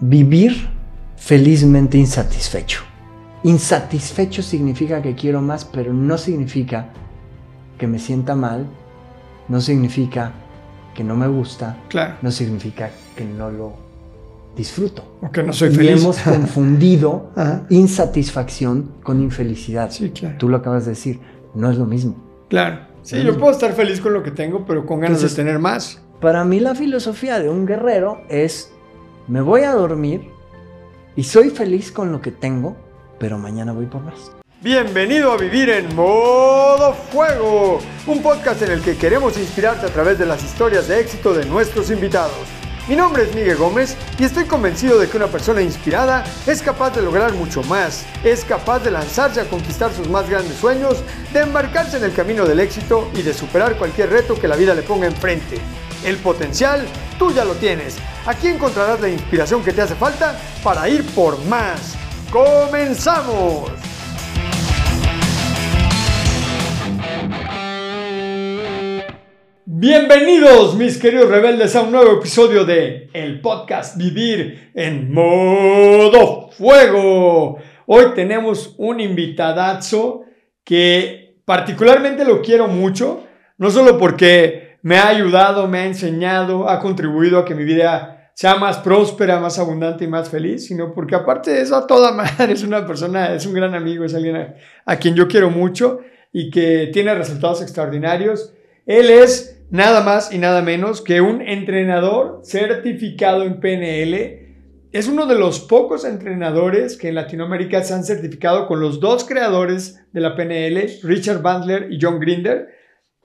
vivir felizmente insatisfecho. Insatisfecho significa que quiero más, pero no significa que me sienta mal, no significa que no me gusta, Claro. no significa que no lo disfruto. O que no soy y feliz. hemos confundido insatisfacción con infelicidad. Sí, claro. Tú lo acabas de decir, no es lo mismo. Claro. Sí, yo puedo estar feliz con lo que tengo, pero con ganas Entonces- de tener más. Para mí la filosofía de un guerrero es, me voy a dormir y soy feliz con lo que tengo, pero mañana voy por más. Bienvenido a Vivir en Modo Fuego, un podcast en el que queremos inspirarte a través de las historias de éxito de nuestros invitados. Mi nombre es Miguel Gómez y estoy convencido de que una persona inspirada es capaz de lograr mucho más, es capaz de lanzarse a conquistar sus más grandes sueños, de embarcarse en el camino del éxito y de superar cualquier reto que la vida le ponga enfrente. El potencial tú ya lo tienes. Aquí encontrarás la inspiración que te hace falta para ir por más. ¡Comenzamos! Bienvenidos, mis queridos rebeldes, a un nuevo episodio de el podcast Vivir en Modo Fuego. Hoy tenemos un invitadazo que particularmente lo quiero mucho, no solo porque me ha ayudado, me ha enseñado, ha contribuido a que mi vida sea más próspera, más abundante y más feliz, sino porque aparte de eso, a toda madre, es una persona, es un gran amigo, es alguien a, a quien yo quiero mucho y que tiene resultados extraordinarios. Él es nada más y nada menos que un entrenador certificado en PNL. Es uno de los pocos entrenadores que en Latinoamérica se han certificado con los dos creadores de la PNL, Richard Bandler y John Grinder.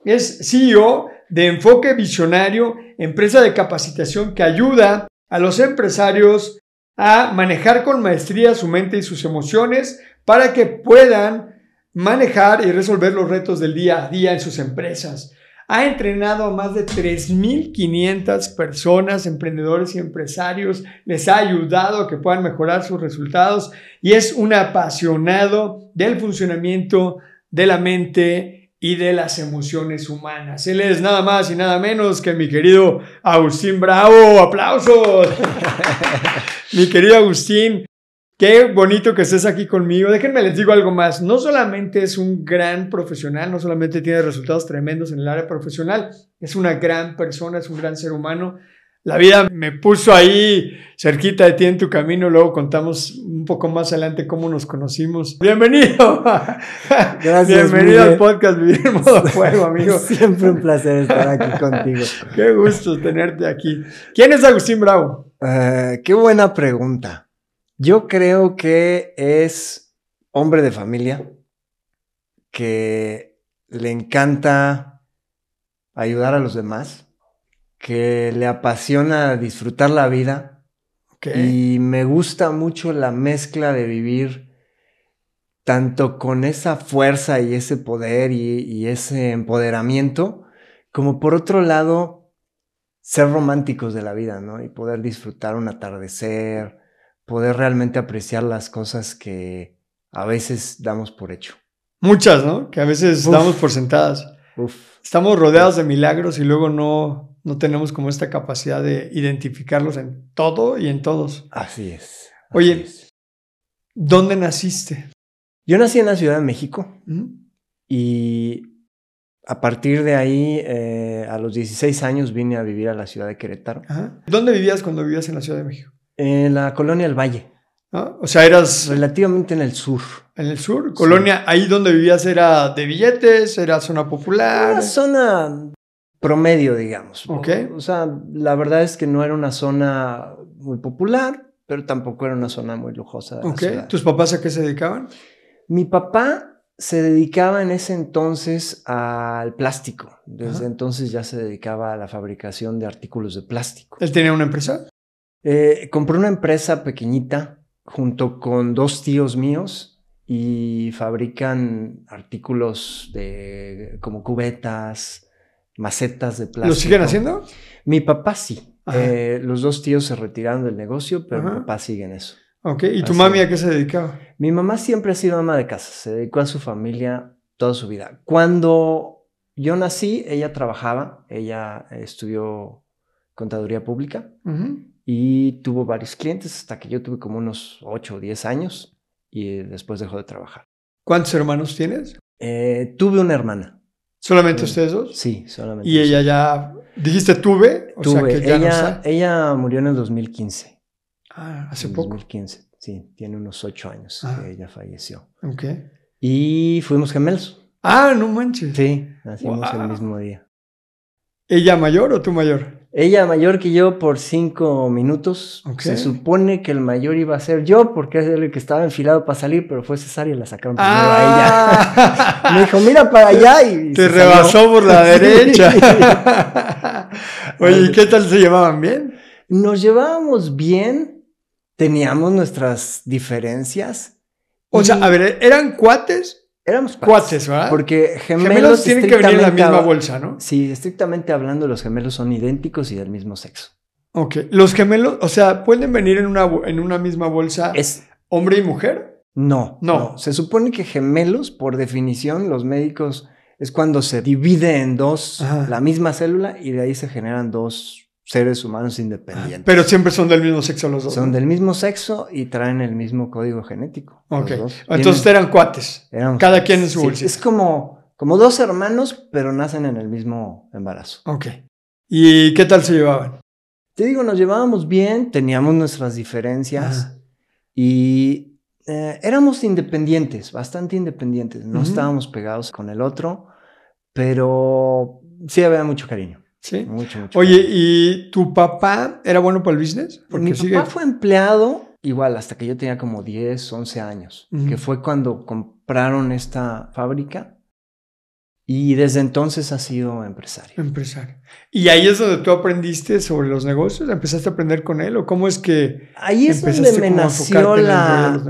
Es CEO de Enfoque Visionario, empresa de capacitación que ayuda a los empresarios a manejar con maestría su mente y sus emociones para que puedan manejar y resolver los retos del día a día en sus empresas. Ha entrenado a más de 3.500 personas, emprendedores y empresarios. Les ha ayudado a que puedan mejorar sus resultados y es un apasionado del funcionamiento de la mente y de las emociones humanas. Él es nada más y nada menos que mi querido Agustín Bravo. ¡Aplausos! mi querido Agustín, Qué bonito que estés aquí conmigo. Déjenme les digo algo más. No solamente es un gran profesional, no solamente tiene resultados tremendos en el área profesional, es una gran persona, es un gran ser humano. La vida me puso ahí cerquita de ti en tu camino. Luego contamos un poco más adelante cómo nos conocimos. Bienvenido. Gracias, Bienvenido Miguel. al podcast Vivir en Modo Fuego, amigo. Siempre un placer estar aquí contigo. Qué gusto tenerte aquí. ¿Quién es Agustín Bravo? Eh, qué buena pregunta. Yo creo que es hombre de familia que le encanta ayudar a los demás, que le apasiona disfrutar la vida y me gusta mucho la mezcla de vivir tanto con esa fuerza y ese poder y, y ese empoderamiento, como por otro lado, ser románticos de la vida, ¿no? Y poder disfrutar un atardecer, poder realmente apreciar las cosas que a veces damos por hecho. Muchas, ¿no? Que a veces Uf. damos por sentadas. Uf, Estamos rodeados de milagros y luego no, no tenemos como esta capacidad de identificarlos en todo y en todos. así es. así Oye. es. ¿Dónde naciste? Yo nací en la Ciudad de México ¿Mm? y a partir de ahí, eh, a los 16 años, vine a vivir a la ciudad de Querétaro, Ajá. ¿Dónde vivías cuando vivías en la Ciudad de México? en la colonia El Valle, ¿Ah? O sea, eras relativamente en el sur. en el sur, colonia, ahí donde vivías era de billetes, era zona popular. Una zona promedio, digamos. Ok. O sea, la verdad es que no era una zona muy popular, pero tampoco era una zona muy lujosa. de la ciudad. ¿Tus papás a qué se dedicaban? Mi papá se dedicaba en ese entonces al plástico. Desde Ajá. entonces ya se dedicaba a la fabricación de artículos de plástico. ¿Él tenía una empresa? Eh, compré una empresa pequeñita junto con dos tíos míos y fabrican artículos de como cubetas, macetas de plástico. ¿Lo siguen haciendo? Mi papá sí. Eh, los dos tíos se retiraron del negocio, pero Ajá. mi papá sigue en eso. Ok. ¿Y tu Así mami a qué se dedicaba? Mi mamá siempre ha sido ama de casa, se dedicó a su familia toda su vida. Cuando yo nací, ella trabajaba, ella estudió contaduría pública y tuvo varios clientes hasta que yo tuve como unos 8 o 10 años y después dejó de trabajar. ¿Cuántos hermanos tienes? Eh, tuve una hermana. ¿Solamente ustedes dos? Sí, solamente. ¿Y ella ya, dijiste tuve? O tuve. Sea que ya ella, no ella murió en el 2015. Ah, hace poco. 2015, sí, tiene unos 8 años ah. que ella falleció. Ok. Y fuimos gemelos. Ah, no manches. Sí, nacimos el mismo día. ¿Ella mayor o tú mayor? Ella mayor que yo por cinco minutos. Se supone que el mayor iba a ser yo, porque es el que estaba enfilado para salir, pero fue cesárea y la sacaron primero a ella. Ah. Me dijo, mira para allá. Y Te rebasó por la derecha. Oye, ¿y qué tal se llevaban bien? Nos llevábamos bien, teníamos nuestras diferencias. O sea, a ver, ¿eran cuates? Éramos cuates, ¿verdad? Porque gemelos, tienen que venir en la misma bolsa, ¿no? Sí, estrictamente hablando, los gemelos son idénticos y del mismo sexo. Ok. Los gemelos, o sea, ¿pueden venir en una, en una misma bolsa es, hombre y mujer? No, no, Se supone que gemelos, por definición, los médicos, es cuando se divide en dos la misma célula y de ahí se generan dos seres humanos independientes. Pero siempre son del mismo sexo los dos. Son del mismo sexo y traen el mismo código genético. Ok. Entonces eran cuates. Cada quien en su bolsa. Es como, como dos hermanos, pero nacen en el mismo embarazo. Ok. ¿Y qué tal se llevaban? Te digo, nos llevábamos bien, teníamos nuestras diferencias y eh, éramos independientes, bastante independientes. No estábamos pegados con el otro, pero sí había mucho cariño. Sí. Mucho, mucho. Oye, ¿y tu papá era bueno para el business? Porque Mi papá fue empleado igual hasta que yo tenía como 10, 11 años, que fue cuando compraron esta fábrica. Y desde entonces ha sido empresario. Empresario. ¿Y ahí es donde tú aprendiste sobre los negocios? ¿Empezaste a aprender con él? ¿O cómo es que ahí es donde me nació la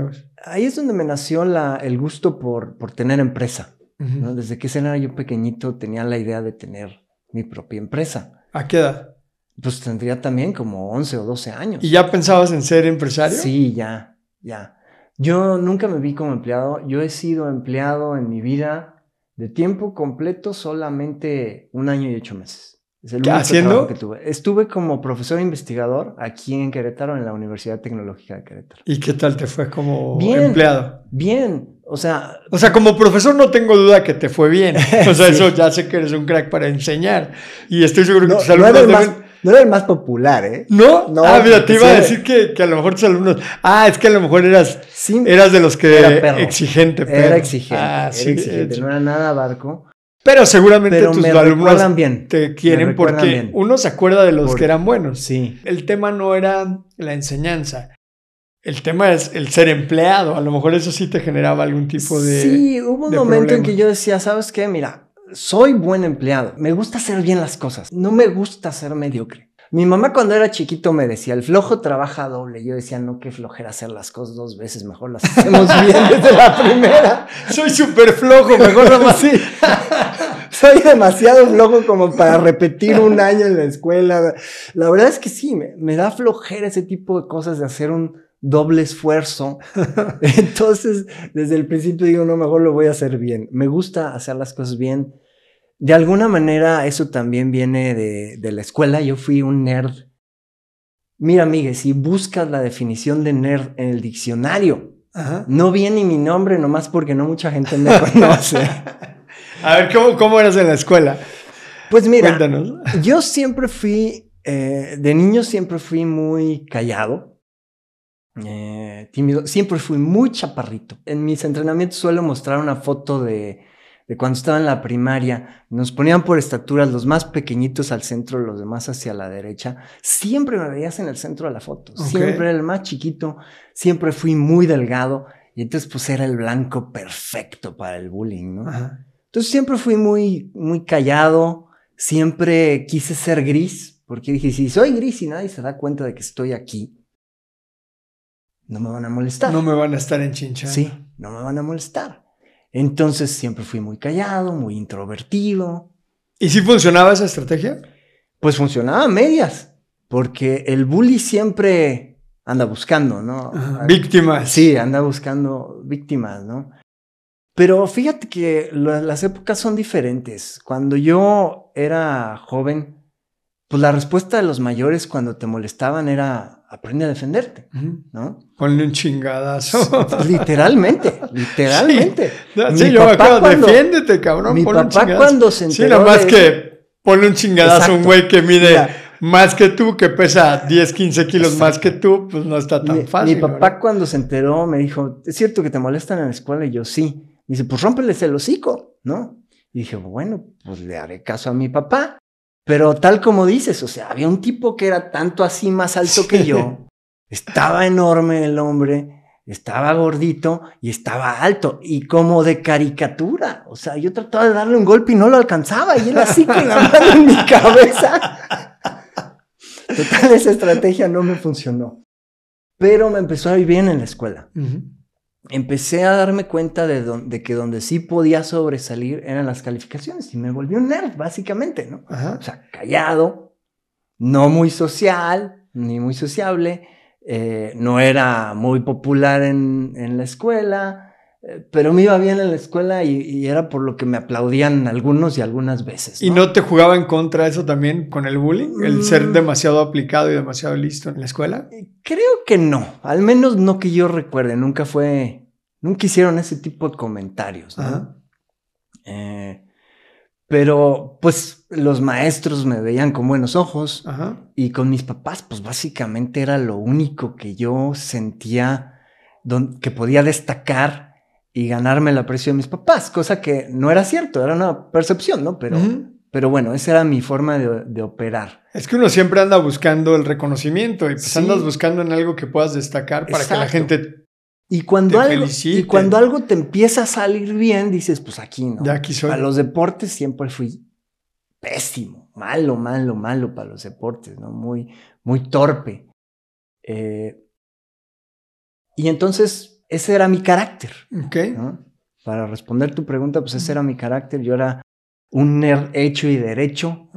Ahí es donde me nació la, el gusto por, por tener empresa. Desde que era yo pequeñito tenía la idea de tener mi propia empresa. ¿A qué edad? Pues tendría también como 11 o 12 años. ¿Y ya pensabas en ser empresario? Sí, ya, ya. Yo nunca me vi como empleado. Yo he sido empleado en mi vida de tiempo completo solamente un año y ocho meses. Es el ¿Qué haciendo? Que tuve. Estuve como profesor investigador aquí en Querétaro, en la Universidad Tecnológica de Querétaro. ¿Y qué tal te fue como empleado? Bien, o sea... O sea, como profesor no tengo duda que te fue bien. O sea, eso ya sé que eres un crack para enseñar. Y estoy seguro que tus alumnos no era, no era el más popular, ¿eh? ¿No? no ah, mira, te iba a decir que, que, a lo mejor tus alumnos... Ah, es que a lo mejor eras, eras de los que... Era Exigente, perro. Era exigente, ah, sí, exigente. No era nada barco. Pero seguramente tus alumnos bien, te quieren porque uno se acuerda de los que eran buenos. Sí. El tema no era la enseñanza, el tema es el ser empleado. A lo mejor eso sí te generaba algún tipo de. Sí, hubo un momento en que yo decía, ¿sabes qué? Mira, soy buen empleado. Me gusta hacer bien las cosas. No me gusta ser mediocre. Mi mamá cuando era chiquito me decía, el flojo trabaja doble. Yo decía, no, qué flojera hacer las cosas dos veces, mejor las hacemos bien desde la primera. Soy súper flojo, mejor nomás. sí. Soy demasiado flojo como para repetir un año en la escuela. La verdad es que sí, me, me da flojera ese tipo de cosas de hacer un, doble esfuerzo. Entonces, desde el principio digo, no, mejor lo voy a hacer bien. Me gusta hacer las cosas bien. De alguna manera, eso también viene de, la escuela. Yo fui un nerd. Mira, Miguel, si buscas la definición de nerd en el diccionario, no viene mi nombre nomás porque no mucha gente me conoce. a ver, ¿cómo, ¿cómo eras en la escuela? Pues mira, yo siempre fui, eh, de niño siempre fui muy callado eh, tímido. Siempre fui muy chaparrito. En mis entrenamientos suelo mostrar una foto de, de, cuando estaba en la primaria. Nos ponían por estaturas los más pequeñitos al centro, los demás hacia la derecha. Siempre me veías en el centro de la foto. Siempre era el más chiquito. Siempre fui muy delgado. Y entonces pues era el blanco perfecto para el bullying, ¿no? Entonces siempre fui muy, muy callado. Siempre quise ser gris. Porque dije, si soy gris y nadie se da cuenta de que estoy aquí, no me van a molestar. No me van a estar enchinchando. Sí, no me van a molestar. Entonces siempre fui muy callado, muy introvertido. ¿Y si funcionaba esa estrategia? Pues funcionaba a medias, porque el bully siempre anda buscando, ¿no? Víctimas. Sí, anda buscando víctimas, ¿no? Pero fíjate que las épocas son diferentes. Cuando yo era joven, pues la respuesta de los mayores cuando te molestaban era aprende a defenderte, ¿no? Ponle un chingadazo. literalmente, literalmente. Sí, yo me defiéndete, cabrón. Mi papá cuando se enteró. Sí, nada más que ponle un chingadazo a un güey que mide más que tú, que pesa 10, 15 kilos más que tú, pues no está tan fácil. Mi papá cuando se enteró me dijo, ¿es cierto que te molestan en la escuela? Y yo, sí. Me dice, pues rómpeles el hocico, ¿no? Y dije, bueno, pues le haré caso a mi papá. Pero tal como dices, o sea, había un tipo que era tanto así más alto que yo, estaba enorme el hombre, estaba gordito y estaba alto y como de caricatura. O sea, yo trataba de darle un golpe y no lo alcanzaba y él así con la mano en mi cabeza. Total, esa estrategia no me funcionó. Pero me empezó a ir bien en la escuela empecé a darme cuenta de, que donde sí podía sobresalir eran las calificaciones y me volví un nerd, básicamente, ¿no? O sea, callado, no muy social, ni muy sociable, eh, no era muy popular en, la escuela, pero me iba bien en la escuela y, era por lo que me aplaudían algunos y algunas veces. ¿Y no te jugaba en contra eso también con el bullying? ¿El ser mm. demasiado aplicado y demasiado listo en la escuela? Creo que no, al menos no que yo recuerde, nunca fue, nunca hicieron ese tipo de comentarios. Eh, pero pues los maestros me veían con buenos ojos y con mis papás pues básicamente era lo único que yo sentía que podía destacar y ganarme el aprecio de mis papás, cosa que no era cierto, era una percepción, ¿no? Pero, pero bueno, esa era mi forma de, operar. Es que uno siempre anda buscando el reconocimiento y pues andas buscando en algo que puedas destacar para que la gente y cuando, algo, y cuando algo te empieza a salir bien, dices, pues aquí no. Ya aquí soy. Para los deportes siempre fui pésimo, malo, malo, malo para los deportes, ¿no? Muy, muy torpe. Eh, y entonces ese era mi carácter. Ok. Para responder tu pregunta, pues ese era mi carácter. Yo era un nerd hecho y derecho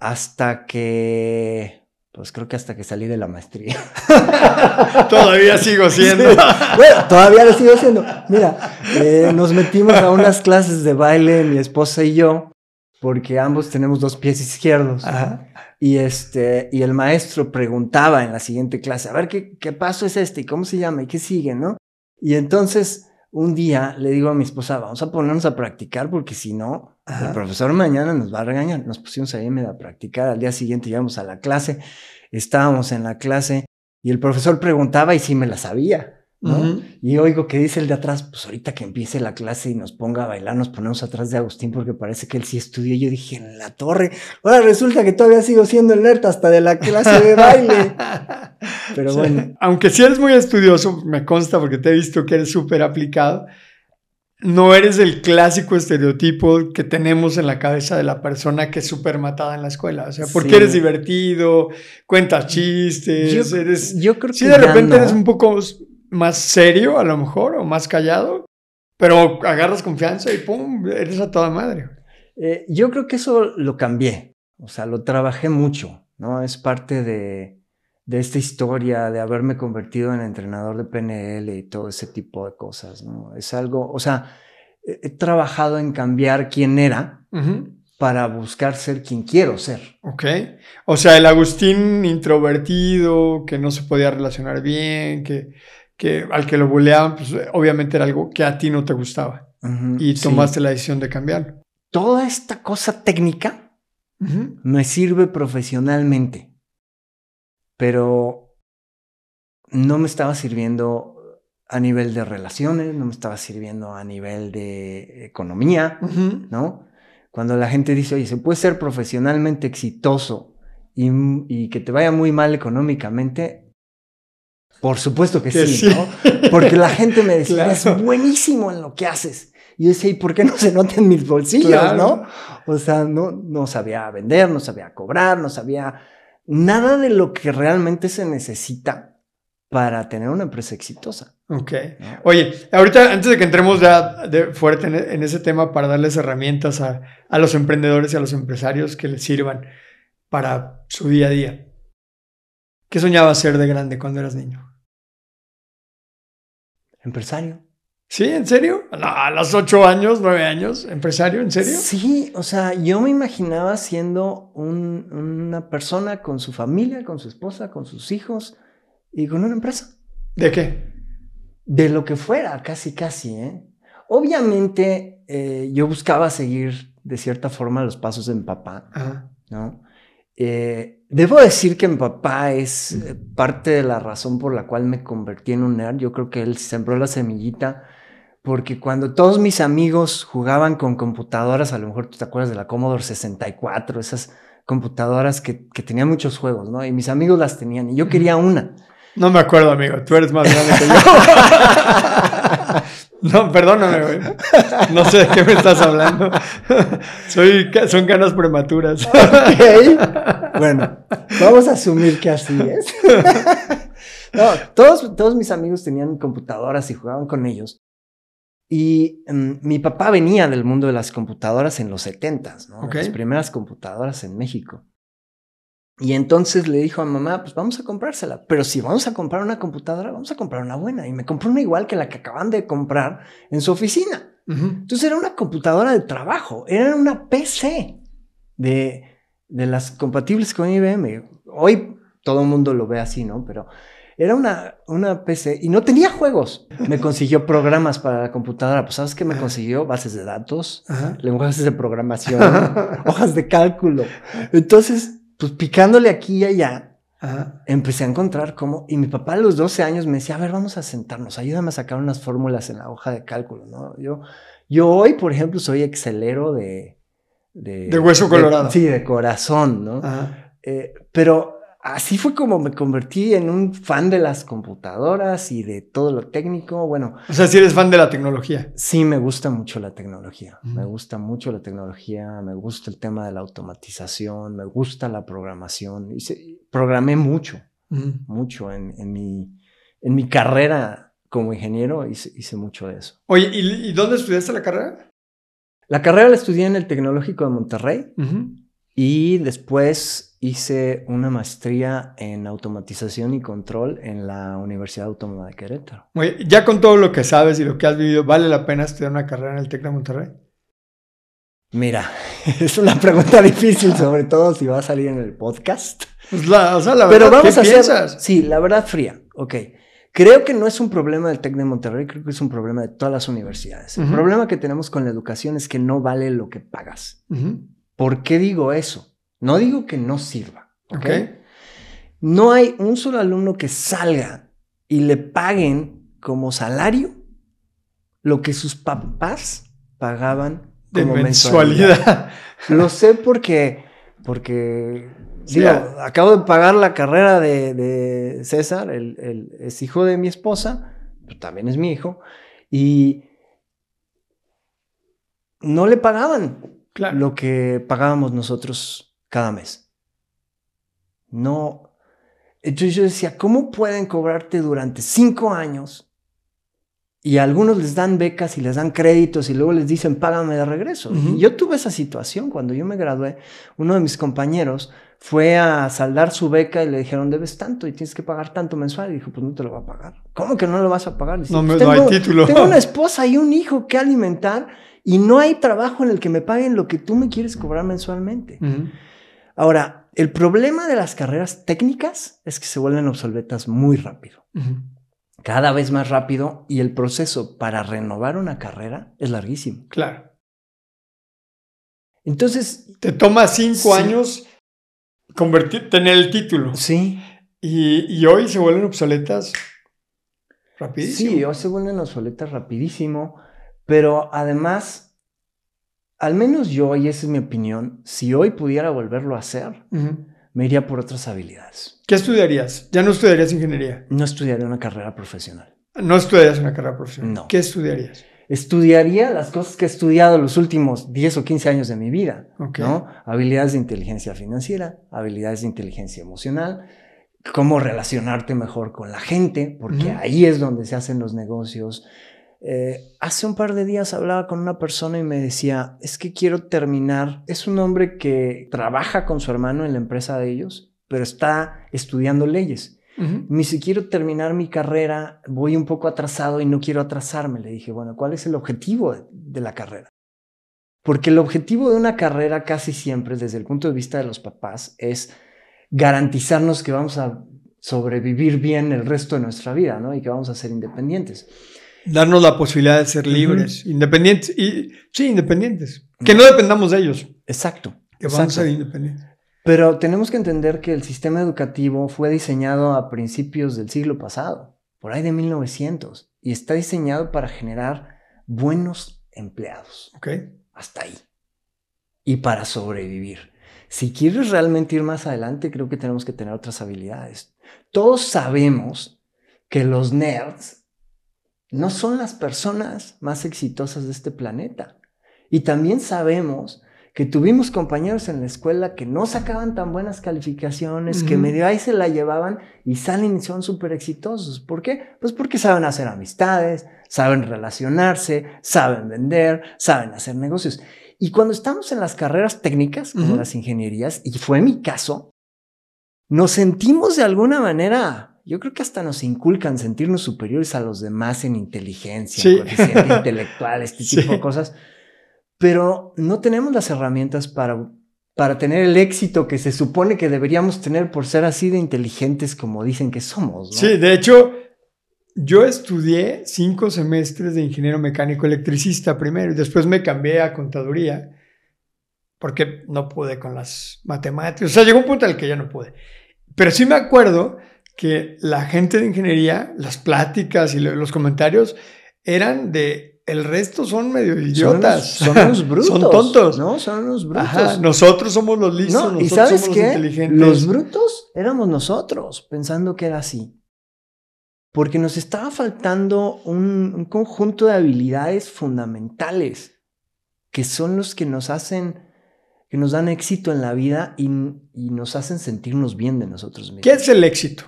hasta que, pues creo que hasta que salí de la maestría. todavía sigo siendo. Bueno, todavía lo sigo siendo. Mira, eh, nos metimos a unas clases de baile, mi esposa y yo, porque ambos tenemos dos pies izquierdos. Y, este, y el maestro preguntaba en la siguiente clase, a ver, ¿qué, qué paso es este? ¿Y cómo se llama? ¿Y qué sigue? ¿No? Y entonces un día le digo a mi esposa, vamos a ponernos a practicar porque si no, el profesor mañana nos va a regañar. Nos pusimos ahí a practicar. Al día siguiente íbamos a la clase, estábamos en la clase y el profesor preguntaba y sí me la sabía. Y oigo que dice el de atrás, pues ahorita que empiece la clase y nos ponga a bailar, nos ponemos atrás de Agustín porque parece que él sí estudió. Yo dije, en la torre. Ahora resulta que todavía sigo siendo el nerd hasta de la clase de baile. Pero bueno. Aunque si eres muy estudioso, me consta porque te he visto que eres súper aplicado. No eres el clásico estereotipo que tenemos en la cabeza de la persona que es súper matada en la escuela. O sea, porque eres divertido, cuentas chistes, yo, eres... Yo creo que Sí, de repente eres un poco más serio a lo mejor o más callado, pero agarras confianza y ¡pum! Eres a toda madre. Eh, yo creo que eso lo cambié, o sea, lo trabajé mucho, ¿no? Es parte de, de esta historia de haberme convertido en entrenador de PNL y todo ese tipo de cosas, ¿no? Es algo, o sea, he, trabajado en cambiar quién era para buscar ser quien quiero ser. Ok. O sea, el Agustín introvertido, que no se podía relacionar bien, que que al que lo buleaban, pues obviamente era algo que a ti no te gustaba. y tomaste la decisión de cambiarlo. Toda esta cosa técnica me sirve profesionalmente, pero no me estaba sirviendo a nivel de relaciones, no me estaba sirviendo a nivel de economía, ¿no? Cuando la gente dice, oye, se puede ser profesionalmente exitoso y, y que te vaya muy mal económicamente, por supuesto que, sí, ¿no? Porque la gente me decía, es buenísimo en lo que haces. Y yo decía, ¿y por qué no se nota en mis bolsillos, no? O sea, no, no sabía vender, no sabía cobrar, no sabía nada de lo que realmente se necesita para tener una empresa exitosa. Ok. Oye, ahorita, antes de que entremos ya de fuerte en, ese tema para darles herramientas a, a los emprendedores y a los empresarios que les sirvan para su día a día. ¿Qué soñabas ser de grande cuando eras niño? Empresario. ¿Sí? ¿En serio? A los ocho años, nueve años, empresario, ¿en serio? Sí, o sea, yo me imaginaba siendo una persona con su familia, con su esposa, con sus hijos y con una empresa. ¿De qué? De lo que fuera, casi, casi, ¿eh? Obviamente, eh, yo buscaba seguir de cierta forma los pasos de mi papá, ¿no? Eh, debo decir que mi papá es eh, parte de la razón por la cual me convertí en un nerd. Yo creo que él sembró la semillita porque cuando todos mis amigos jugaban con computadoras, a lo mejor tú te acuerdas de la Commodore 64, esas computadoras que, que tenían muchos juegos, ¿no? Y mis amigos las tenían y yo quería una. No me acuerdo, amigo, tú eres más grande que yo. no, perdóname, güey. No sé de qué me estás hablando. Soy, son ganas prematuras. ok. Bueno, vamos a asumir que así es. no, todos, todos mis amigos tenían computadoras y jugaban con ellos. Y mm, mi papá venía del mundo de las computadoras en los 70, ¿no? Las primeras computadoras en México. Y entonces le dijo a mamá, pues vamos a comprársela. Pero si vamos a comprar una computadora, vamos a comprar una buena. Y me compró una igual que la que acaban de comprar en su oficina. Entonces era una computadora de trabajo, era una PC de, de las compatibles con IBM. Hoy todo el mundo lo ve así, ¿no? Pero era una, una PC y no tenía juegos. Me consiguió programas para la computadora. Pues, ¿sabes qué me consiguió? Bases de datos, lenguajes de programación, hojas de cálculo. Entonces, pues picándole aquí y allá, empecé a encontrar cómo. Y mi papá a los 12 años me decía: A ver, vamos a sentarnos, ayúdame a sacar unas fórmulas en la hoja de cálculo. ¿no? Yo, yo hoy, por ejemplo, soy excelero de. De, hueso colorado. sí, de corazón, ¿no? Eh, pero así fue como me convertí en un fan de las computadoras y de todo lo técnico. Bueno. O sea, si eres fan de la tecnología. Sí, me gusta mucho la tecnología. Me gusta mucho la tecnología, me gusta el tema de la automatización, me gusta la programación. Hice, programé mucho, mucho en, en, mi, en mi carrera como ingeniero, hice, hice mucho de eso. Oye, ¿y, dónde estudiaste la carrera? La carrera la estudié en el Tecnológico de Monterrey. Y después hice una maestría en automatización y control en la Universidad Autónoma de Querétaro. ya con todo lo que sabes y lo que has vivido, ¿vale la pena estudiar una carrera en el TEC de Monterrey? Mira, es una pregunta difícil, sobre todo si va a salir en el podcast. Pues la, o sea, la Pero verdad, vamos a hacer, Sí, la verdad fría. Ok. Creo que no es un problema del TEC de Monterrey, creo que es un problema de todas las universidades. El problema que tenemos con la educación es que no vale lo que pagas. ¿Por qué digo eso? No digo que no sirva. ¿ok? No hay un solo alumno que salga y le paguen como salario lo que sus papás pagaban de mensualidad. Lo sé porque, porque acabo de pagar la carrera de, César, el, es hijo de mi esposa, pero también es mi hijo, y no le pagaban lo que pagábamos nosotros cada mes. No. Entonces yo decía, ¿cómo pueden cobrarte durante cinco años? Y a algunos les dan becas y les dan créditos y luego les dicen, págame de regreso. yo tuve esa situación cuando yo me gradué. Uno de mis compañeros fue a saldar su beca y le dijeron, debes tanto y tienes que pagar tanto mensual. Y dijo, pues no te lo va a pagar. ¿Cómo que no lo vas a pagar? no, pues no hay título. Tengo una esposa y un hijo que alimentar y no hay trabajo en el que me paguen lo que tú me quieres cobrar mensualmente. Ahora, el problema de las carreras técnicas es que se vuelven obsoletas muy rápido. Cada vez más rápido y el proceso para renovar una carrera es larguísimo. Claro. Entonces... Te toma cinco años convertir, tener el título. Sí. Y, y, hoy se vuelven obsoletas rapidísimo. Sí, hoy se vuelven obsoletas rapidísimo. Pero además, al menos yo, y esa es mi opinión, si hoy pudiera volverlo a hacer, me iría por otras habilidades. ¿Qué estudiarías? ¿Ya no estudiarías ingeniería? No estudiaría una carrera profesional. ¿No estudiarías una carrera profesional? No. ¿Qué estudiarías? Estudiaría las cosas que he estudiado los últimos 10 o 15 años de mi vida, ¿no? Habilidades de inteligencia financiera, habilidades de inteligencia emocional, cómo relacionarte mejor con la gente, porque ahí es donde se hacen los negocios, eh, hace un par de días hablaba con una persona y me decía, es que quiero terminar, es un hombre que trabaja con su hermano en la empresa de ellos, pero está estudiando leyes. Me dice, quiero terminar mi carrera, voy un poco atrasado y no quiero atrasarme. Le dije, bueno, ¿cuál es el objetivo de la carrera? Porque el objetivo de una carrera casi siempre, desde el punto de vista de los papás, es garantizarnos que vamos a sobrevivir bien el resto de nuestra vida, ¿no? Y que vamos a ser independientes. Darnos la posibilidad de ser libres, independientes, y sí, independientes. Que no dependamos de ellos. Exacto. Que vamos a ser independientes. Pero tenemos que entender que el sistema educativo fue diseñado a principios del siglo pasado, por ahí de 1900, y está diseñado para generar buenos empleados. Ok. Hasta ahí. Y para sobrevivir. Si quieres realmente ir más adelante, creo que tenemos que tener otras habilidades. Todos sabemos que los nerds no son las personas más exitosas de este planeta. Y también sabemos que tuvimos compañeros en la escuela que no sacaban tan buenas calificaciones, que medio ahí se la llevaban y salen y son súper exitosos. ¿Por qué? Pues porque saben hacer amistades, saben relacionarse, saben vender, saben hacer negocios. Y cuando estamos en las carreras técnicas, como las ingenierías, y fue mi caso, nos sentimos de alguna manera, yo creo que hasta nos inculcan sentirnos superiores a los demás en inteligencia, coeficiente intelectual, este tipo de cosas pero no tenemos las herramientas para, para tener el éxito que se supone que deberíamos tener por ser así de inteligentes como dicen que somos. Sí, de hecho, yo estudié cinco semestres de ingeniero mecánico electricista primero y después me cambié a contaduría porque no pude con las matemáticas. O sea, llegó un punto en el que ya no pude. Pero sí me acuerdo que la gente de ingeniería, las pláticas y los comentarios eran de el resto son medio idiotas. Son unos, brutos. son tontos. No, son unos brutos. nosotros somos los listos, nosotros ¿y sabes somos qué? los inteligentes. Los brutos éramos nosotros, pensando que era así. Porque nos estaba faltando un, conjunto de habilidades fundamentales que son los que nos hacen, que nos dan éxito en la vida y, y nos hacen sentirnos bien de nosotros mismos. ¿Qué es el éxito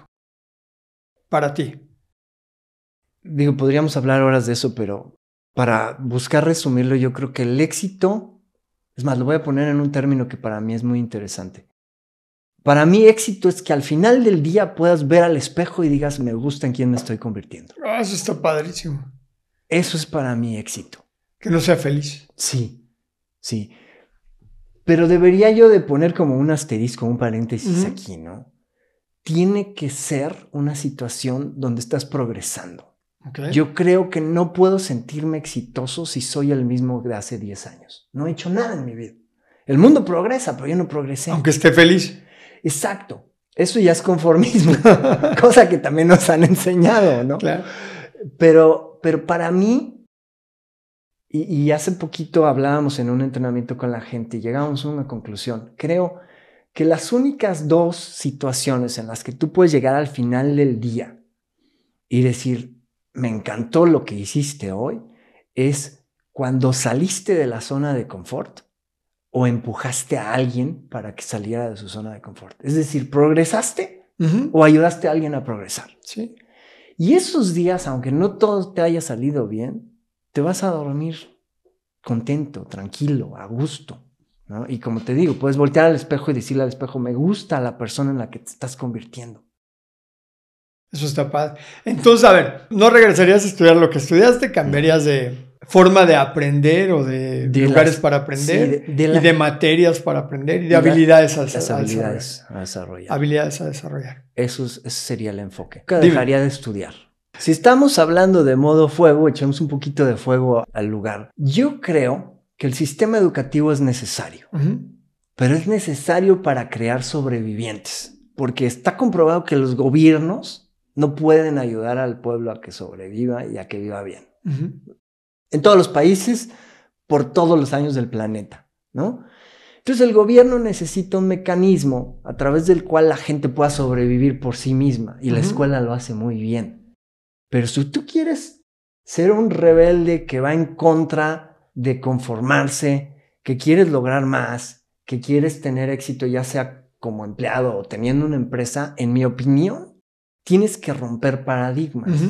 para ti? Digo, podríamos hablar horas de eso, pero para buscar resumirlo, yo creo que el éxito, es más, lo voy a poner en un término que para mí es muy interesante. Para mí éxito es que al final del día puedas ver al espejo y digas, me gusta en quién me estoy convirtiendo. Ah, eso está padrísimo. Eso es para mí éxito. Que no sea feliz. Sí, sí. Pero debería yo de poner como un asterisco, un paréntesis aquí, ¿no? Tiene que ser una situación donde estás progresando. Yo creo que no puedo sentirme exitoso si soy el mismo de hace 10 años. No he hecho nada en mi vida. El mundo progresa, pero yo no progresé. Aunque esté feliz. Exacto. Eso ya es conformismo, cosa que también nos han enseñado, ¿no? Claro. Pero, pero para mí, y, y, hace poquito hablábamos en un entrenamiento con la gente y llegamos a una conclusión. Creo que las únicas dos situaciones en las que tú puedes llegar al final del día y decir, me encantó lo que hiciste hoy es cuando saliste de la zona de confort o empujaste a alguien para que saliera de su zona de confort. Es decir, progresaste o ayudaste a alguien a progresar. Sí. Y esos días, aunque no todo te haya salido bien, te vas a dormir contento, tranquilo, a gusto. Y como te digo, puedes voltear al espejo y decirle al espejo, me gusta la persona en la que te estás convirtiendo. Eso está padre. Entonces, a ver, ¿no regresarías a estudiar lo que estudiaste? ¿Cambiarías de forma de aprender o de, lugares para aprender? y de materias para aprender y de, habilidades, a, habilidades a, desarrollar. Habilidades a desarrollar. Eso, ese sería el enfoque. ¿Qué dejaría de estudiar? Si estamos hablando de modo fuego, echemos un poquito de fuego al lugar. Yo creo que el sistema educativo es necesario, pero es necesario para crear sobrevivientes, porque está comprobado que los gobiernos no pueden ayudar al pueblo a que sobreviva y a que viva bien. En todos los países, por todos los años del planeta, ¿no? Entonces el gobierno necesita un mecanismo a través del cual la gente pueda sobrevivir por sí misma y la escuela lo hace muy bien. Pero si tú quieres ser un rebelde que va en contra de conformarse, que quieres lograr más, que quieres tener éxito ya sea como empleado o teniendo una empresa, en mi opinión, tienes que romper paradigmas.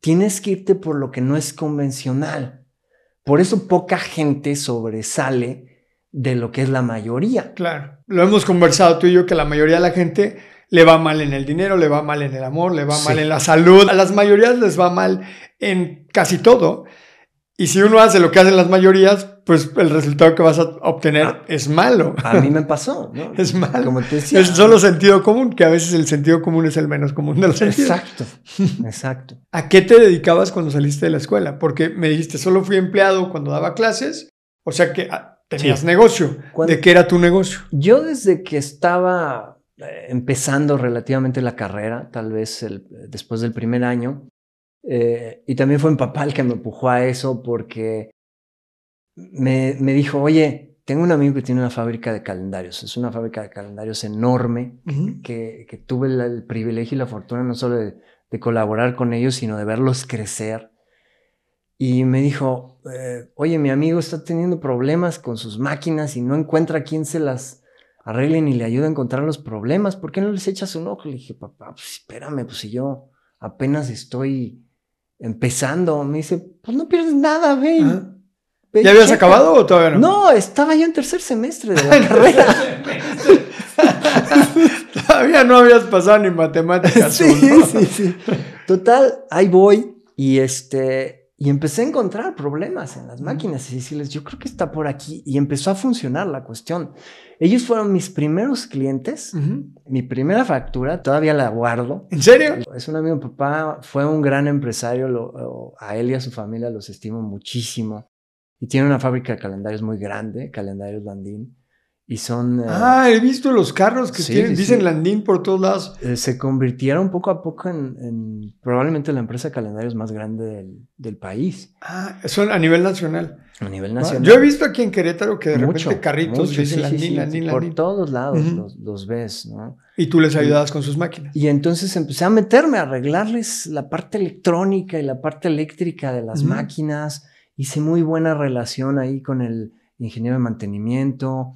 Tienes que irte por lo que no es convencional. Por eso poca gente sobresale de lo que es la mayoría. Claro. Lo hemos conversado tú y yo que la mayoría de la gente le va mal en el dinero, le va mal en el amor, le va mal en la salud. A las mayorías les va mal en casi todo. Y si uno hace lo que hacen las mayorías, pues el resultado que vas a obtener ah, es malo. A mí me pasó, ¿no? Es malo. Como te decía. Es solo sentido común, que a veces el sentido común es el menos común de los sentidos. Exacto, exacto. ¿A qué te dedicabas cuando saliste de la escuela? Porque me dijiste, solo fui empleado cuando daba clases, o sea que ah, tenías negocio. ¿De qué era tu negocio? Yo desde que estaba eh, empezando relativamente la carrera, tal vez el, después del primer año, eh, y también fue mi papá el que me empujó a eso porque me, me, dijo, oye, tengo un amigo que tiene una fábrica de calendarios. Es una fábrica de calendarios enorme que, que, tuve el, privilegio y la fortuna no solo de, de, colaborar con ellos, sino de verlos crecer. Y me dijo, eh, oye, mi amigo está teniendo problemas con sus máquinas y no encuentra a quién se las arregle ni le ayude a encontrar los problemas. ¿Por qué no les echas un ojo? Le dije, papá, pues espérame, pues si yo apenas estoy empezando. Me dice, pues no pierdes nada, ve. ¿Ya habías acabado o todavía no? No, estaba yo en tercer semestre de la carrera. todavía no habías pasado ni matemáticas. sí, sí, sí. Total, ahí voy y este y empecé a encontrar problemas en las máquinas y decirles, yo creo que está por aquí. Y empezó a funcionar la cuestión. Ellos fueron mis primeros clientes. Mi primera factura, todavía la guardo. ¿En serio? Es un amigo, papá fue un gran empresario. a él y a su familia los estimo muchísimo. Y tiene una fábrica de calendarios muy grande, Calendarios Landín. Y son... Eh, ah, he visto los carros que tienen, dicen Landín por todos lados. Eh, se convirtieron poco a poco en, probablemente la empresa de calendarios más grande del, país. Ah, son a nivel nacional. A nivel nacional. Yo he visto aquí en Querétaro que de repente carritos dicen Landín, Landín, Landín. Por todos lados los, ves, ¿no? Y tú les ayudabas con sus máquinas. Y entonces empecé a meterme, a arreglarles la parte electrónica y la parte eléctrica de las máquinas. Hice muy buena relación ahí con el ingeniero de mantenimiento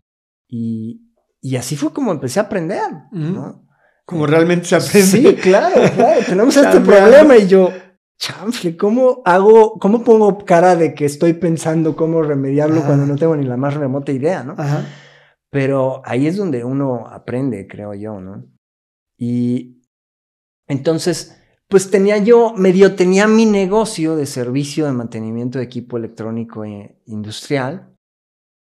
y, y así fue como empecé a aprender, ¿no? Como realmente se aprende. Sí, claro, claro. Tenemos este problema y yo, chanfle, ¿cómo hago, cómo pongo cara de que estoy pensando cómo remediarlo cuando no tengo ni la más remota idea, ¿no? Ajá. Pero ahí es donde uno aprende, creo yo, ¿no? Y entonces, pues tenía yo, medio tenía mi negocio de servicio de mantenimiento de equipo electrónico e industrial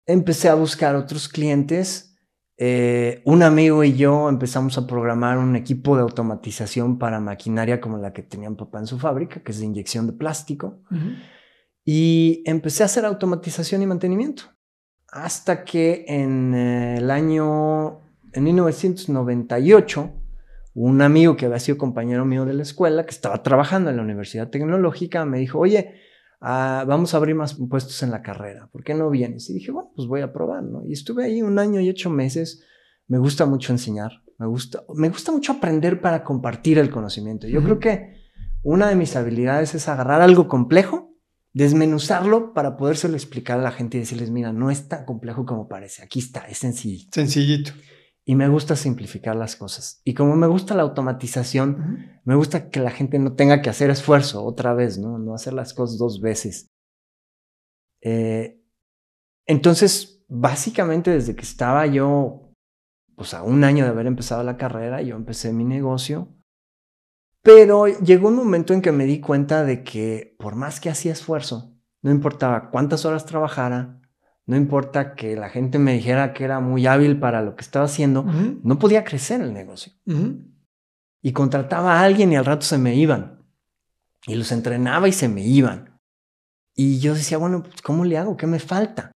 empecé a buscar otros clientes. Eh, un amigo y yo empezamos a programar un equipo de automatización para maquinaria como la que tenía papá en su fábrica, que es de inyección de plástico. Y empecé a hacer automatización y mantenimiento. Hasta que en eh, el año, en 1998, un amigo que había sido compañero mío de la escuela, que estaba trabajando en la Universidad Tecnológica, me dijo, oye, Ah, vamos a abrir más puestos en la carrera, ¿por qué no vienes? Y dije, bueno, pues voy a probar, ¿no? Y estuve ahí un año y ocho meses, me gusta mucho enseñar, me gusta, me gusta mucho aprender para compartir el conocimiento. Yo creo que una de mis habilidades es agarrar algo complejo, desmenuzarlo para podérselo explicar a la gente y decirles, mira, no es tan complejo como parece, aquí está, es sencillo. Sencillito y me gusta simplificar las cosas. Y como me gusta la automatización, me gusta que la gente no tenga que hacer esfuerzo otra vez, ¿no? No hacer las cosas dos veces. Eh, entonces, básicamente desde que estaba yo, pues a un año de haber empezado la carrera, yo empecé mi negocio. Pero llegó un momento en que me di cuenta de que por más que hacía esfuerzo, no importaba cuántas horas trabajara, no importa que la gente me dijera que era muy hábil para lo que estaba haciendo, no podía crecer el negocio. Y contrataba a alguien y al rato se me iban. Y los entrenaba y se me iban. Y yo decía, bueno, pues, ¿cómo le hago? ¿Qué me falta?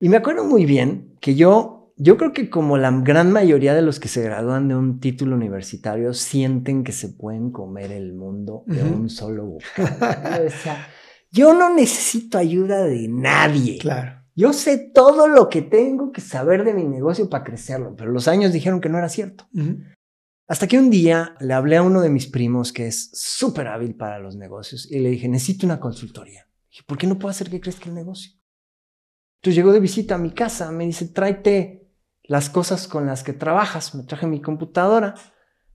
Y me acuerdo muy bien que yo, yo creo que como la gran mayoría de los que se gradúan de un título universitario sienten que se pueden comer el mundo de un solo bocado. Yo decía, yo no necesito ayuda de nadie. Claro. Yo sé todo lo que tengo que saber de mi negocio para crecerlo, pero los años dijeron que no era cierto. Hasta que un día le hablé a uno de mis primos que es súper hábil para los negocios y le dije, necesito una consultoría. Dije, ¿por qué no puedo hacer que crezca el negocio? Entonces llegó de visita a mi casa, me dice, tráete las cosas con las que trabajas. Me traje mi computadora.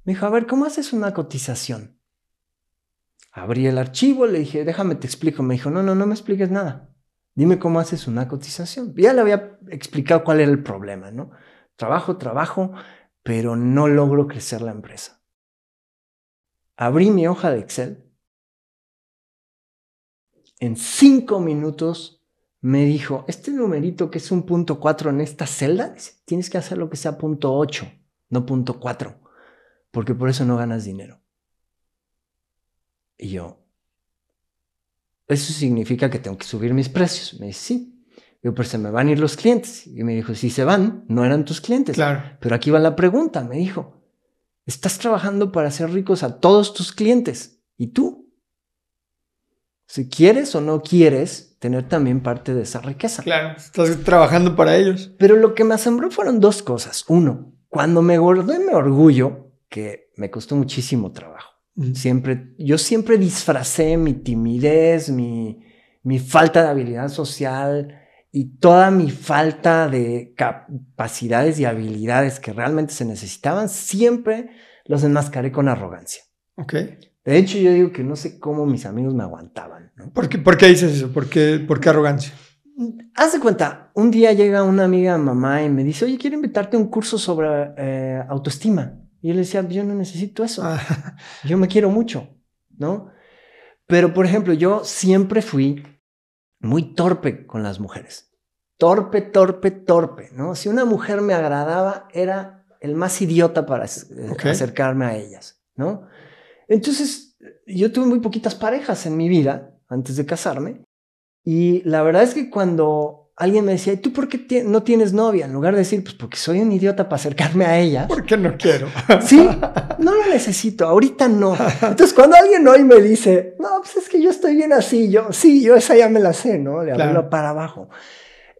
Me dijo, a ver, ¿cómo haces una cotización? Abrí el archivo, le dije, déjame te explico. Me dijo, no, no, no me expliques nada. Dime cómo haces una cotización. Ya le había explicado cuál era el problema, ¿no? Trabajo, trabajo, pero no logro crecer la empresa. Abrí mi hoja de Excel. En cinco minutos me dijo, este numerito que es un punto cuatro en esta celda, tienes que hacer lo que sea punto ocho, no punto cuatro, porque por eso no ganas dinero. Y yo, eso significa que tengo que subir mis precios. Me dice, sí. Yo, pero se me van a ir los clientes. Y me dijo, si se van, no eran tus clientes. Claro. Pero aquí va la pregunta, me dijo, estás trabajando para hacer ricos a todos tus clientes. ¿Y tú? Si quieres o no quieres tener también parte de esa riqueza. Claro, estás trabajando para ellos. Pero lo que me asombró fueron dos cosas. Uno, cuando me guardé mi orgullo, que me costó muchísimo trabajo. Siempre, yo siempre disfracé mi timidez, mi, mi falta de habilidad social y toda mi falta de capacidades y habilidades que realmente se necesitaban, siempre los enmascaré con arrogancia. Ok. De hecho, yo digo que no sé cómo mis amigos me aguantaban. ¿Por, qué, ¿Por, qué, dices eso? ¿Por qué, ¿Por qué arrogancia? Haz de cuenta, un día llega una amiga mamá y me dice, oye, quiero invitarte a un curso sobre eh, autoestima. Y yo le decía, yo no necesito eso. Ah. Yo me quiero mucho, ¿no? Pero, por ejemplo, yo siempre fui muy torpe con las mujeres. Torpe, torpe, torpe, ¿no? Si una mujer me agradaba, era el más idiota para eh, acercarme a ellas, ¿no? Entonces, yo tuve muy poquitas parejas en mi vida antes de casarme. Y la verdad es que cuando alguien me decía, ¿y tú por qué no tienes novia? En lugar de decir, pues porque soy un idiota para acercarme a ella. ¿Por qué no quiero? sí, no lo necesito, ahorita no. Entonces, cuando alguien hoy me dice, no, pues es que yo estoy bien así, yo, sí, yo esa ya me la sé, ¿no? De arriba para abajo.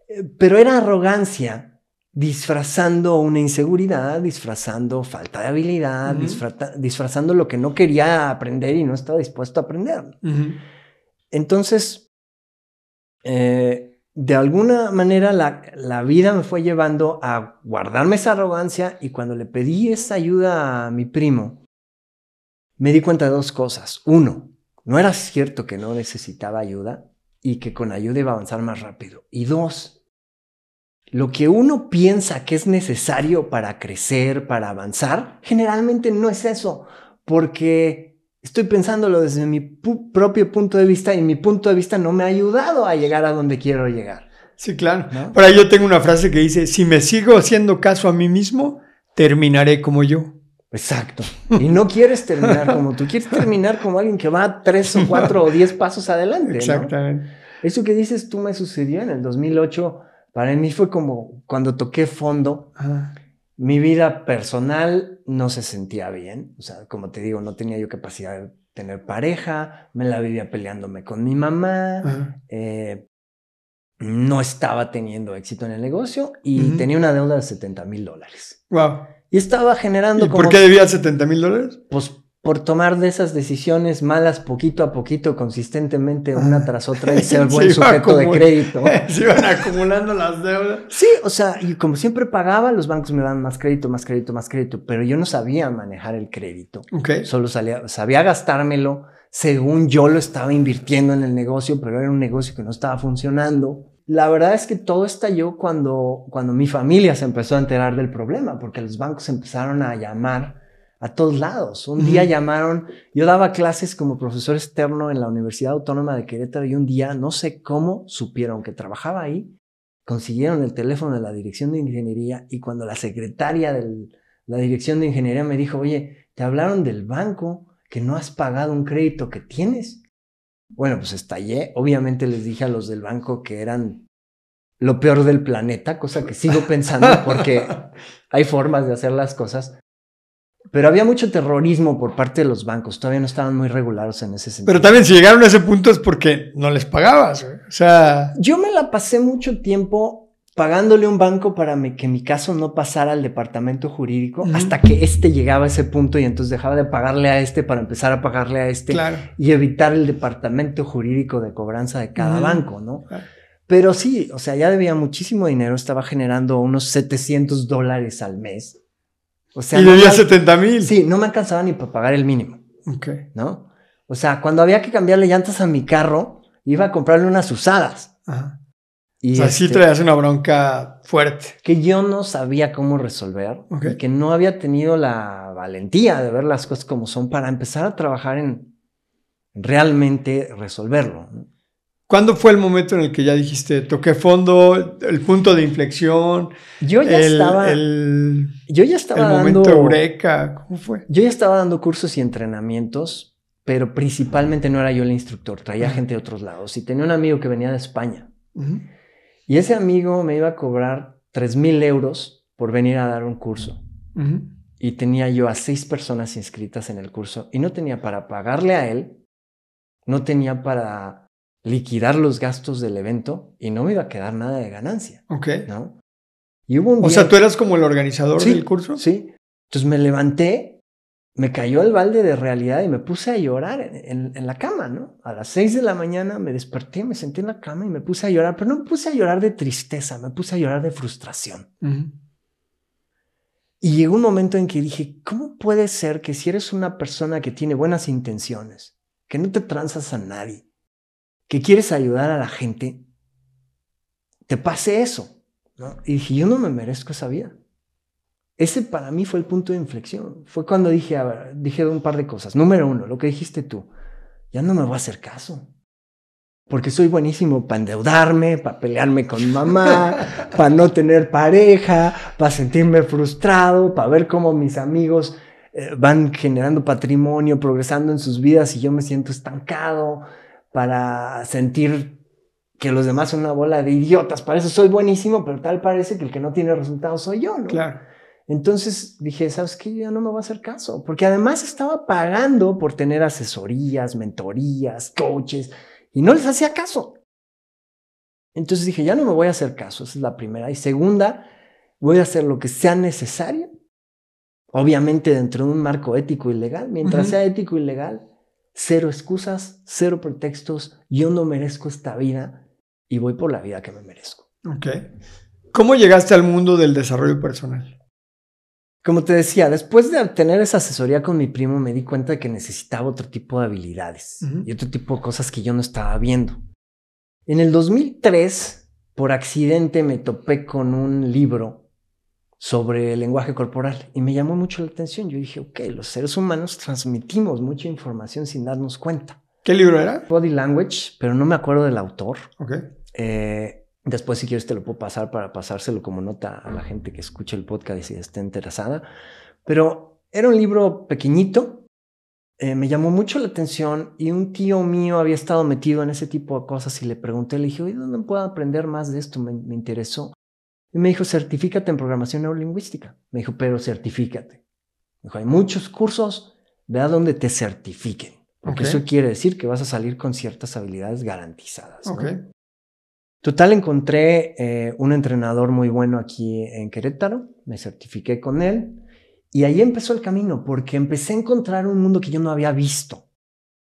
Eh, pero era arrogancia disfrazando una inseguridad, disfrazando falta de habilidad, disfrazando lo que no quería aprender y no estaba dispuesto a aprender. Entonces, eh, de alguna manera la, vida me fue llevando a guardarme esa arrogancia y cuando le pedí esa ayuda a mi primo, me di cuenta de dos cosas. Uno, no era cierto que no necesitaba ayuda y que con ayuda iba a avanzar más rápido. Y dos, lo que uno piensa que es necesario para crecer, para avanzar, generalmente no es eso, porque estoy pensándolo desde mi propio punto de vista y mi punto de vista no me ha ayudado a llegar a donde quiero llegar. Sí, claro. Por ahí yo tengo una frase que dice, si me sigo haciendo caso a mí mismo, terminaré como yo. Exacto. Y no quieres terminar como tú, quieres terminar como alguien que va tres o cuatro o diez pasos adelante. Exactamente. Eso que dices tú me sucedió en el 2008. Para mí fue como cuando toqué fondo. Mi vida personal no se sentía bien, o sea, como te digo, no tenía yo capacidad de tener pareja, me la vivía peleándome con mi mamá, eh, no estaba teniendo éxito en el negocio y tenía una deuda de 70 mil dólares. Wow. Y estaba generando... ¿Y por qué debía 70 mil dólares? Pues por tomar de esas decisiones malas poquito a poquito, consistentemente, una tras otra, y ser buen sujeto de crédito. Se iban acumulando las deudas. Sí, o sea, y como siempre pagaba, los bancos me daban más crédito, más crédito, más crédito, pero yo no sabía manejar el crédito. Okay. Solo sabía gastármelo según yo lo estaba invirtiendo en el negocio, pero era un negocio que no estaba funcionando. La verdad es que todo estalló cuando, cuando mi familia se empezó a enterar del problema, porque los bancos empezaron a llamar a todos lados. Un día llamaron, yo daba clases como profesor externo en la Universidad Autónoma de Querétaro y un día, no sé cómo, supieron que trabajaba ahí, consiguieron el teléfono de la Dirección de Ingeniería y cuando la secretaria de la Dirección de Ingeniería me dijo, oye, te hablaron del banco, que no has pagado un crédito que tienes. Bueno, pues estallé. Obviamente les dije a los del banco que eran lo peor del planeta, cosa que sigo pensando porque hay formas de hacer las cosas. Pero había mucho terrorismo por parte de los bancos, todavía no estaban muy regulados en ese sentido. Pero también si llegaron a ese punto es porque no les pagabas, o sea... Yo me la pasé mucho tiempo pagándole un banco para que mi caso no pasara al departamento jurídico hasta que este llegaba a ese punto y entonces dejaba de pagarle a este para empezar a pagarle a este y evitar el departamento jurídico de cobranza de cada banco, ¿no? Pero sí, o sea, ya debía muchísimo dinero, estaba generando unos 700 dólares al mes o sea, y debía 70 mil. Sí, no me alcanzaba ni para pagar el mínimo. Ok. ¿No? O sea, cuando había que cambiarle llantas a mi carro, iba a comprarle unas usadas. Ajá. Y o sea, sí este traías una bronca fuerte. Que yo no sabía cómo resolver. Y que no había tenido la valentía de ver las cosas como son para empezar a trabajar en realmente resolverlo. ¿Cuándo fue el momento en el que ya dijiste, toqué fondo, el punto de inflexión? Yo ya estaba. El, yo ya estaba el momento eureka, ¿cómo fue? Yo ya estaba dando cursos y entrenamientos, pero principalmente no era yo el instructor, traía gente de otros lados. Y tenía un amigo que venía de España. Y ese amigo me iba a cobrar 3 mil euros por venir a dar un curso. Y tenía yo a seis personas inscritas en el curso y no tenía para pagarle a él, no tenía para liquidar los gastos del evento y no me iba a quedar nada de ganancia. Ok. ¿no? Y hubo un o sea, tú eras como el organizador del curso. Sí. Entonces me levanté, me cayó el balde de realidad y me puse a llorar en, la cama, ¿no? A las seis de la mañana me desperté, me senté en la cama y me puse a llorar, pero no me puse a llorar de tristeza, me puse a llorar de frustración. Y llegó un momento en que dije, ¿cómo puede ser que si eres una persona que tiene buenas intenciones, que no te transas a nadie, que quieres ayudar a la gente, te pase eso. ¿no? Y dije, yo no me merezco esa vida. Ese para mí fue el punto de inflexión. Fue cuando dije, a ver, dije un par de cosas. Número uno, lo que dijiste tú, ya no me voy a hacer caso. Porque soy buenísimo para endeudarme, para pelearme con mamá, para no tener pareja, para sentirme frustrado, para ver cómo mis amigos eh, van generando patrimonio, progresando en sus vidas y yo me siento estancado para sentir que los demás son una bola de idiotas. Para eso soy buenísimo, pero tal parece que el que no tiene resultados soy yo, ¿no? Claro. Entonces dije, ¿sabes qué? ya no me voy a hacer caso, porque además estaba pagando por tener asesorías, mentorías, coaches, y no les hacía caso. Entonces dije, ya no me voy a hacer caso, esa es la primera. Y segunda, voy a hacer lo que sea necesario, obviamente dentro de un marco ético y legal. Mientras sea ético y legal, cero excusas, cero pretextos, yo no merezco esta vida y voy por la vida que me merezco. Ok. ¿Cómo llegaste al mundo del desarrollo personal? Como te decía, después de obtener esa asesoría con mi primo, me di cuenta de que necesitaba otro tipo de habilidades y otro tipo de cosas que yo no estaba viendo. En el 2003, por accidente, me topé con un libro sobre el lenguaje corporal y me llamó mucho la atención. Yo dije, ok, los seres humanos transmitimos mucha información sin darnos cuenta. ¿Qué libro era? Body Language, pero no me acuerdo del autor. Ok. Eh, después, si quieres, te lo puedo pasar para pasárselo como nota a la gente que escuche el podcast y si esté interesada. Pero era un libro pequeñito, eh, me llamó mucho la atención y un tío mío había estado metido en ese tipo de cosas y le pregunté, le dije, ¿dónde puedo aprender más de esto? me interesó. Y me dijo, certifícate en programación neurolingüística. Me dijo, pero certifícate. Me dijo, hay muchos cursos, ve a donde te certifiquen. Porque eso quiere decir que vas a salir con ciertas habilidades garantizadas. Total, encontré eh, un entrenador muy bueno aquí en Querétaro, me certifiqué con él y ahí empezó el camino porque empecé a encontrar un mundo que yo no había visto.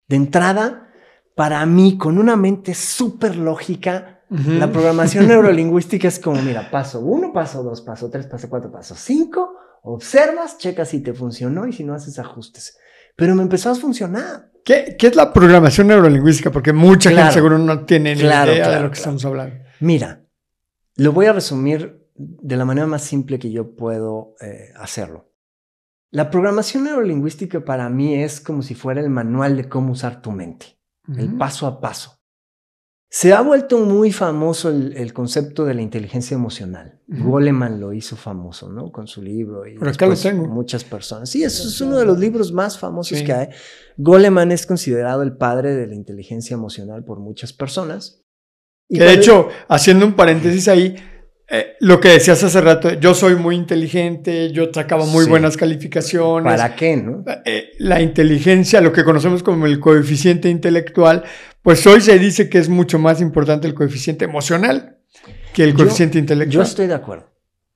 De entrada, para mí, con una mente súper lógica, la programación neurolingüística es como, mira, paso uno, paso dos, paso tres, paso cuatro, paso cinco, observas, checas si te funcionó y si no haces ajustes. Pero me empezó a funcionar. ¿Qué, qué es la programación neurolingüística? Porque mucha gente seguro no tiene ni idea de lo que estamos hablando. Mira, lo voy a resumir de la manera más simple que yo puedo eh, hacerlo. La programación neurolingüística para mí es como si fuera el manual de cómo usar tu mente, el paso a paso. Se ha vuelto muy famoso el, concepto de la inteligencia emocional. Goleman lo hizo famoso, ¿no? Con su libro. Y Pero acá lo tengo. Muchas personas. Sí, eso es uno de los libros más famosos que hay. Goleman es considerado el padre de la inteligencia emocional por muchas personas. Y de hecho, haciendo un paréntesis ahí, eh, lo que decías hace rato, yo soy muy inteligente, yo sacaba muy buenas calificaciones. ¿Para qué, no? Eh, la inteligencia, lo que conocemos como el coeficiente intelectual, pues hoy se dice que es mucho más importante el coeficiente emocional que el coeficiente intelectual. Yo estoy de acuerdo.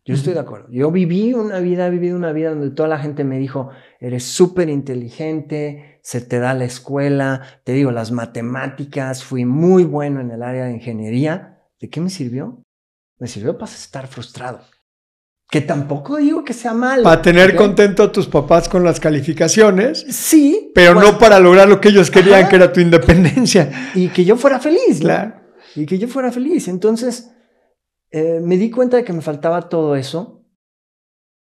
Yo estoy de acuerdo. Yo viví una vida, he vivido una vida donde toda la gente me dijo, eres súper inteligente, se te da la escuela, te digo, las matemáticas, fui muy bueno en el área de ingeniería. ¿De qué me sirvió? me sirvió para estar frustrado. Que tampoco digo que sea malo. Para tener contento a tus papás con las calificaciones. Sí. Pero no para lograr lo que ellos querían, que era tu independencia. Y que yo fuera feliz. Claro. Y que yo fuera feliz. Entonces, eh, me di cuenta de que me faltaba todo eso.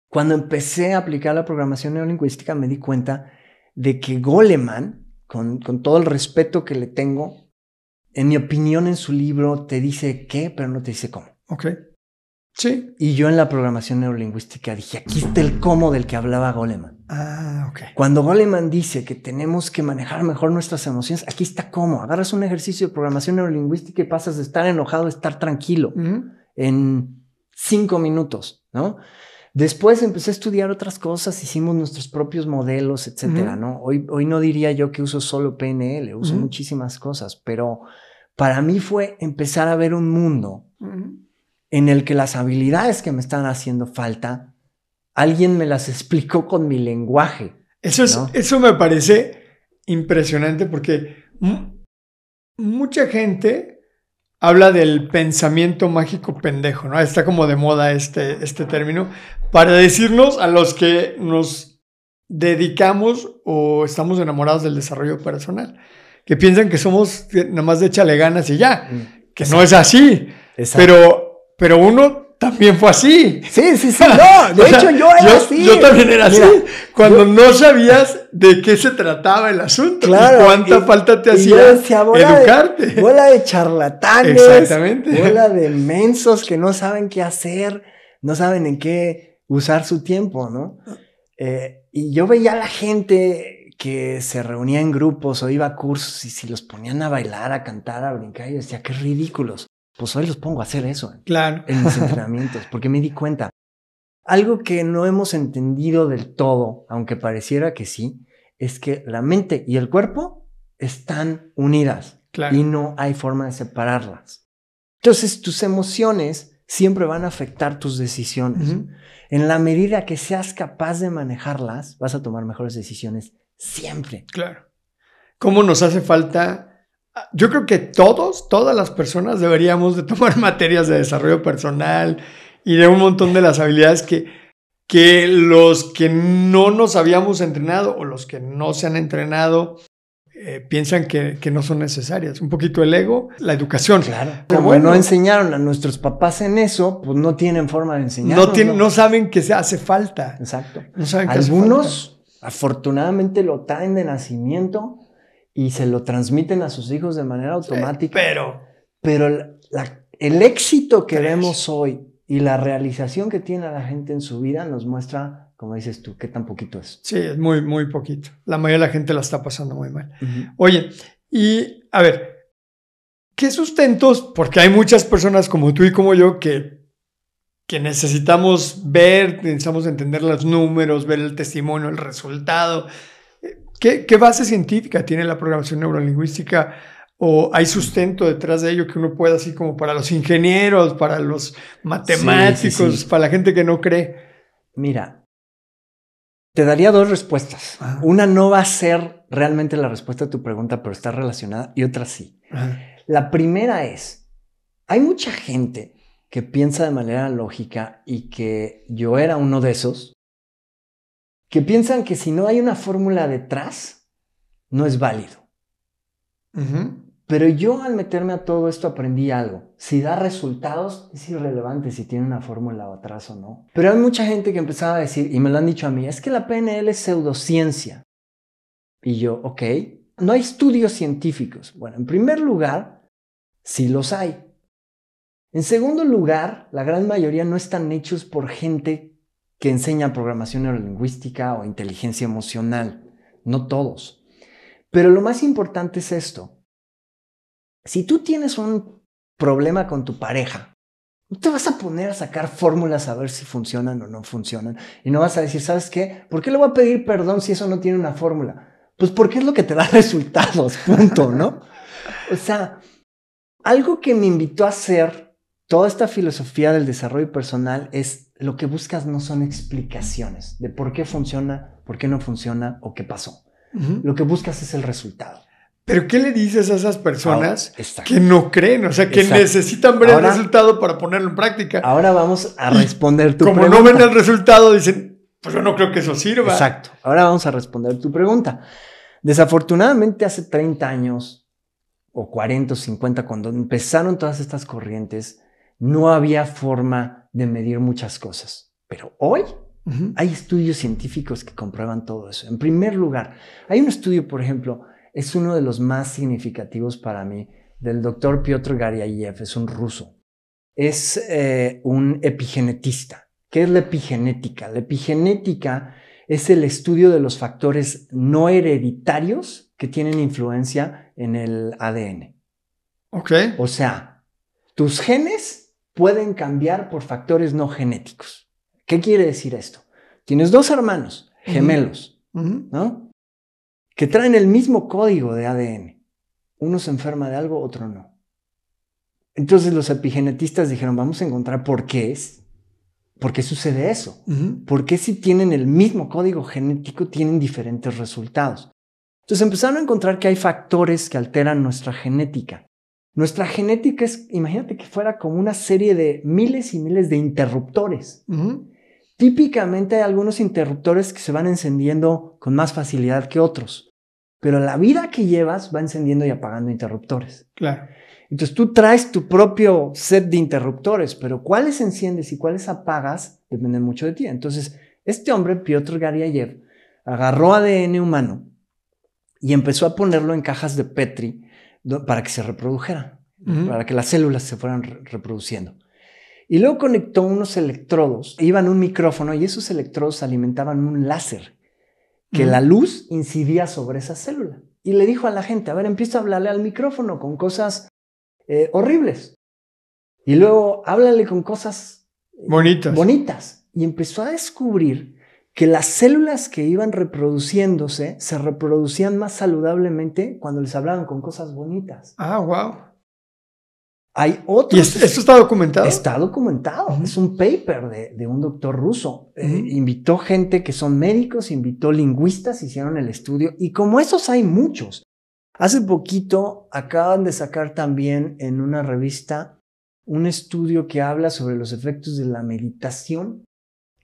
Cuando empecé a aplicar la programación neurolingüística, me di cuenta de que Goleman, con, con todo el respeto que le tengo, en mi opinión, en su libro te dice qué, pero no te dice cómo. Ok. Sí. Y yo en la programación neurolingüística dije, aquí está el cómo del que hablaba Goleman. Ah, ok. Cuando Goleman dice que tenemos que manejar mejor nuestras emociones, aquí está cómo. Agarras un ejercicio de programación neurolingüística y pasas de estar enojado a estar tranquilo en cinco minutos, ¿no? Después empecé a estudiar otras cosas, hicimos nuestros propios modelos, etcétera. ¿no? Hoy, hoy no diría yo que uso solo PNL, uso muchísimas cosas, pero para mí fue empezar a ver un mundo. En el que las habilidades que me están haciendo falta, alguien me las explicó con mi lenguaje. Eso, es, ¿No? eso me parece impresionante porque mu- mucha gente habla del pensamiento mágico pendejo, ¿no? Está como de moda este, este término, para decirnos a los que nos dedicamos o estamos enamorados del desarrollo personal, que piensan que somos nada más de échale ganas y ya, que no es así, Exacto. pero, pero uno también fue así. Sí, sí, sí, no, de O sea, hecho yo era así. Yo también era Mira, así. Cuando no sabías de qué se trataba el asunto Claro, y cuánta y- falta te hacía yo decía, bola de- educarte. Bola de charlatanes. Exactamente. Bola de mensos que no saben qué hacer, no saben en qué usar su tiempo, ¿no? Eh, y yo veía a la gente que se reunía en grupos o iba a cursos y si los ponían a bailar, a cantar, a brincar, yo decía, qué ridículos. Pues hoy los pongo a hacer eso Claro. en mis entrenamientos, porque me di cuenta. Algo que no hemos entendido del todo, aunque pareciera que sí, es que la mente y el cuerpo están unidas Claro. y no hay forma de separarlas. Entonces tus emociones siempre van a afectar tus decisiones. En la medida que seas capaz de manejarlas, vas a tomar mejores decisiones siempre. Claro. ¿Cómo nos hace falta? Yo creo que todos, todas las personas deberíamos de tomar materias de desarrollo personal y de un montón de las habilidades que, que los que no nos habíamos entrenado o los que no se han entrenado eh, piensan que, que no son necesarias. Un poquito el ego, la educación. Claro. Pero bueno. no enseñaron a nuestros papás en eso, pues no tienen forma de enseñar. No, tienen- no saben que se hace falta. Exacto. No saben que hace Algunos, afortunadamente, lo traen de nacimiento y se lo transmiten a sus hijos de manera automática. Pero Pero la- la- el éxito que Pero- vemos hoy y la realización que tiene la gente en su vida nos muestra, como dices tú, qué tan poquito es. sí, es muy, muy poquito. La mayoría de la gente la está pasando muy mal. Oye, y a ver, ¿qué sustentos? Porque hay muchas personas como tú y como yo que, que necesitamos ver, necesitamos entender los números, ver el testimonio, el resultado. ¿Qué, qué base científica tiene la programación neurolingüística? ¿O hay sustento detrás de ello que uno pueda, así como para los ingenieros, para los matemáticos, sí, sí. para la gente que no cree? Mira, te daría dos respuestas. Ajá. Una no va a ser realmente la respuesta a tu pregunta, pero está relacionada, y otra sí. La primera es, hay mucha gente que piensa de manera lógica y que yo era uno de esos, que piensan que si no hay una fórmula detrás, no es válido. Pero yo al meterme a todo esto aprendí algo. Si da resultados, es irrelevante si tiene una fórmula atrás o no. Pero hay mucha gente que empezaba a decir, y me lo han dicho a mí, es que la PNL es pseudociencia. Y yo, ok, no hay estudios científicos. Bueno, en primer lugar, sí los hay. En segundo lugar, la gran mayoría no están hechos por gente que enseña programación neurolingüística o inteligencia emocional. No todos. Pero lo más importante es esto. Si tú tienes un problema con tu pareja, no te vas a poner a sacar fórmulas a ver si funcionan o no funcionan. Y no vas a decir, ¿sabes qué? ¿Por qué le voy a pedir perdón si eso no tiene una fórmula? Pues porque es lo que te da resultados, punto, ¿no? O sea, algo que me invitó a hacer toda esta filosofía del desarrollo personal es lo que buscas no son explicaciones de por qué funciona, por qué no funciona o qué pasó. Lo que buscas es el resultado. Pero ¿qué le dices a esas personas Ahora, que no creen? O sea, que Exacto. necesitan ver Ahora- el resultado para ponerlo en práctica. Ahora vamos a responder tu Como pregunta. no ven el resultado, dicen, pues yo no creo que eso sirva. Exacto. Ahora vamos a responder tu pregunta. Desafortunadamente hace 30 años o 40 o 50 cuando empezaron todas estas corrientes, no había forma de medir muchas cosas. Pero hoy hay estudios científicos que comprueban todo eso. En primer lugar, hay un estudio, por ejemplo, es uno de los más significativos para mí, del doctor Piotr Garyayev, es un ruso. Es eh, un epigenetista. ¿Qué es la epigenética? La epigenética es el estudio de los factores no hereditarios que tienen influencia en el ADN. Ok. O sea, tus genes pueden cambiar por factores no genéticos. ¿Qué quiere decir esto? Tienes dos hermanos gemelos. ¿no? Que traen el mismo código de ADN. Uno se enferma de algo, otro no. Entonces los epigenetistas dijeron, vamos a encontrar por qué es, por qué sucede eso. ¿Por qué si tienen el mismo código genético tienen diferentes resultados? Entonces empezaron a encontrar que hay factores que alteran nuestra genética. Nuestra genética es, imagínate que fuera como una serie de miles y miles de interruptores. Típicamente hay algunos interruptores que se van encendiendo con más facilidad que otros, pero la vida que llevas va encendiendo y apagando interruptores. Claro. Entonces tú traes tu propio set de interruptores, pero cuáles enciendes y cuáles apagas dependen mucho de ti. Entonces, este hombre, Piotr Garyayev, agarró ADN humano y empezó a ponerlo en cajas de Petri para que se reprodujera, para que las células se fueran re- reproduciendo. Y luego conectó unos electrodos, iban un micrófono y esos electrodos alimentaban un láser que la luz incidía sobre esa célula. Y le dijo a la gente, a ver, empieza a hablarle al micrófono con cosas eh, horribles. Y luego háblale con cosas Bonitas. bonitas. Y empezó a descubrir que las células que iban reproduciéndose se reproducían más saludablemente cuando les hablaban con cosas bonitas. ah, wow. Hay ¿Y otros... es- esto está documentado? Está documentado. Es un paper de, de un doctor ruso. Eh, invitó gente que son médicos, invitó lingüistas, hicieron el estudio. Y como esos hay muchos. Hace poquito acaban de sacar también en una revista un estudio que habla sobre los efectos de la meditación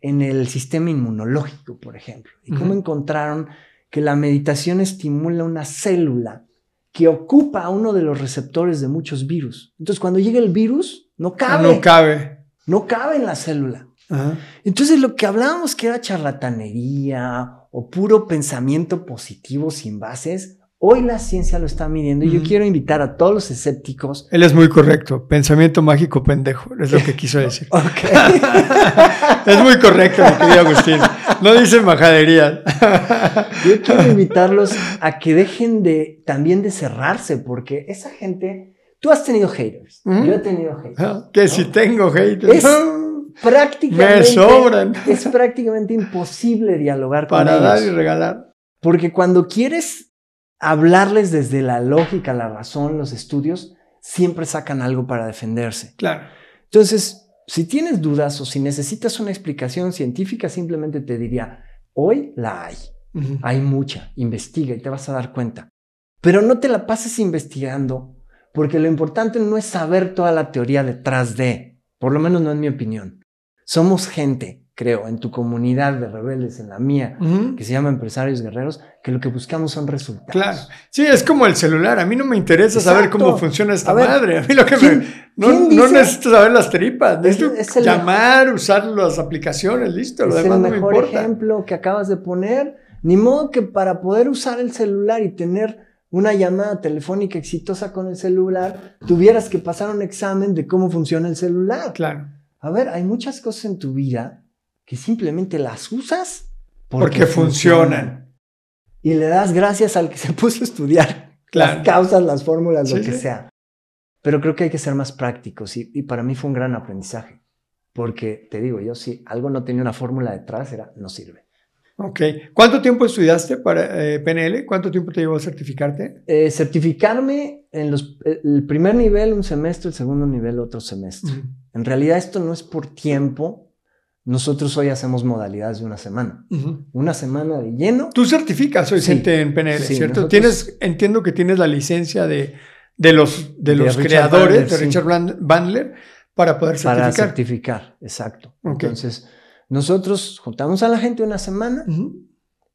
en el sistema inmunológico, por ejemplo. Y cómo encontraron que la meditación estimula una célula que ocupa uno de los receptores de muchos virus. Entonces, cuando llega el virus, no cabe, No cabe. no cabe en la célula. Ajá. Entonces, lo que hablábamos que era charlatanería o puro pensamiento positivo sin bases, hoy la ciencia lo está midiendo. Y yo quiero invitar a todos los escépticos. Él es muy correcto. Pensamiento mágico pendejo. Es lo que quiso decir. Ok. es muy correcto, mi querido Agustín. No dice majadería. Yo quiero invitarlos a que dejen de también de cerrarse, porque esa gente, tú has tenido haters, yo he tenido haters. que si tengo haters. Es prácticamente Me sobran. es prácticamente imposible dialogar con Para dar y ellos, regalar. porque cuando quieres hablarles desde la lógica, la razón, los estudios, siempre sacan algo para defenderse. Claro. Entonces, si tienes dudas o si necesitas una explicación científica, simplemente te diría, hoy la hay. Hay mucha, investiga y te vas a dar cuenta. Pero no te la pases investigando, porque lo importante no es saber toda la teoría detrás de, por lo menos no en mi opinión. Somos gente, creo, en tu comunidad de rebeldes, en la mía, Ujú. que se llama Empresarios Guerreros, que lo que buscamos son resultados. Claro. Sí, es como el celular. A mí no me interesa saber Exacto. cómo funciona esta A ver, madre. A mí lo que ¿quién- me. No, no necesito saber las tripas. Necesito es el llamar, usar las aplicaciones, listo. Lo Es demás el no me mejor importa. ejemplo que acabas de poner. Ni modo que para poder usar el celular y tener una llamada telefónica exitosa con el celular, tuvieras que pasar un examen de cómo funciona el celular. Claro. A ver, hay muchas cosas en tu vida que simplemente las usas Porque, funcionan. Y le das gracias al que se puso a estudiar Claro. las causas, las fórmulas, lo Sí, que sí. sea. Pero creo que hay que ser más prácticos y, y para mí fue un gran aprendizaje. Porque te digo, yo si algo no tenía una fórmula detrás, era no sirve. Ok. ¿Cuánto tiempo estudiaste para eh, PNL? ¿Cuánto tiempo te llevó a certificarte? Eh, certificarme en los, el primer nivel un semestre, el segundo nivel otro semestre. Ujú. En realidad esto no es por tiempo. Nosotros hoy hacemos modalidades de una semana. Ujú. Una semana de lleno. Tú certificas, soy Sí. en PNL, Sí, ¿cierto? nosotros- Tienes, entiendo que tienes la licencia de, de los, de De los Richard creadores Bandler, de sí. Richard Band- Bandler para poder para certificar. certificar, exacto. Ok. Entonces, nosotros juntamos a la gente una semana Ujú.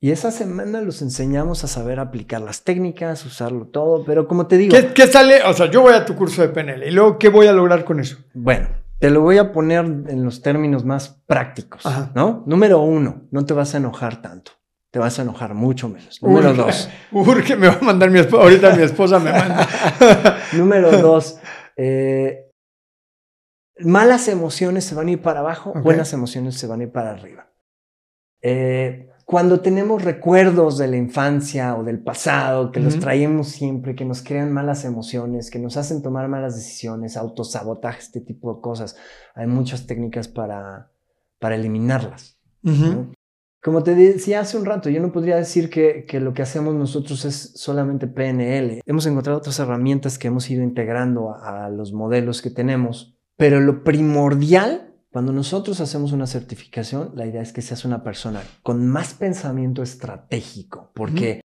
y esa semana los enseñamos a saber aplicar las técnicas, usarlo todo, pero como te digo, ¿Qué, qué sale? O sea, yo voy a tu curso de PNL y luego, ¿qué voy a lograr con eso? bueno, te lo voy a poner en los términos más prácticos, ¿no? Número uno, no te vas a enojar tanto. Te vas a enojar mucho menos. Número dos. Urge, me va a mandar mi esposa. Ahorita mi esposa me manda. Número dos. Eh, malas emociones se van a ir para abajo, buenas emociones se van a ir para arriba. Eh, cuando tenemos recuerdos de la infancia o del pasado, que los traemos siempre, que nos crean malas emociones, que nos hacen tomar malas decisiones, autosabotaje, este tipo de cosas, hay muchas técnicas para, para eliminarlas. Como te decía hace un rato, yo no podría decir que, que, lo que hacemos nosotros es solamente PNL. Hemos encontrado otras herramientas que hemos ido integrando a los modelos que tenemos, pero lo primordial cuando nosotros hacemos una certificación, la idea es que seas una persona con más pensamiento estratégico, porque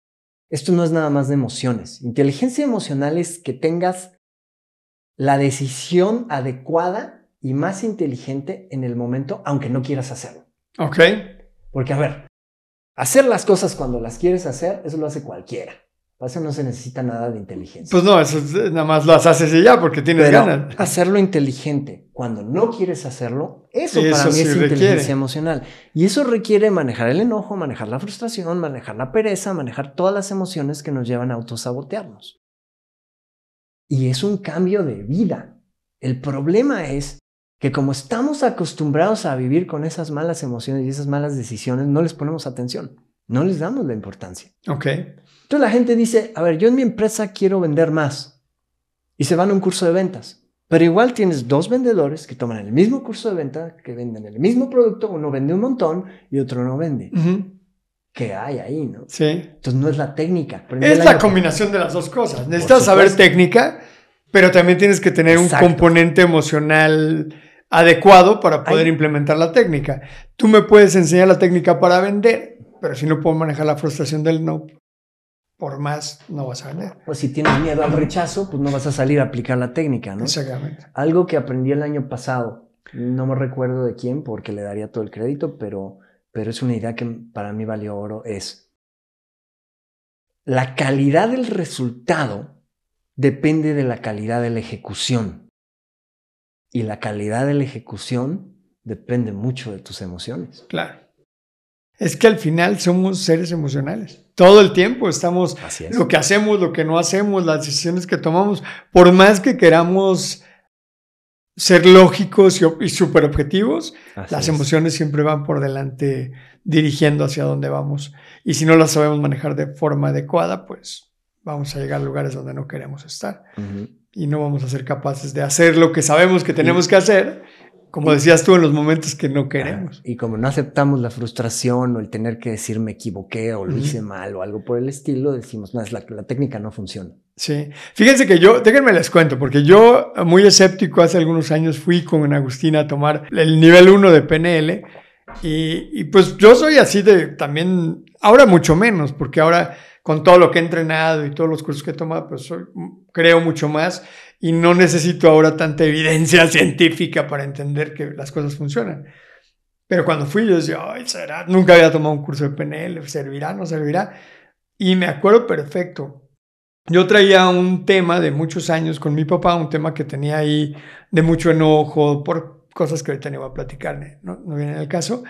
esto no es nada más de emociones. Inteligencia emocional es que tengas la decisión adecuada y más inteligente en el momento, aunque no quieras hacerlo. Ok. Porque, a ver, hacer las cosas cuando las quieres hacer, eso lo hace cualquiera. Para eso no se necesita nada de inteligencia. Pues no, eso nada más lo haces y ya porque tienes ganas. Hacerlo inteligente cuando no quieres hacerlo, eso, para mí es inteligencia emocional. Y eso requiere manejar el enojo, manejar la frustración, manejar la pereza, manejar todas las emociones que nos llevan a autosabotearnos. Y es un cambio de vida. El problema es que como estamos acostumbrados a vivir con esas malas emociones y esas malas decisiones, no les ponemos atención, no les damos la importancia. Ok. Entonces la gente dice, a ver, yo en mi empresa quiero vender más. Y se van a un curso de ventas. Pero igual tienes dos vendedores que toman el mismo curso de venta, que venden el mismo producto, uno vende un montón y otro no vende. ¿Qué hay ahí, no? Sí. Entonces no es la técnica. Es la combinación de las dos cosas. Necesitas saber técnica, pero también tienes que tener un componente emocional adecuado para poder implementar la técnica. Tú me puedes enseñar la técnica para vender, pero si no puedo manejar la frustración del no, por más no vas a vender. Pues si tienes miedo al rechazo, pues no vas a salir a aplicar la técnica, ¿no? Exactamente. Algo que aprendí el año pasado, no me recuerdo de quién porque le daría todo el crédito, pero, pero es una idea que para mí valió oro, es la calidad del resultado depende de la calidad de la ejecución. Y la calidad de la ejecución depende mucho de tus emociones. Claro. Es que al final somos seres emocionales. Todo el tiempo estamos, lo que hacemos, lo que no hacemos, las decisiones que tomamos, por más que queramos ser lógicos y, súper objetivos, las emociones siempre van por delante dirigiendo hacia dónde vamos. Y si no las sabemos manejar de forma adecuada, pues vamos a llegar a lugares donde no queremos estar. Y no vamos a ser capaces de hacer lo que sabemos que tenemos que hacer como decías tú, en los momentos que no queremos. Y como no aceptamos la frustración o el tener que decir me equivoqué o lo hice mal o algo por el estilo, decimos, no, es la, la, técnica no funciona. Sí. Fíjense que yo, déjenme les cuento, porque yo, muy escéptico, hace algunos años fui con Agustina a tomar el nivel 1 de PNL. Y, y pues yo soy así de también, ahora mucho menos, porque ahora con todo lo que he entrenado y todos los cursos que he tomado, pues soy, creo mucho más y no necesito ahora tanta evidencia científica para entender que las cosas funcionan. Pero cuando fui yo decía, ay, será, nunca había tomado un curso de PNL, ¿servirá, no servirá? Y me acuerdo perfecto. Yo traía un tema de muchos años con mi papá, un tema que tenía ahí de mucho enojo por cosas que ahorita no iba a no, no viene el caso,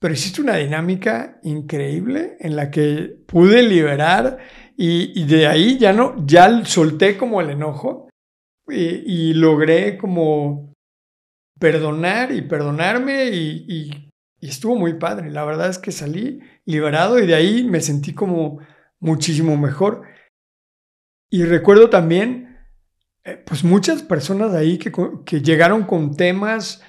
pero hiciste una dinámica increíble en la que pude liberar y, y de ahí ya no, ya solté como el enojo y, logré como perdonar y perdonarme y, estuvo muy padre. La verdad es que salí liberado y de ahí me sentí como muchísimo mejor. Y recuerdo también, eh, pues muchas personas de ahí que, que llegaron con temas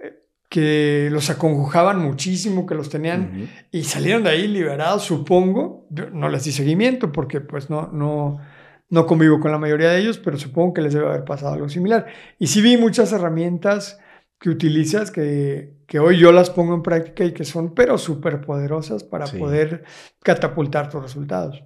eh, que los acongojaban muchísimo, que los tenían y salieron de ahí liberados, supongo. no les di seguimiento porque pues no, no, no convivo con la mayoría de ellos, pero supongo que les debe haber pasado algo similar. Y sí vi muchas herramientas que utilizas que, que hoy yo las pongo en práctica y que son pero súper poderosas para poder catapultar tus resultados.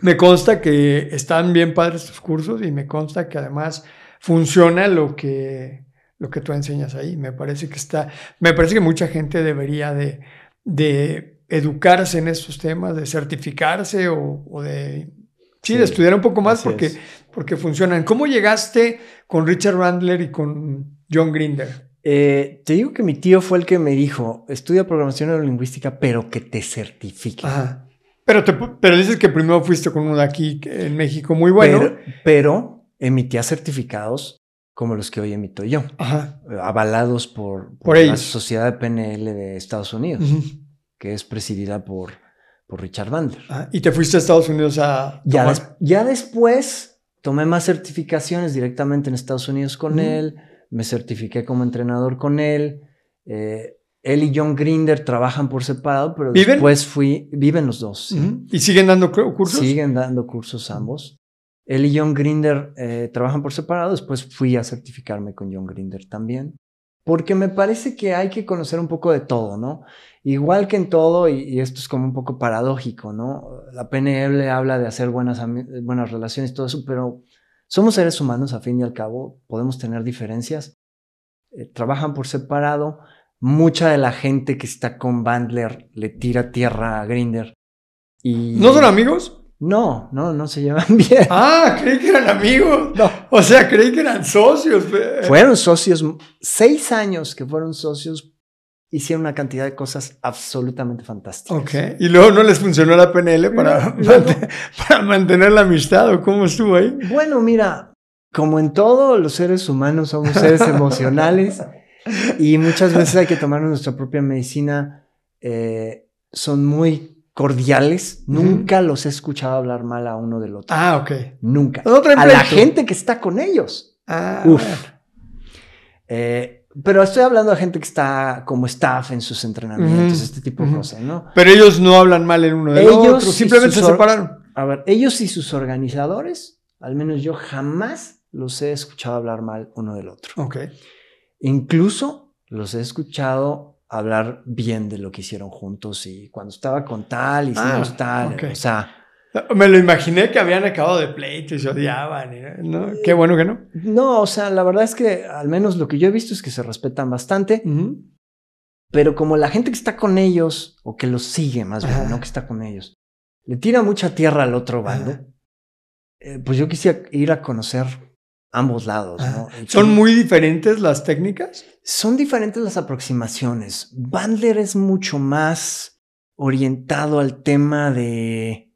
Me consta que están bien padres tus cursos y me consta que además funciona lo que, lo que tú enseñas ahí. Me parece que está, me parece que mucha gente debería de, de educarse en estos temas, de certificarse o, o de Sí, de estudiar un poco más porque, porque funcionan. ¿Cómo llegaste con Richard Randler y con John Grinder? Eh, te digo que mi tío fue el que me dijo, estudia programación neurolingüística, pero que te certifique. Ajá. Pero, te- pero dices que primero fuiste con uno de aquí en México muy bueno. Pero, pero emitía certificados como los que hoy emito yo, Ajá. avalados por, Por la. Sociedad de PNL de Estados Unidos, que es presidida por, por Richard Bandler. Ah, y te fuiste a Estados Unidos a. Ya, des- ya después tomé más certificaciones directamente en Estados Unidos con él, me certifiqué como entrenador con él. eh, él y John Grinder trabajan por separado, pero ¿Viven? después fui, viven los dos. sí. ¿Y siguen dando cu- cursos? Siguen dando cursos ambos. Él y John Grinder eh, trabajan por separado, después fui a certificarme con John Grinder también, porque me parece que hay que conocer un poco de todo, ¿no? Igual que en todo, y, y esto es como un poco paradójico, ¿no? La PNL habla de hacer buenas, buenas relaciones y todo eso, pero somos seres humanos, a fin y al cabo, podemos tener diferencias, eh, trabajan por separado, mucha de la gente que está con Bandler le tira tierra a Grinder. Y... ¿No son amigos? No, no, no se llevan bien. Ah, creí que eran amigos. No. O sea, creí que eran socios. Fueron socios, seis años que fueron socios, hicieron una cantidad de cosas absolutamente fantásticas. Ok. Y luego no les funcionó la PNL para, para mantener la amistad o cómo estuvo ahí. Bueno, mira, como en todo, los seres humanos somos seres emocionales y muchas veces hay que tomar nuestra propia medicina. eh, son muy cordiales. Nunca los he escuchado hablar mal a uno del otro. Ah, ok. Nunca. A la gente que está con ellos. Ah, Uf. Eh, pero estoy hablando de gente que está como staff en sus entrenamientos, este tipo de cosas, ¿no? Pero ellos no hablan mal el uno del Ellos otro. y Simplemente se separaron. A ver, ellos y sus organizadores, al menos yo jamás los he escuchado hablar mal uno del otro. Ok. Incluso los he escuchado hablar bien de lo que hicieron juntos y cuando estaba con tal, hicimos Ah, tal, ok. o sea, Me lo imaginé que habían acabado de pleito y se odiaban. y- ¿no? Qué bueno que no. no, o sea, la verdad es que al menos lo que yo he visto es que se respetan bastante, pero como la gente que está con ellos, o que los sigue más bien, Ajá. no que está con ellos, le tira mucha tierra al otro bando, eh, pues yo quisiera ir a conocer ambos lados, ¿Son muy diferentes las técnicas? Son diferentes las aproximaciones. Bandler es mucho más orientado al tema de,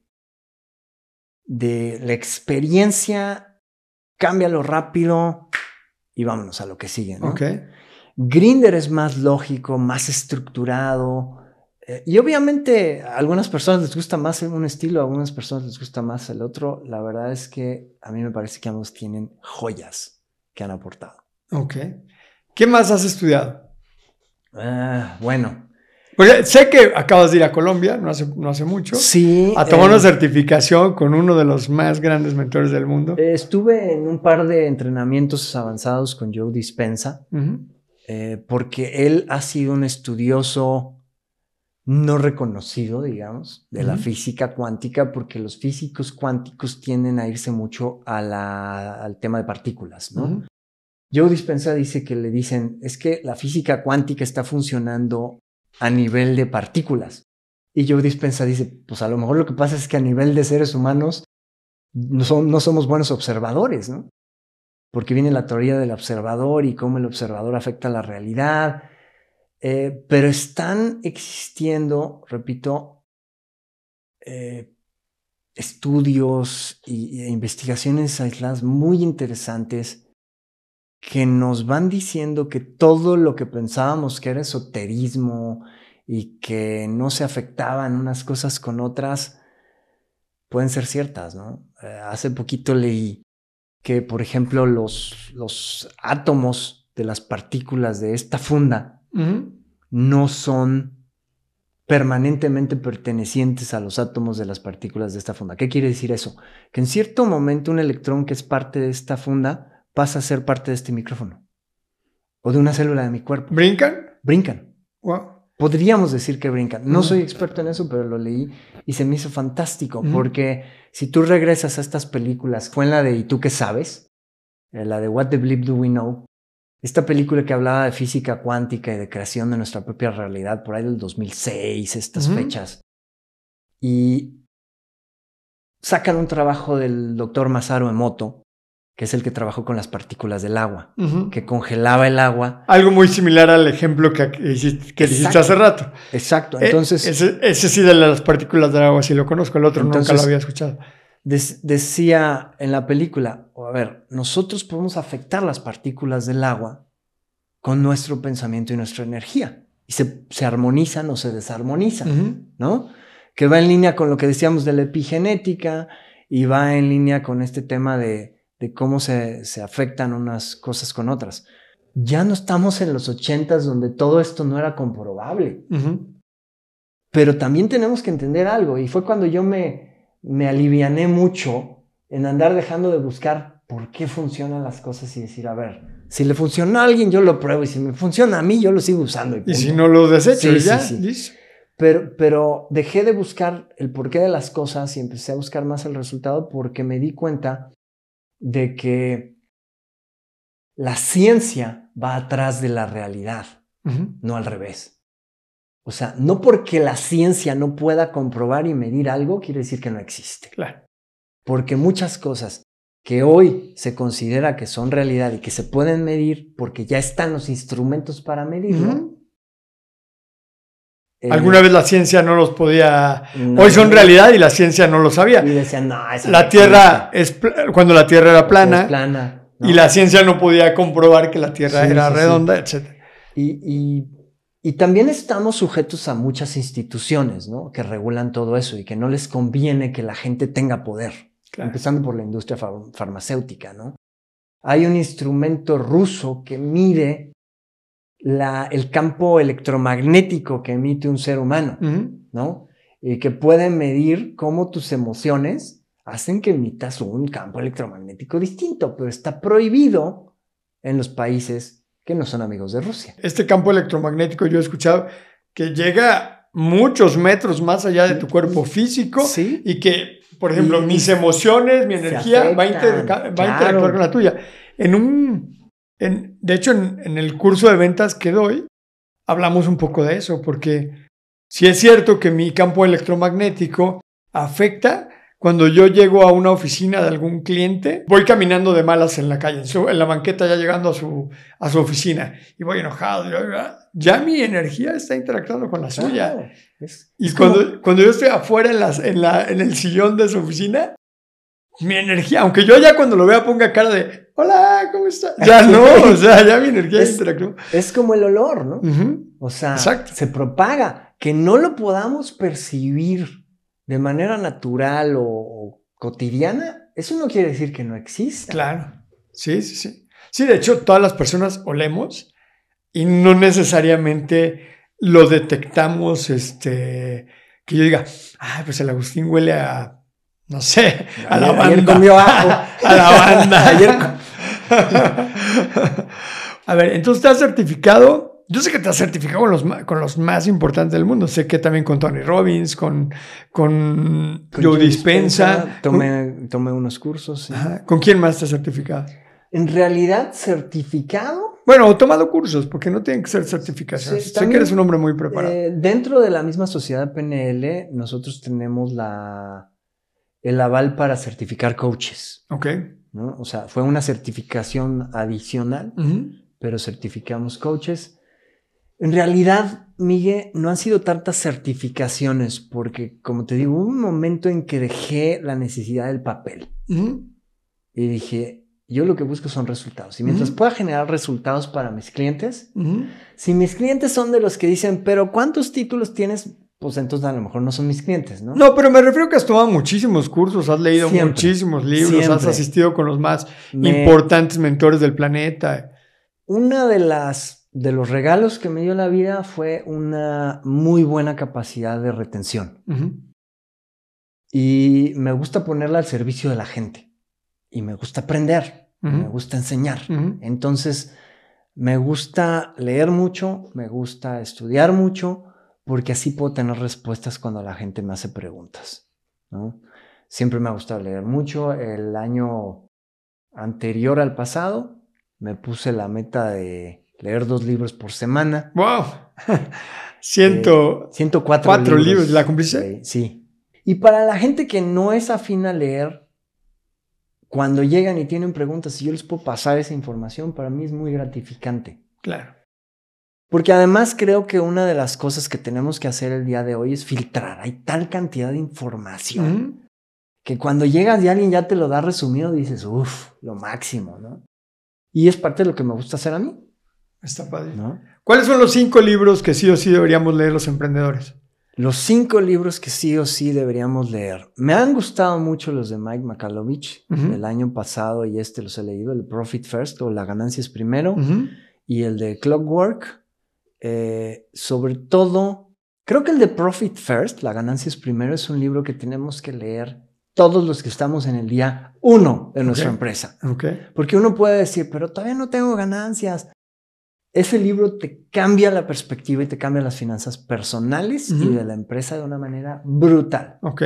de la experiencia, cámbialo rápido y vámonos a lo que sigue. ¿no? Ok. Grinder es más lógico, más estructurado. eh, y obviamente a algunas personas les gusta más un estilo, a algunas personas les gusta más el otro. La verdad es que a mí me parece que ambos tienen joyas que han aportado. Ok. ¿Qué más has estudiado? Ah, bueno, Pues sé que acabas de ir a Colombia, no hace, no hace mucho, sí. a tomar eh, una certificación con uno de los más grandes mentores del mundo. estuve en un par de entrenamientos avanzados con Joe Dispensa, eh, porque él ha sido un estudioso no reconocido, digamos, de la física cuántica, porque los físicos cuánticos tienden a irse mucho a la- al tema de partículas, ¿no? Joe Dispensa dice que le dicen, es que la física cuántica está funcionando a nivel de partículas. Y Joe Dispensa dice, pues a lo mejor lo que pasa es que a nivel de seres humanos no, son- no somos buenos observadores, ¿no? Porque viene la teoría del observador y cómo el observador afecta la realidad. Eh, pero están existiendo, repito, eh, estudios e investigaciones aisladas muy interesantes que nos van diciendo que todo lo que pensábamos que era esoterismo y que no se afectaban unas cosas con otras pueden ser ciertas, ¿no? Eh, hace poquito leí que, por ejemplo, los, los átomos de las partículas de esta funda no son permanentemente pertenecientes a los átomos de las partículas de esta funda. ¿Qué quiere decir eso? Que en cierto momento un electrón que es parte de esta funda pasa a ser parte de este micrófono o de una célula de mi cuerpo. ¿Brincan? Brincan. Wow. Podríamos decir que brincan. No Mm. soy experto en eso, pero lo leí y se me hizo fantástico Mm. porque si tú regresas a estas películas, fue en la de ¿Y tú qué sabes? Eh, La de What the Bleep Do We Know? Esta película que hablaba de física cuántica y de creación de nuestra propia realidad, por ahí del 2006, estas fechas. Y sacan un trabajo del doctor Masaru Emoto, que es el que trabajó con las partículas del agua, que congelaba el agua. Algo muy similar al ejemplo que, hiciste, que hace rato. Exacto. Eh, Entonces, ese, ese sí de las partículas del agua sí lo conozco, el otro nunca lo había escuchado. decía en la película, a ver, nosotros podemos afectar las partículas del agua con nuestro pensamiento y nuestra energía. Y se, se armonizan o se desarmonizan. ¿no? Que va en línea con lo que decíamos de la epigenética y va en línea con este tema de, de cómo se, se afectan unas cosas con otras. Ya no estamos en los ochentas donde todo esto no era comprobable, Ujú. pero también tenemos que entender algo y fue cuando yo me, me aliviané mucho en andar dejando de buscar por qué funcionan las cosas y decir, a ver, si le funciona a alguien yo lo pruebo y si me funciona a mí yo lo sigo usando. Y punto. si no lo desecho, Sí, y ya, sí, sí. Pero, pero dejé de buscar el porqué de las cosas y empecé a buscar más el resultado porque me di cuenta de que la ciencia va atrás de la realidad, no al revés. O sea, no porque la ciencia no pueda comprobar y medir algo, quiere decir que no existe. Claro. Porque muchas cosas que hoy se considera que son realidad y que se pueden medir porque ya están los instrumentos para medirlo. Alguna vez la ciencia no los podía... no- Hoy son realidad y la ciencia no lo sabía. Y decían, no, La Tierra es... Cuando la Tierra era plana, plana. ¿no? y la ciencia no podía comprobar que la Tierra Sí, era sí, sí. redonda, etc. Y, y- y también estamos sujetos a muchas instituciones ¿no? que regulan todo eso y que no les conviene que la gente tenga poder, Claro. empezando por la industria far- farmacéutica. ¿no? Hay un instrumento ruso que mide la- el campo electromagnético que emite un ser humano. ¿no? Y que puede medir cómo tus emociones hacen que emitas un campo electromagnético distinto, pero está prohibido en los países que no son amigos de Rusia. Este campo electromagnético yo he escuchado que llega muchos metros más allá de tu cuerpo físico Sí. y que, por ejemplo, Y- mis emociones, mi energía va a, afectan, interca- va a interactuar con la tuya. En un, en- de hecho, en, en el curso de ventas que doy, hablamos un poco de eso, porque si es cierto que mi campo electromagnético afecta cuando yo llego a una oficina de algún cliente, voy caminando de malas en la calle, en, su- en la banqueta ya llegando a su, a su oficina y voy enojado. ya- Ya mi energía está interactuando con la suya. Es- Y es como- cuando, cuando yo estoy afuera en, las, en, la, en el sillón de su oficina, mi energía, aunque yo ya cuando lo vea ponga cara de, hola, ¿cómo está? Ya no, o sea, ya mi energía Es- interactuó. es como el olor, ¿no? O sea, Exacto. se propaga. Que no lo podamos percibir de manera natural o, o cotidiana, eso no quiere decir que no exista. Claro. Sí, sí, sí. Sí, de hecho, todas las personas olemos y no necesariamente lo detectamos, este, que yo diga, ay, pues el Agustín huele a, no sé, a la banda. ayer comió ajo. a la banda. Ayer a ver, entonces te has certificado. Yo sé que te has certificado con los, con los más importantes del mundo. Sé que también con Tony Robbins, con, con, Con Joe Dispensa. Tomé, tomé unos cursos. sí. Ajá. ¿Con quién más te has certificado? En realidad, certificado Bueno, o tomado cursos, porque no tienen que ser certificaciones. Sí, sé que eres un hombre muy preparado. Eh, dentro de la misma sociedad PNL, nosotros tenemos la, el aval para certificar coaches. ok. ¿no? O sea, fue una certificación adicional, pero certificamos coaches. En realidad, Miguel, no han sido tantas certificaciones, porque, como te digo, hubo un momento en que dejé la necesidad del papel y dije, yo lo que busco son resultados. Y mientras pueda generar resultados para mis clientes, si mis clientes son de los que dicen, pero ¿cuántos títulos tienes? Pues entonces a lo mejor no son mis clientes, ¿no? No, pero me refiero que has tomado muchísimos cursos, has leído Siempre. muchísimos libros, has asistido con los más Me- importantes mentores del planeta. Una de las de los regalos que me dio la vida fue una muy buena capacidad de retención. Y me gusta ponerla al servicio de la gente. Y me gusta aprender. Ujú. Me gusta enseñar. Entonces, me gusta leer mucho, me gusta estudiar mucho, porque así puedo tener respuestas cuando la gente me hace preguntas. ¿no? Siempre me ha gustado leer mucho. El año anterior al pasado, me puse la meta de leer dos libros por semana. ¡Wow! Ciento. 104 Cuatro libros, ¿la cumpliste? Sí, sí. Y para la gente que no es afín a leer, cuando llegan y tienen preguntas y yo les puedo pasar esa información, para mí es muy gratificante. Claro. Porque además creo que una de las cosas que tenemos que hacer el día de hoy es filtrar. Hay tal cantidad de información que cuando llegas y alguien ya te lo da resumido, dices, uff, lo máximo, ¿no? Y es parte de lo que me gusta hacer a mí, Está padre. ¿no? ¿Cuáles son los cinco libros que sí o sí deberíamos leer los emprendedores? Los cinco libros que sí o sí deberíamos leer. Me han gustado mucho los de Mike Makalovich Ujú. del año pasado y este los he leído, el Profit First o La ganancia es primero y el de Clockwork. Eh, sobre todo, creo que el de Profit First, La ganancia es primero, es un libro que tenemos que leer todos los que estamos en el día uno de nuestra empresa. Porque uno puede decir, pero todavía no tengo ganancias. Ese libro te cambia la perspectiva y te cambia las finanzas personales y de la empresa de una manera brutal. Ok.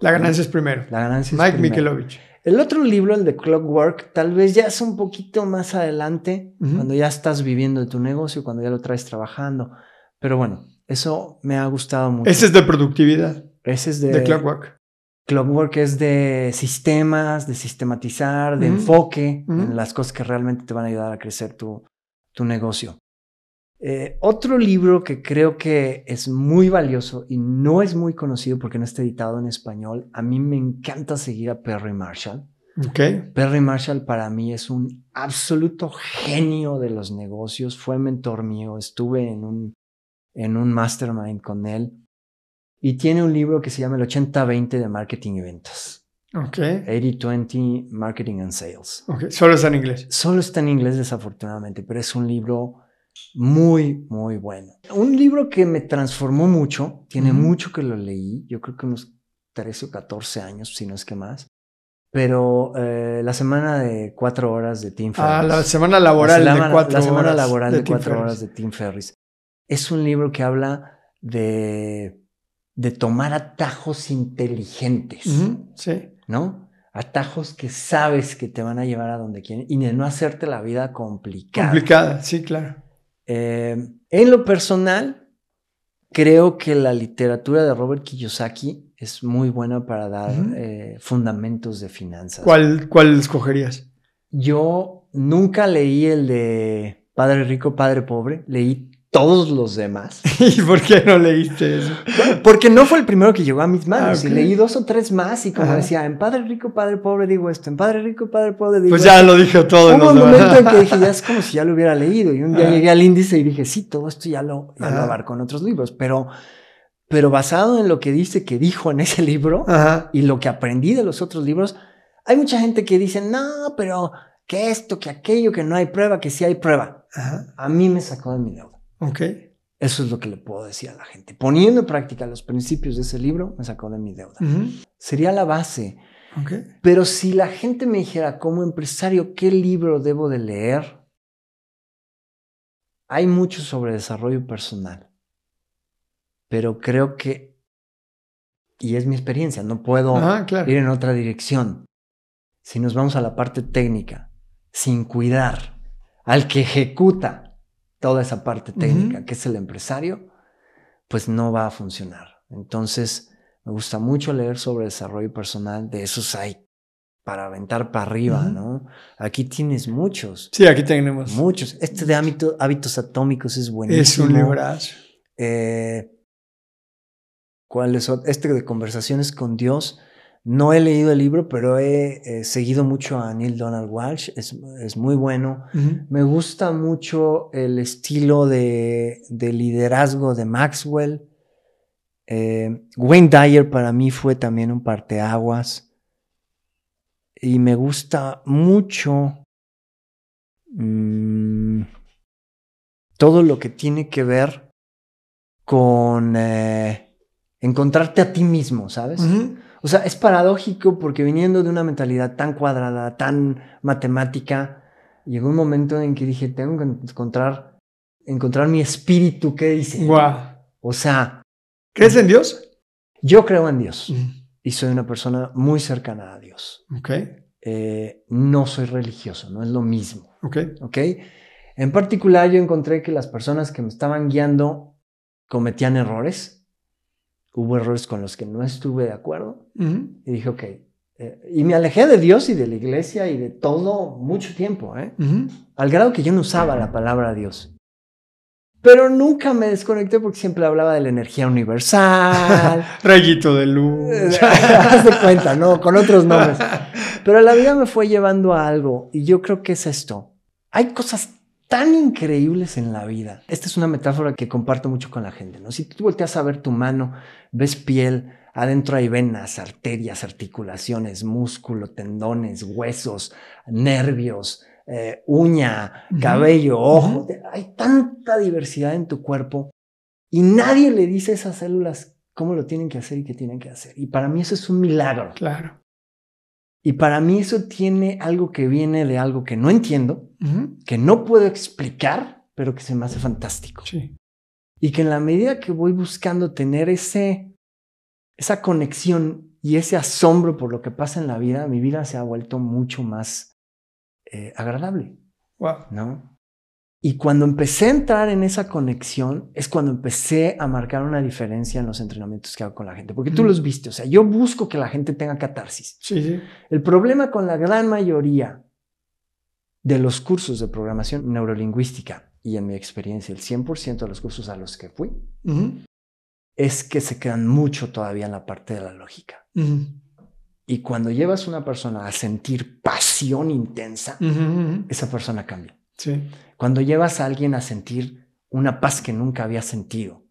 La ganancia es primero. La ganancia es Mike primero. Mikelovich. El otro libro, el de Clockwork, tal vez ya es un poquito más adelante, cuando ya estás viviendo de tu negocio, cuando ya lo traes trabajando. Pero bueno, eso me ha gustado mucho. Ese es de productividad, Ese es de, de Clockwork. Clockwork es de sistemas, de sistematizar, de enfoque en las cosas que realmente te van a ayudar a crecer tu, tu negocio. Eh, otro libro que creo que es muy valioso y no es muy conocido porque no está editado en español, a mí me encanta seguir a Perry Marshall. Ok. Perry Marshall para mí es un absoluto genio de los negocios, fue mentor mío, estuve en un, en un mastermind con él y tiene un libro que se llama el 80-20 de marketing y ventas. Ok. 80-20 Marketing and Sales. Ok. Solo está en inglés. Solo está en inglés desafortunadamente, pero es un libro muy, muy bueno. Un libro que me transformó mucho, tiene mucho que lo leí, yo creo que unos 13 o 14 años, si no es que más, pero eh, la semana de cuatro horas de Tim Ferriss. Ah, la semana laboral la de semana, cuatro la semana horas laboral de, cuatro horas de Tim Ferriss. Es un libro que habla de, de tomar atajos inteligentes. Sí. ¿no? Atajos que sabes que te van a llevar a donde quieren y de no hacerte la vida complicada. Complicada, sí, claro. Eh, en lo personal, creo que la literatura de Robert Kiyosaki es muy buena para dar eh, fundamentos de finanzas. ¿Cuál, ¿Cuál escogerías? Yo nunca leí el de Padre Rico, Padre Pobre, leí todos los demás. ¿Y por qué no leíste eso? Porque no fue el primero que llegó a mis manos. Ah, ok. Y leí dos o tres más y como Ajá. decía, en Padre Rico, Padre Pobre digo esto, en Padre Rico, Padre Pobre digo Pues esto. ya lo dije todo. Hubo los un demás. momento en que dije, ya es como si ya lo hubiera leído. Y un día Ajá. llegué al índice y dije, sí, todo esto ya lo, ya lo abarco en otros libros. Pero, pero basado en lo que dice que dijo en ese libro Ajá. y lo que aprendí de los otros libros, hay mucha gente que dice, no, pero que esto, que aquello, que no hay prueba, que sí hay prueba. A mí me sacó de mi deuda. Ok. Eso es lo que le puedo decir a la gente. Poniendo en práctica los principios de ese libro, me sacó de mi deuda. Sería la base. Ok. Pero si la gente me dijera como empresario qué libro debo de leer, hay mucho sobre desarrollo personal. Pero creo que, y es mi experiencia, no puedo Ajá, claro. ir en otra dirección. Si nos vamos a la parte técnica, sin cuidar al que ejecuta toda esa parte técnica, que es el empresario, pues no va a funcionar. Entonces, me gusta mucho leer sobre desarrollo personal, de esos hay para aventar para arriba. ¿no? Aquí tienes muchos, Sí, aquí tenemos. muchos. Este de hábito- hábitos atómicos es buenísimo. Es un librazo. Eh, ¿Cuál es Este de conversaciones con Dios. No he leído el libro, pero he eh, seguido mucho a Neil Donald Walsh. Es, es muy bueno. Me gusta mucho el estilo de, de liderazgo de Maxwell. Eh, Wayne Dyer para mí fue también un parteaguas. Y me gusta mucho mm, todo lo que tiene que ver con eh, encontrarte a ti mismo, ¿sabes? O sea, es paradójico porque viniendo de una mentalidad tan cuadrada, tan matemática, llegó un momento en que dije, tengo que encontrar, encontrar mi espíritu, ¿qué dice? Guau. O sea, ¿Crees en Dios? yo creo en Dios Ujú, y soy una persona muy cercana a Dios. Ok. Eh, no soy religioso, no es lo mismo, Ok. ¿ok? En particular, yo encontré que las personas que me estaban guiando cometían errores. Hubo errores con los que no estuve de acuerdo Ujú, y dije, ok, Eh, y me alejé de Dios y de la iglesia y de todo mucho tiempo, ¿eh? al grado que yo no usaba la palabra Dios. Pero nunca me desconecté porque siempre hablaba de la energía universal. Rayito de luz. Haz de cuenta, ¿no? Con otros nombres. Pero la vida me fue llevando a algo y yo creo que es esto. Hay cosas tan increíbles en la vida. Esta es una metáfora que comparto mucho con la gente, ¿no? Si tú volteas a ver tu mano, ves piel, Adentro hay venas, arterias, articulaciones, músculo, tendones, huesos, nervios, eh, uña, cabello, ojo. Hay tanta diversidad en tu cuerpo y nadie le dice a esas células cómo lo tienen que hacer y qué tienen que hacer. Y para mí eso es un milagro. Claro. Y para mí eso tiene algo que viene de algo que no entiendo, que no puedo explicar, pero que se me hace fantástico. Sí. Y que en la medida que voy buscando tener ese esa conexión y ese asombro por lo que pasa en la vida, mi vida se ha vuelto mucho más eh, agradable. Wow. ¿No? Y cuando empecé a entrar en esa conexión, es cuando empecé a marcar una diferencia en los entrenamientos que hago con la gente. Porque tú los viste, o sea, yo busco que la gente tenga catarsis. Sí, sí. El problema con la gran mayoría de los cursos de programación neurolingüística, y en mi experiencia, el 100% de los cursos a los que fui, es que se quedan mucho todavía en la parte de la lógica. Y cuando llevas a una persona a sentir pasión intensa, esa persona cambia. Sí. Cuando llevas a alguien a sentir una paz que nunca había sentido.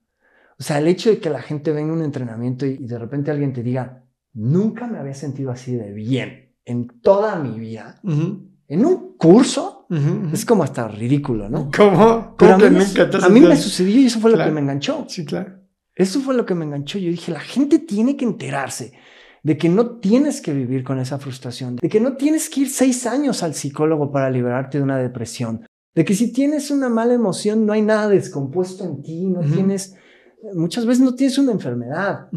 O sea, el hecho de que la gente venga a un entrenamiento y, de repente alguien te diga, nunca me había sentido así de bien en toda mi vida. En un curso es como hasta ridículo, ¿no? ¿Cómo? Pero a mí, me, a mí me sucedió y eso fue lo que me enganchó. Sí, claro. Eso fue lo que me enganchó. Yo dije, la gente tiene que enterarse de que no tienes que vivir con esa frustración, de que no tienes que ir seis años al psicólogo para liberarte de una depresión, de que si tienes una mala emoción no hay nada descompuesto en ti, no tienes, muchas veces no tienes una enfermedad,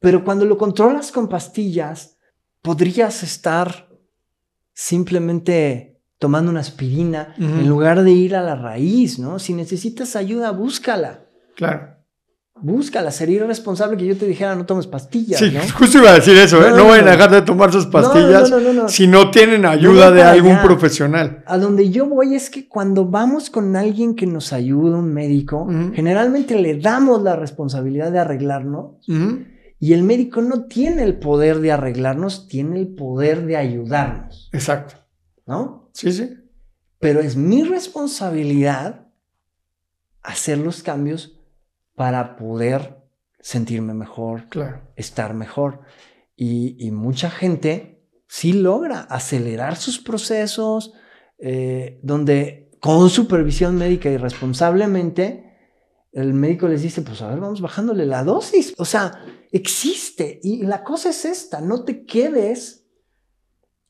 pero cuando lo controlas con pastillas, podrías estar simplemente tomando una aspirina en lugar de ir a la raíz, ¿no? Si necesitas ayuda, búscala. Claro búscala, sería irresponsable que yo te dijera no tomes pastillas. Sí, justo iba a decir eso, ¿eh? no, vayan a dejar de tomar sus pastillas si no tienen ayuda de algún profesional. A donde yo voy es que cuando vamos con alguien que nos ayuda, un médico, generalmente le damos la responsabilidad de arreglarnos y el médico no tiene el poder de arreglarnos, tiene el poder de ayudarnos. Exacto. ¿No? Sí, sí. Pero es mi responsabilidad hacer los cambios para poder sentirme mejor, estar mejor. Y, mucha gente sí logra acelerar sus procesos, eh, donde con supervisión médica y responsablemente, el médico les dice, pues a ver, vamos bajándole la dosis. O sea, existe. Y la cosa es esta, no te quedes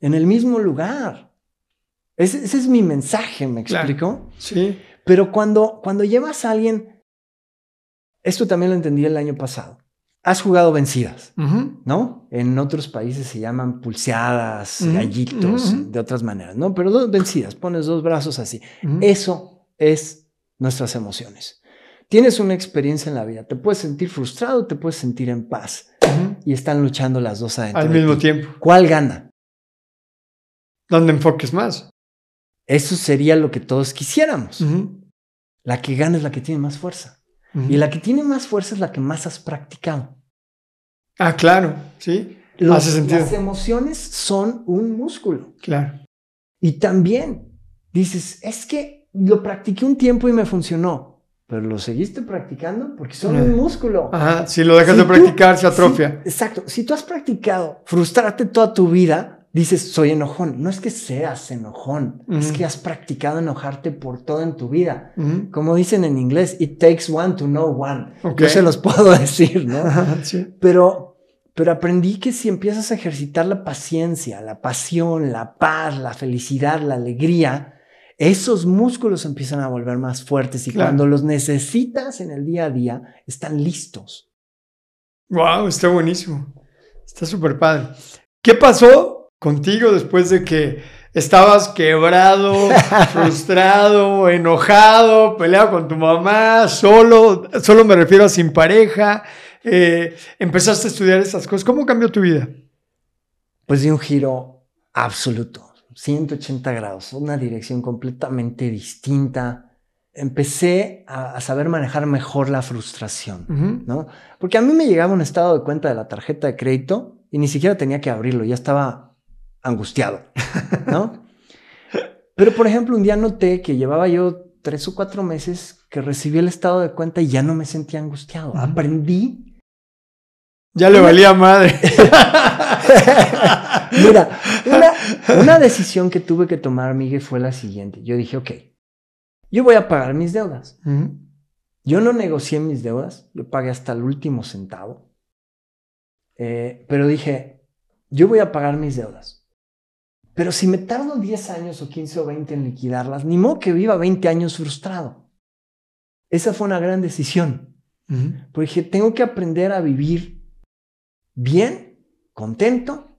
en el mismo lugar. Ese, es mi mensaje, ¿me explico? Sí. Pero cuando, cuando llevas a alguien esto también lo entendí el año pasado. Has jugado vencidas, ¿no? En otros países se llaman pulseadas, gallitos, de otras maneras, ¿no? Pero dos vencidas, pones dos brazos así. Eso es nuestras emociones. Tienes una experiencia en la vida, te puedes sentir frustrado, te puedes sentir en paz. Y están luchando las dos adentro. Al mismo tiempo. ¿Cuál gana? ¿Dónde enfoques más? Eso sería lo que todos quisiéramos. La que gana es la que tiene más fuerza. Y la que tiene más fuerza es la que más has practicado. Ah, claro, sí. Hace sentido. Las emociones son un músculo. Claro. Y también dices, es que lo practiqué un tiempo y me funcionó, pero lo seguiste practicando porque son un músculo. Ajá, si lo dejas de practicar, se atrofia. exacto. Si tú has practicado frustrarte toda tu vida, dices, soy enojón. No es que seas enojón, es que has practicado enojarte por todo en tu vida. Como dicen en inglés, it takes one to know one. Yo se los puedo decir, ¿no? Pero, pero aprendí que si empiezas a ejercitar la paciencia, la pasión, la paz, la felicidad, la alegría, esos músculos empiezan a volver más fuertes y cuando los necesitas en el día a día, están listos. Wow, está buenísimo. Está súper padre. ¿Qué pasó contigo después de que estabas quebrado, frustrado, enojado, peleado con tu mamá, solo, solo me refiero a sin pareja, eh, empezaste a estudiar estas cosas. ¿Cómo cambió tu vida? pues di un giro absoluto, 180 grados, una dirección completamente distinta. Empecé a, saber manejar mejor la frustración, ¿no? Porque a mí me llegaba un estado de cuenta de la tarjeta de crédito y ni siquiera tenía que abrirlo, ya estaba angustiado, ¿no? Pero, por ejemplo, un día noté que llevaba yo tres o cuatro meses que recibí el estado de cuenta y ya no me sentía angustiado. Aprendí ya le valía madre. Mira, una, decisión que tuve que tomar, Miguel, fue la siguiente. Yo dije, ok, yo voy a pagar mis deudas. Yo no negocié mis deudas, yo pagué hasta el último centavo. Eh, pero dije, yo voy a pagar mis deudas. Pero si me tardo 10 años o 15 o 20 en liquidarlas, ni modo que viva 20 años frustrado. Esa fue una gran decisión. Porque dije, tengo que aprender a vivir bien, contento,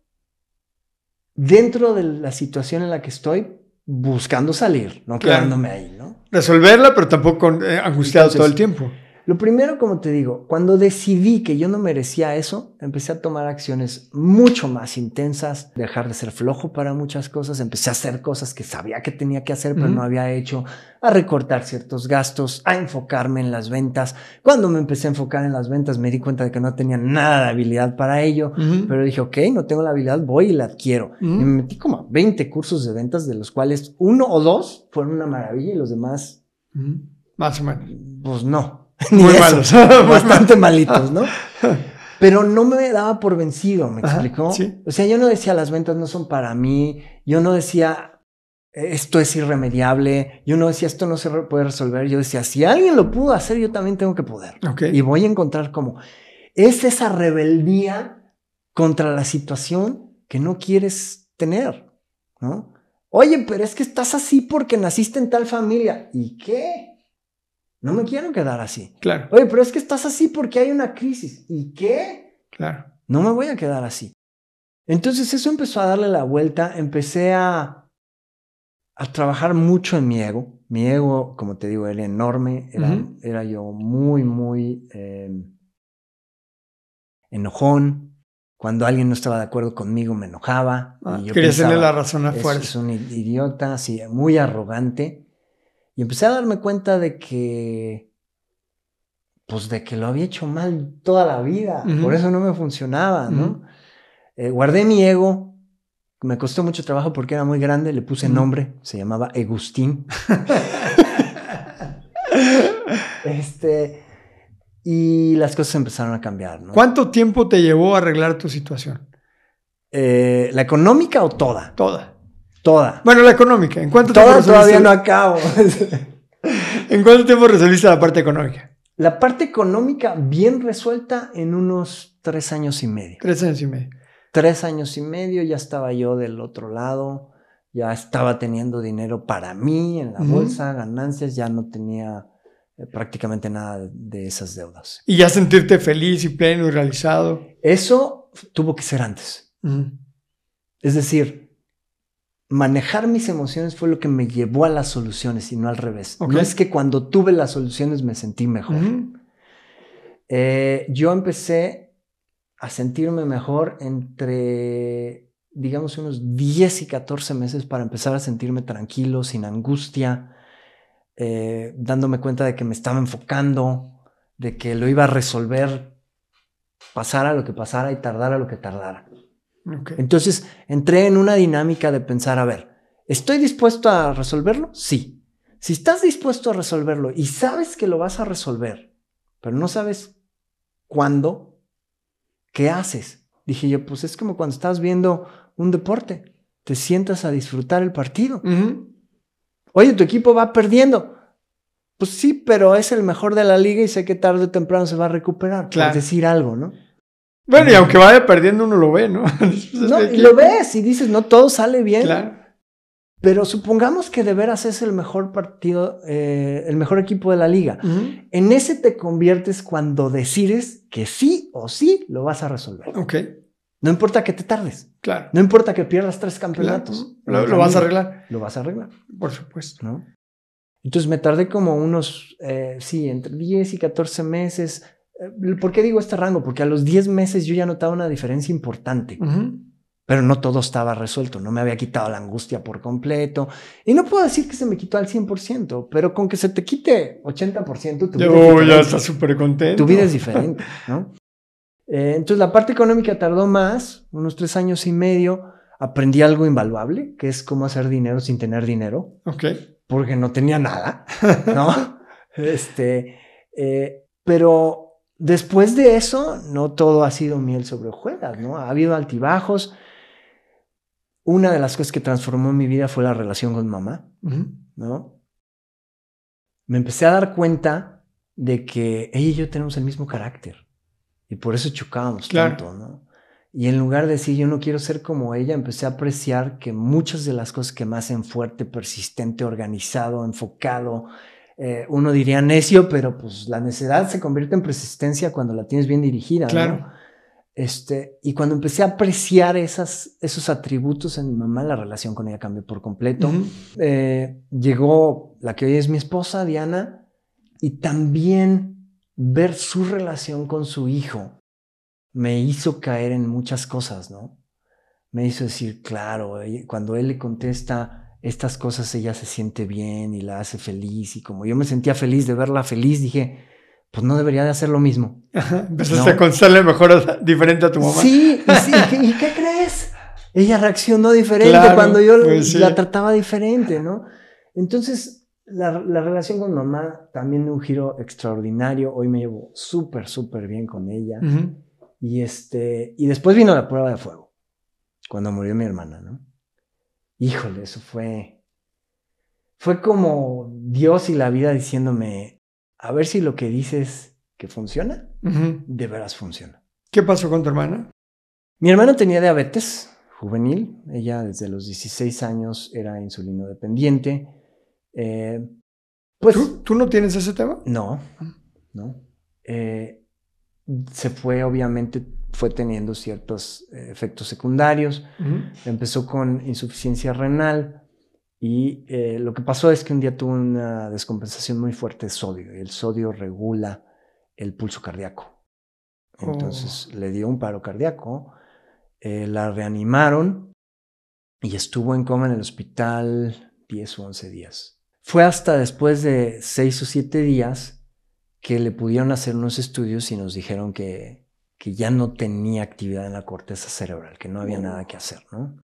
dentro de la situación en la que estoy, buscando salir, no quedándome ahí, ¿no? Resolverla, pero tampoco eh, angustiado todo el tiempo. Lo primero, como te digo, cuando decidí que yo no merecía eso, empecé a tomar acciones mucho más intensas, dejar de ser flojo para muchas cosas, empecé a hacer cosas que sabía que tenía que hacer, pero no había hecho, a recortar ciertos gastos, a enfocarme en las ventas. Cuando me empecé a enfocar en las ventas, me di cuenta de que no tenía nada de habilidad para ello, pero dije, ok, no tengo la habilidad, voy y la adquiero. Y me metí como a 20 cursos de ventas, de los cuales uno o dos fueron una maravilla y los demás... Más o menos. Pues no. Muy malos. Bastante malitos, ¿no? Pero no me daba por vencido, ¿me explicó? O sea, yo no decía las ventas no son para mí, yo no decía esto es irremediable, yo no decía esto no se puede resolver, yo decía si alguien lo pudo hacer, yo también tengo que poder. Y voy a encontrar cómo. Es esa rebeldía contra la situación que no quieres tener, ¿no? Oye, pero es que estás así porque naciste en tal familia. ¿Y qué? No me quiero quedar así. Claro. Oye, pero es que estás así porque hay una crisis. ¿Y qué? Claro. No me voy a quedar así. Entonces eso empezó a darle la vuelta. Empecé a, a trabajar mucho en mi ego. Mi ego, como te digo, era enorme. Era, era yo muy, muy em, enojón. Cuando alguien no estaba de acuerdo conmigo, me enojaba. Ah, quería hacerle la razón a fuerza. Es un idiota, así, muy arrogante. Y empecé a darme cuenta de que, pues de que lo había hecho mal toda la vida, por eso no me funcionaba, ¿no? Eh, guardé mi ego, me costó mucho trabajo porque era muy grande, le puse nombre, se llamaba Egustín. este, y las cosas empezaron a cambiar, ¿no? ¿Cuánto tiempo te llevó a arreglar tu situación? Eh, ¿La económica o toda? Toda. Toda. Bueno, la económica. ¿En cuánto tiempo todavía no acabo. ¿En cuánto tiempo resolviste la parte económica? La parte económica bien resuelta en unos tres años y medio. Tres años y medio. Tres años y medio ya estaba yo del otro lado, ya estaba teniendo dinero para mí en la bolsa, ganancias, ya no tenía eh, prácticamente nada de, esas deudas. Y ya sentirte feliz y pleno y realizado. Eso tuvo que ser antes. Es decir, manejar mis emociones fue lo que me llevó a las soluciones y no al revés. No es que cuando tuve las soluciones me sentí mejor. Eh, yo empecé a sentirme mejor entre, digamos, unos 10 y 14 meses para empezar a sentirme tranquilo, sin angustia, eh, dándome cuenta de que me estaba enfocando, de que lo iba a resolver, pasara lo que pasara y tardara lo que tardara. Entonces entré en una dinámica de pensar, a ver, ¿estoy dispuesto a resolverlo? Sí. Si estás dispuesto a resolverlo y sabes que lo vas a resolver, pero no sabes cuándo, ¿qué haces? Dije yo, pues es como cuando estás viendo un deporte, te sientas a disfrutar el partido. Oye, tu equipo va perdiendo. Pues sí, pero es el mejor de la liga y sé que tarde o temprano se va a recuperar, claro. por decir algo, ¿no? Bueno, y aunque vaya perdiendo, uno lo ve, ¿no? no y lo ves y dices, no, todo sale bien. Claro. Pero supongamos que de veras es el mejor partido, eh, el mejor equipo de la liga. En ese te conviertes cuando decides que sí o sí lo vas a resolver. Ok. No importa que te tardes. Claro. No importa que pierdas tres campeonatos. Lo, vas a arreglar. Lo vas a arreglar. Por supuesto. ¿No? Entonces me tardé como unos, eh, sí, entre 10 y 14 meses ¿Por qué digo este rango? Porque a los 10 meses yo ya notaba una diferencia importante. pero no todo estaba resuelto, no me había quitado la angustia por completo. Y no puedo decir que se me quitó al 100%, pero con que se te quite 80%, tu vida, oh, ya está súper contento. Tu vida es diferente, ¿no? Eh, entonces la parte económica tardó más, unos tres años y medio. Aprendí algo invaluable, que es cómo hacer dinero sin tener dinero. Ok. Porque no tenía nada, ¿no? este, eh, pero después de eso, no todo ha sido miel sobre hojuelas, ¿no? Ha habido altibajos una de las cosas que transformó mi vida fue la relación con mamá, ¿no? Me empecé a dar cuenta de que ella y yo tenemos el mismo carácter y por eso chocábamos tanto, ¿no? Y en lugar de decir yo no quiero ser como ella, empecé a apreciar que muchas de las cosas que me hacen fuerte, persistente, organizado, enfocado, eh, uno diría necio, pero pues la necedad se convierte en persistencia cuando la tienes bien dirigida. Claro. Este, y cuando empecé a apreciar esas, esos atributos en mi mamá, la relación con ella cambió por completo. Eh, llegó la que hoy es mi esposa, Diana, y también ver su relación con su hijo me hizo caer en muchas cosas, ¿no? Me hizo decir, claro, cuando él le contesta estas cosas, ella se siente bien y la hace feliz. Y como yo me sentía feliz de verla feliz, dije, pues no debería de hacer lo mismo. Empezaste a contestarle mejor diferente a tu mamá. Sí, y, qué, crees? Ella reaccionó diferente cuando yo pues la trataba diferente, ¿no? Entonces, la, relación con mamá también de un giro extraordinario. Hoy me llevo súper, súper bien con ella. Y, este, y después vino la prueba de fuego, cuando murió mi hermana, ¿no? Híjole, eso fue, fue como Dios y la vida diciéndome, a ver si lo que dices que funciona, de veras funciona. ¿Qué pasó con tu hermana? Mi hermana tenía diabetes juvenil. Ella desde los 16 años era insulino dependiente. Eh, pues, ¿Tú, no tienes ese tema? No, no. Eh, se fue, obviamente, fue teniendo ciertos eh, efectos secundarios. Empezó con insuficiencia renal. Y eh, lo que pasó es que un día tuvo una descompensación muy fuerte de sodio y el sodio regula el pulso cardíaco. Entonces oh. le dio un paro cardíaco, eh, la reanimaron y estuvo en coma en el hospital 10 o 11 días. Fue hasta después de 6 o 7 días que le pudieron hacer unos estudios y nos dijeron que, que ya no tenía actividad en la corteza cerebral, que no había nada que hacer, ¿no?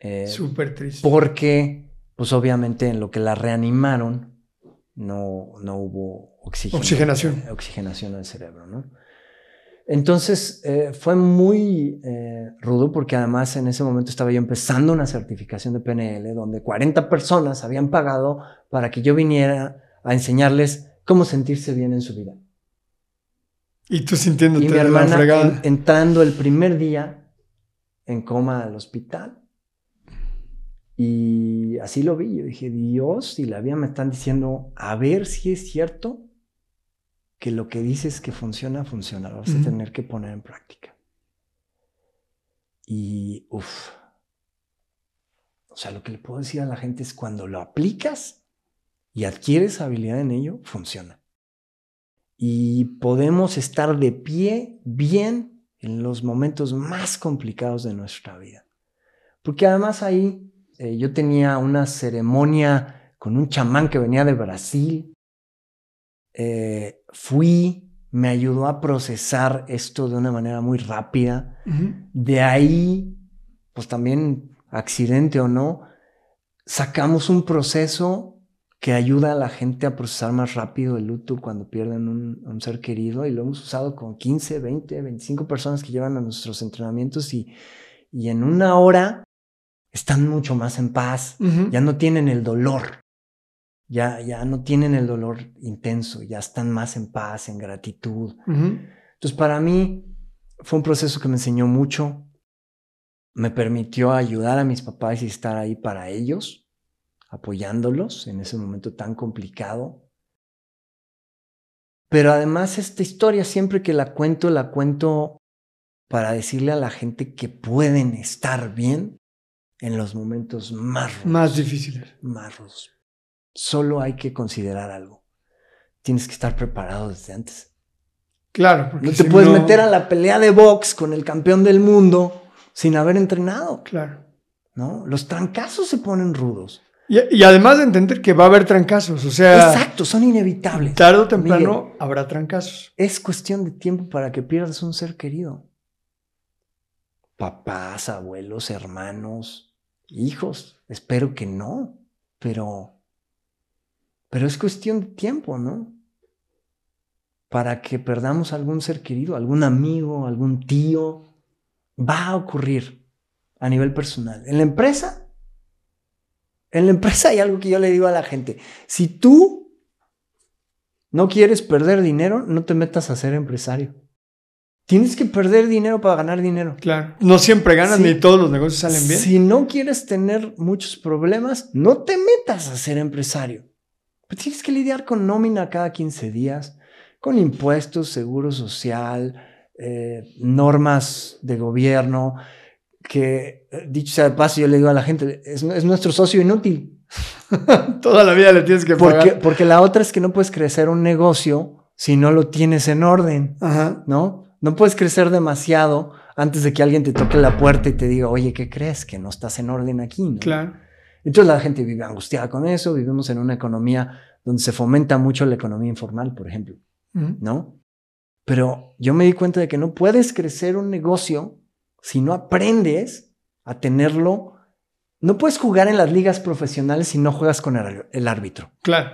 Eh, Súper triste. Porque, pues obviamente en lo que la reanimaron, no, no hubo oxigenación. Eh, oxigenación al cerebro, ¿no? Entonces eh, fue muy rudo porque además en ese momento estaba yo empezando una certificación de PNL donde 40 personas habían pagado para que yo viniera a enseñarles cómo sentirse bien en su vida. Y tú sintiéndote y mi hermana entrando el primer día en coma al hospital y así lo vi. Yo dije, Dios y la vida me están diciendo, a ver si es cierto que lo que dices que funciona, funciona. Lo vas a tener que poner en práctica. Y, uff. O sea, lo que le puedo decir a la gente es cuando lo aplicas y adquieres habilidad en ello, funciona. Y podemos estar de pie bien en los momentos más complicados de nuestra vida. Porque además ahí eh, yo tenía una ceremonia con un chamán que venía de Brasil. Eh, fui, me ayudó a procesar esto de una manera muy rápida. De ahí, pues también, accidente o no, sacamos un proceso que ayuda a la gente a procesar más rápido el luto cuando pierden un, un, ser querido y lo hemos usado con 15, 20, 25 personas que llevan a nuestros entrenamientos y, y en una hora están mucho más en paz, ya no tienen el dolor, ya, ya no tienen el dolor intenso, ya están más en paz, en gratitud. Entonces, para mí fue un proceso que me enseñó mucho, me permitió ayudar a mis papás y estar ahí para ellos, apoyándolos en ese momento tan complicado. Pero además esta historia siempre que la cuento, la cuento para decirle a la gente que pueden estar bien en los momentos más Más difíciles. Más rudos. Solo hay que considerar algo. Tienes que estar preparado desde antes. Claro, porque no te puedes meter a la pelea de box con el campeón del mundo sin haber entrenado. Claro. ¿no? Los trancazos se ponen rudos. Y, y además de entender que va a haber trancazos, o sea, Exacto, son inevitables. tarde o temprano Miguel, habrá trancazos. es cuestión de tiempo para que pierdas un ser querido. Papás, abuelos, hermanos, hijos. Espero que no, pero pero es cuestión de tiempo, ¿no? Para que perdamos algún ser querido, algún amigo, algún tío, va a ocurrir a nivel personal. En la empresa, en la empresa hay algo que yo le digo a la gente. Si tú no quieres perder dinero, no te metas a ser empresario. Tienes que perder dinero para ganar dinero. Claro. No siempre ganan Sí. ni todos los negocios salen bien. Si no quieres tener muchos problemas, no te metas a ser empresario. Pero tienes que lidiar con nómina cada 15 días, con impuestos, seguro social, eh, normas de gobierno, que, eh, dicho sea de paso, yo le digo a la gente, es, es nuestro socio inútil. Toda la vida le tienes que Porque, pagar. porque la otra es que no puedes crecer un negocio si no lo tienes en orden, Ajá. ¿no? No puedes crecer demasiado antes de que alguien te toque la puerta y te diga, oye, ¿qué crees? Que no estás en orden aquí, ¿no? Claro. Entonces la gente vive angustiada con eso, vivimos en una economía donde se fomenta mucho la economía informal, por ejemplo. ¿no? Pero yo me di cuenta de que no puedes crecer un negocio si no aprendes a tenerlo. No puedes jugar en las ligas profesionales si no juegas con el, el árbitro. Claro.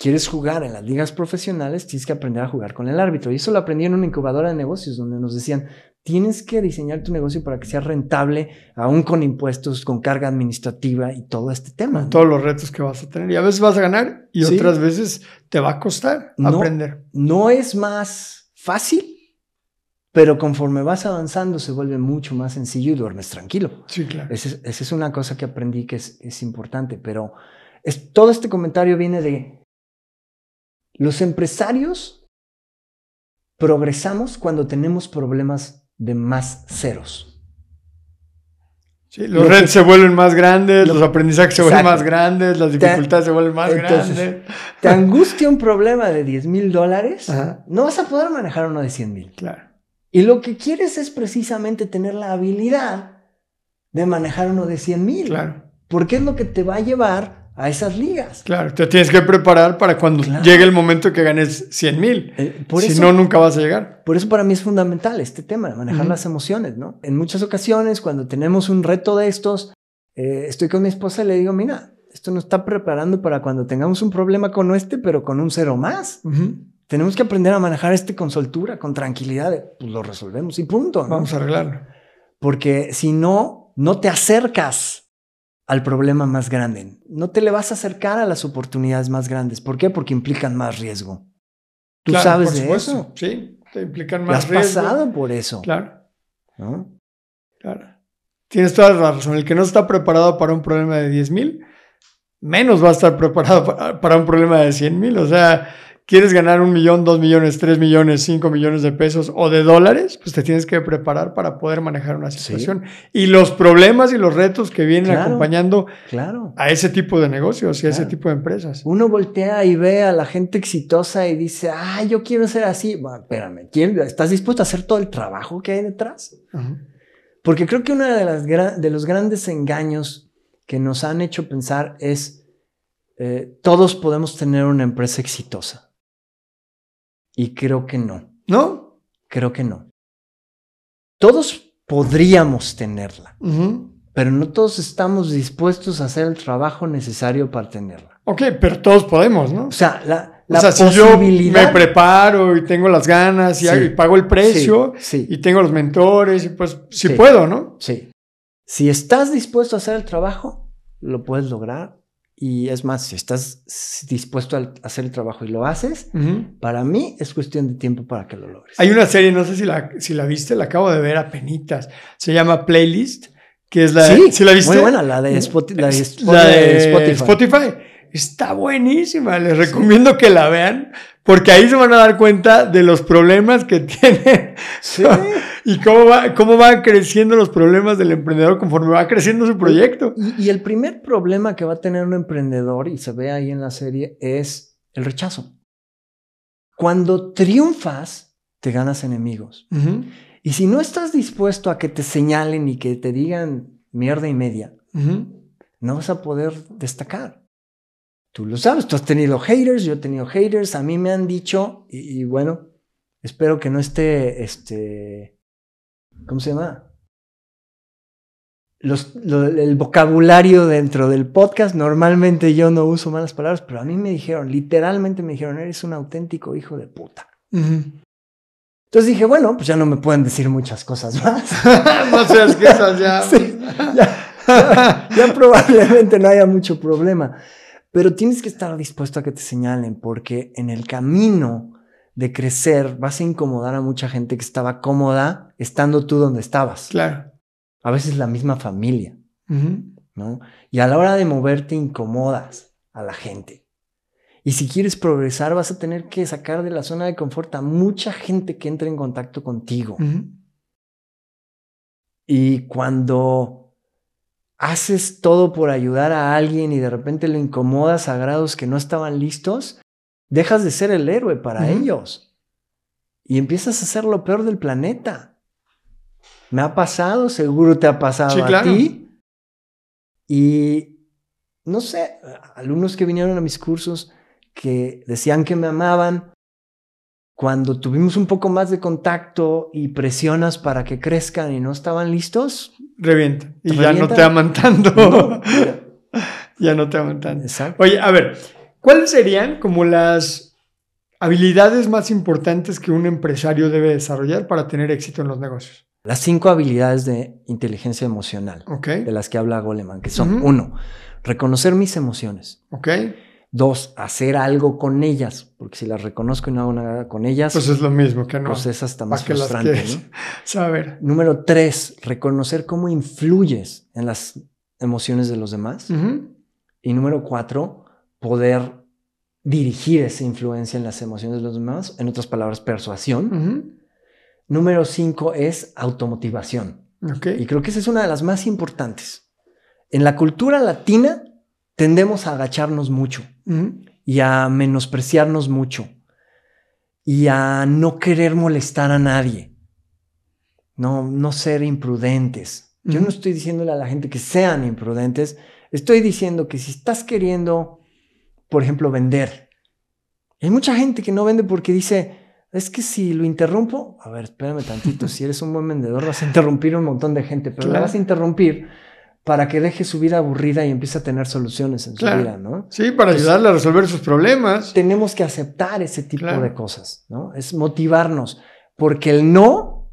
Quieres jugar en las ligas profesionales, tienes que aprender a jugar con el árbitro. Y eso lo aprendí en una incubadora de negocios, donde nos decían, tienes que diseñar tu negocio para que sea rentable, aún con impuestos, con carga administrativa y todo este tema. ¿no? Todos los retos que vas a tener. Y a veces vas a ganar y Sí. otras veces te va a costar No. aprender. No es más fácil, pero conforme vas avanzando se vuelve mucho más sencillo y duermes tranquilo. Sí, claro. Esa es, esa es una cosa que aprendí que es, es importante, pero es, todo este comentario viene de los empresarios progresamos cuando tenemos problemas de más ceros. Sí, los Lo se vuelven más grandes, lo- los aprendizajes se vuelven Exacto. más grandes, las Te- dificultades se vuelven más Entonces, grandes. Te angustia un problema de 10 mil dólares, Ajá. no vas a poder manejar uno de 100 mil. Claro. Y lo que quieres es precisamente tener la habilidad de manejar uno de 100 mil. Claro. Porque es lo que te va a llevar a esas ligas. Claro. Te tienes que preparar para cuando Claro. llegue el momento que ganes 100 mil. Eh, Si no, nunca vas a llegar. por eso para mí es fundamental este tema de manejar las emociones, ¿no? En muchas ocasiones, cuando tenemos un reto de estos, eh, estoy con mi esposa y le digo, mira, esto nos está preparando para cuando tengamos un problema con este, pero con un cero más. Tenemos que aprender a manejar este con soltura, con tranquilidad, de, pues lo resolvemos y punto. ¿no? Vamos a arreglarlo. Porque si no, no te acercas al problema más grande. No te le vas a acercar a las oportunidades más grandes. ¿Por qué? Porque implican más riesgo. Tú Claro, sabes por de supuesto. eso. Sí, te implican más has riesgo. pasado por eso. Claro, ¿no? claro. Tienes toda la razón. El que no está preparado para un problema de 10 mil, menos va a estar preparado para, para un problema de 100 mil. O sea, quieres ganar un millón, dos millones, tres millones, cinco millones de pesos o de dólares, pues te tienes que preparar para poder manejar una Sí. situación. Y los problemas y los retos que vienen Claro. acompañando Claro. a ese tipo de negocios y a ese tipo de empresas. Uno voltea y ve a la gente exitosa y dice, ah, yo quiero ser así. Bueno, espérame, ¿quién- ¿estás dispuesto a hacer todo el trabajo que hay detrás? Porque creo que uno de, las de los grandes engaños que nos han hecho pensar es, eh, todos podemos tener una empresa exitosa. Y creo que no, ¿No? creo que no. Todos podríamos tenerla, pero no todos estamos dispuestos a hacer el trabajo necesario para tenerla. Ok, pero todos podemos, ¿no? O sea, la, O la sea, si yo posibilidad... me preparo y tengo las ganas y, Sí. hago- y pago el precio Sí, sí. y tengo los mentores y pues Sí. puedo, ¿no? Sí. Si estás dispuesto a hacer el trabajo, lo puedes lograr. Y es más, si estás dispuesto a hacer el trabajo y lo haces, Ujú. para mí es cuestión de tiempo para que lo logres. Hay una serie, no sé si la, si la viste, la acabo de ver a penitas. Se llama Playlist, que es la... sí, ¿sí la viste? Muy buena, la de, Spoti- la de Es- Spo- la de Spotify. Spotify. Está buenísima, les recomiendo que la vean porque ahí se van a dar cuenta de los problemas que tienen Sí. y cómo, va, cómo van creciendo los problemas del emprendedor conforme va creciendo su proyecto. Y, y el primer problema que va a tener un emprendedor, y se ve ahí en la serie, es el rechazo. Cuando triunfas, te ganas enemigos. Y si no estás dispuesto a que te señalen y que te digan mierda y media, no vas a poder destacar. Tú lo sabes, tú has tenido haters, yo he tenido haters, a mí me han dicho, y, bueno, espero que no esté, este, ¿cómo se llama? el vocabulario dentro del podcast, normalmente yo no uso malas palabras, pero a mí me dijeron, literalmente me dijeron, eres un auténtico hijo de puta. Entonces dije, bueno, pues ya no me pueden decir muchas cosas más. no seas que esas ya. ya, ya probablemente no haya mucho problema. Pero tienes que estar dispuesto a que te señalen, porque en el camino de crecer vas a incomodar a mucha gente que estaba cómoda estando tú donde estabas. Claro. A veces la misma familia, ¿no? Y a la hora de moverte incomodas a la gente. Y si quieres progresar, vas a tener que sacar de la zona de confort a mucha gente que entre en contacto contigo. Y cuando haces todo por ayudar a alguien y de repente lo incomodas a grados que no estaban listos, dejas de ser el héroe para ellos y empiezas a ser lo peor del planeta. Me ha pasado, seguro te ha pasado a ti. Y no sé, alumnos que vinieron a mis cursos que decían que me amaban, cuando tuvimos un poco más de contacto y presionas para que crezcan y no estaban listos, revienta. Y ya no te aman tanto. ya no te aman tanto. Exacto. Oye, a ver, ¿cuáles serían como las habilidades más importantes que un empresario debe desarrollar para tener éxito en los negocios? Las cinco habilidades de inteligencia emocional de las que habla Goleman, que son, uno, reconocer mis emociones. Ok. Dos, hacer algo con ellas, porque si las reconozco y no hago nada con ellas. Pues es lo mismo que no. Pues es hasta más frustrante. Saber. Número tres, reconocer cómo influyes en las emociones de los demás. Y número cuatro, poder dirigir esa influencia en las emociones de los demás. En otras palabras, persuasión. Número cinco es automotivación. Y creo que esa es una de las más importantes. En la cultura latina tendemos a agacharnos mucho y a menospreciarnos mucho y a no querer molestar a nadie, no, no ser imprudentes. Yo no estoy diciéndole a la gente que sean imprudentes, estoy diciendo que si estás queriendo, por ejemplo, vender, hay mucha gente que no vende porque dice, es que si lo interrumpo, a ver, espérame tantito, si eres un buen vendedor vas a interrumpir un montón de gente, pero la vas a interrumpir para que deje su vida aburrida y empiece a tener soluciones en su vida, ¿no? Sí, para ayudarle a resolver sus problemas. Tenemos que aceptar ese tipo de cosas, ¿no? Es motivarnos, porque el no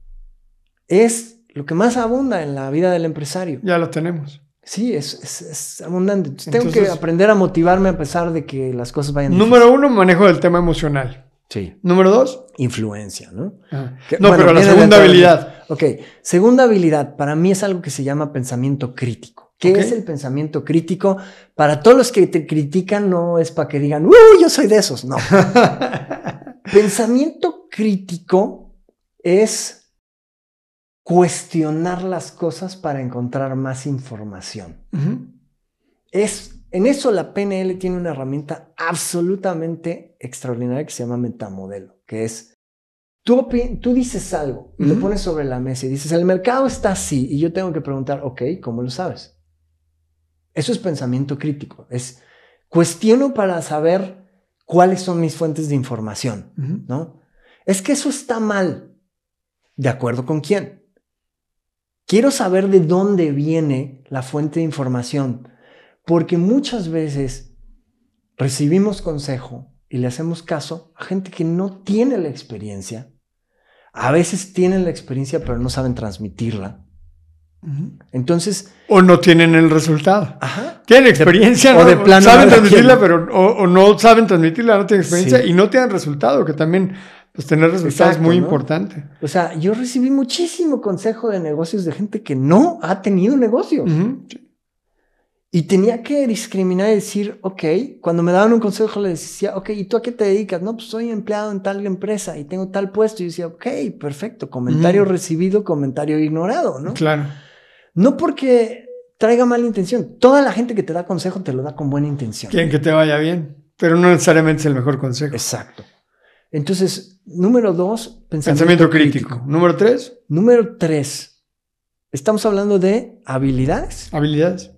es lo que más abunda en la vida del empresario. Ya lo tenemos. Sí, es, es, abundante. tengo que aprender a motivarme a pesar de que las cosas vayan. Número uno, manejo del tema emocional. Sí. Número dos. Influencia, ¿no? no, pero la segunda habilidad. Ok, segunda habilidad para mí es algo que se llama pensamiento crítico. ¿Qué es el pensamiento crítico? Para todos los que te critican no es para que digan, ¡Uy, yo soy de esos! No. pensamiento crítico es cuestionar las cosas para encontrar más información. Es en eso la PNL tiene una herramienta absolutamente extraordinaria que se llama metamodelo, que es, tú, tú dices algo y lo pones sobre la mesa y dices, el mercado está así y yo tengo que preguntar, ok, ¿cómo lo sabes? Eso es pensamiento crítico, es cuestiono para saber cuáles son mis fuentes de información, ¿no? Es que eso está mal. ¿De acuerdo con quién? Quiero saber de dónde viene la fuente de información porque muchas veces recibimos consejo y le hacemos caso a gente que no tiene la experiencia. A veces tienen la experiencia pero no saben transmitirla. Entonces. O no tienen el resultado. Aja. Tienen experiencia, o de plano saben transmitirla, pero o, no saben transmitirla, no tienen experiencia y no tienen resultado, que también pues tener resultados es muy importante. O sea, yo recibí muchísimo consejo de negocios de gente que no ha tenido negocios. Y tenía que discriminar y decir, ok, cuando me daban un consejo les decía, ok, ¿y tú a qué te dedicas? No, pues soy empleado en tal empresa y tengo tal puesto. Y decía, ok, perfecto, comentario recibido, comentario ignorado, ¿no? Claro. No porque traiga mala intención. Toda la gente que te da consejo te lo da con buena intención. Quieren que te vaya bien, pero no necesariamente es el mejor consejo. Exacto. Entonces, número dos, pensamiento, crítico. Número tres. Número tres, estamos hablando de habilidades. Habilidades.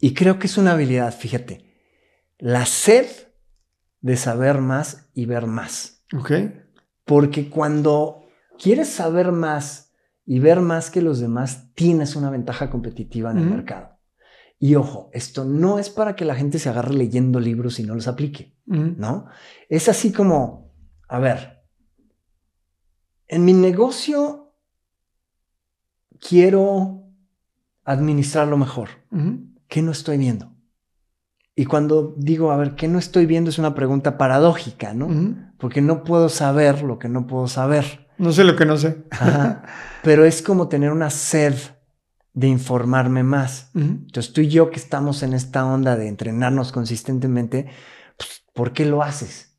Y creo que es una habilidad, fíjate, la sed de saber más y ver más. Ok. Porque cuando quieres saber más y ver más que los demás, tienes una ventaja competitiva en el mercado. Y ojo, esto no es para que la gente se agarre leyendo libros y no los aplique, ¿no? Es así como, a ver, en mi negocio quiero administrarlo mejor. ¿Qué no estoy viendo? Y cuando digo, a ver, ¿qué no estoy viendo? Es una pregunta paradójica, ¿no? Porque no puedo saber lo que no puedo saber. No sé lo que no sé. Pero es como tener una sed de informarme más. Entonces tú y yo que estamos en esta onda de entrenarnos consistentemente, pues, ¿por qué lo haces?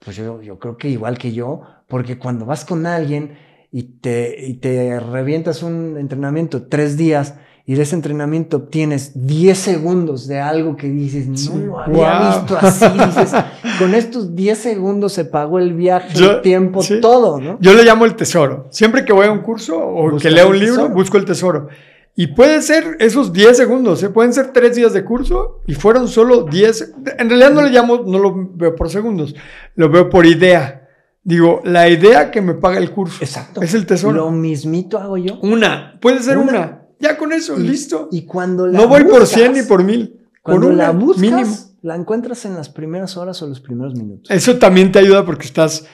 Pues yo, yo creo que igual que yo, porque cuando vas con alguien y te, y te revientas un entrenamiento tres días, y de ese entrenamiento obtienes 10 segundos de algo que dices, no lo había visto así. Dices, con estos 10 segundos se pagó el viaje, el tiempo, todo, ¿no? Yo le llamo el tesoro. Siempre que voy a un curso o que leo un libro, busco el tesoro. Y puede ser esos 10 segundos, ¿eh? pueden ser 3 días de curso y fueron solo 10. En realidad no le llamo, no lo veo por segundos, lo veo por idea. Digo, la idea que me paga el curso. Exacto. Es el tesoro. Lo mismito hago yo. Una, puede ser una. Ya con eso, listo. Y cuando No voy por 100 ni por 1000. Cuando la buscas, la encuentras en las primeras horas o los primeros minutos. Eso también te ayuda porque estás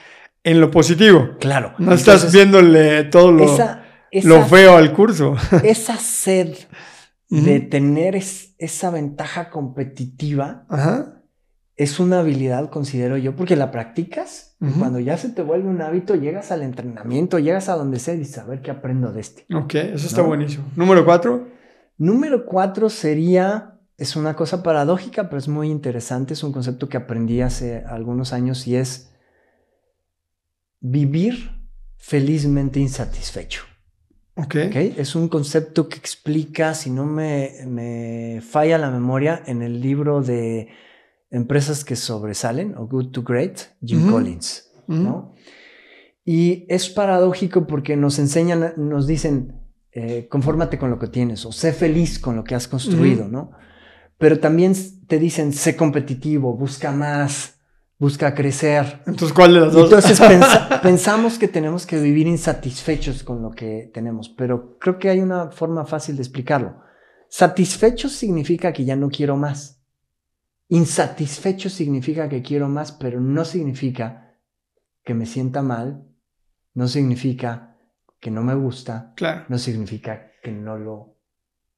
en lo positivo. Claro. No estás viéndole todo lo, lo feo al curso. Esa sed de tener esa ventaja competitiva Ajá es una habilidad, considero yo, porque la practicas. Cuando ya se te vuelve un hábito, llegas al entrenamiento, llegas a donde sea y dices, a ver qué aprendo de este. Ok, eso está buenísimo. Número cuatro. Número cuatro sería, es una cosa paradójica, pero es muy interesante. Es un concepto que aprendí hace algunos años y es vivir felizmente insatisfecho. Ok. okay? Es un concepto que explica, si no me, me falla la memoria, en el libro de empresas que sobresalen, o Good to Great, Jim Collins, ¿no? Y es paradójico porque nos enseñan, nos dicen, eh, confórmate con lo que tienes o sé feliz con lo que has construido, ¿no? Pero también te dicen, sé competitivo, busca más, busca crecer. Entonces, ¿cuál de las dos? Entonces pensamos que tenemos que vivir insatisfechos con lo que tenemos, pero creo que hay una forma fácil de explicarlo. Satisfechos significa que ya no quiero más. Insatisfecho significa que quiero más, pero no significa que me sienta mal, no significa que no me gusta, claro. no significa que no lo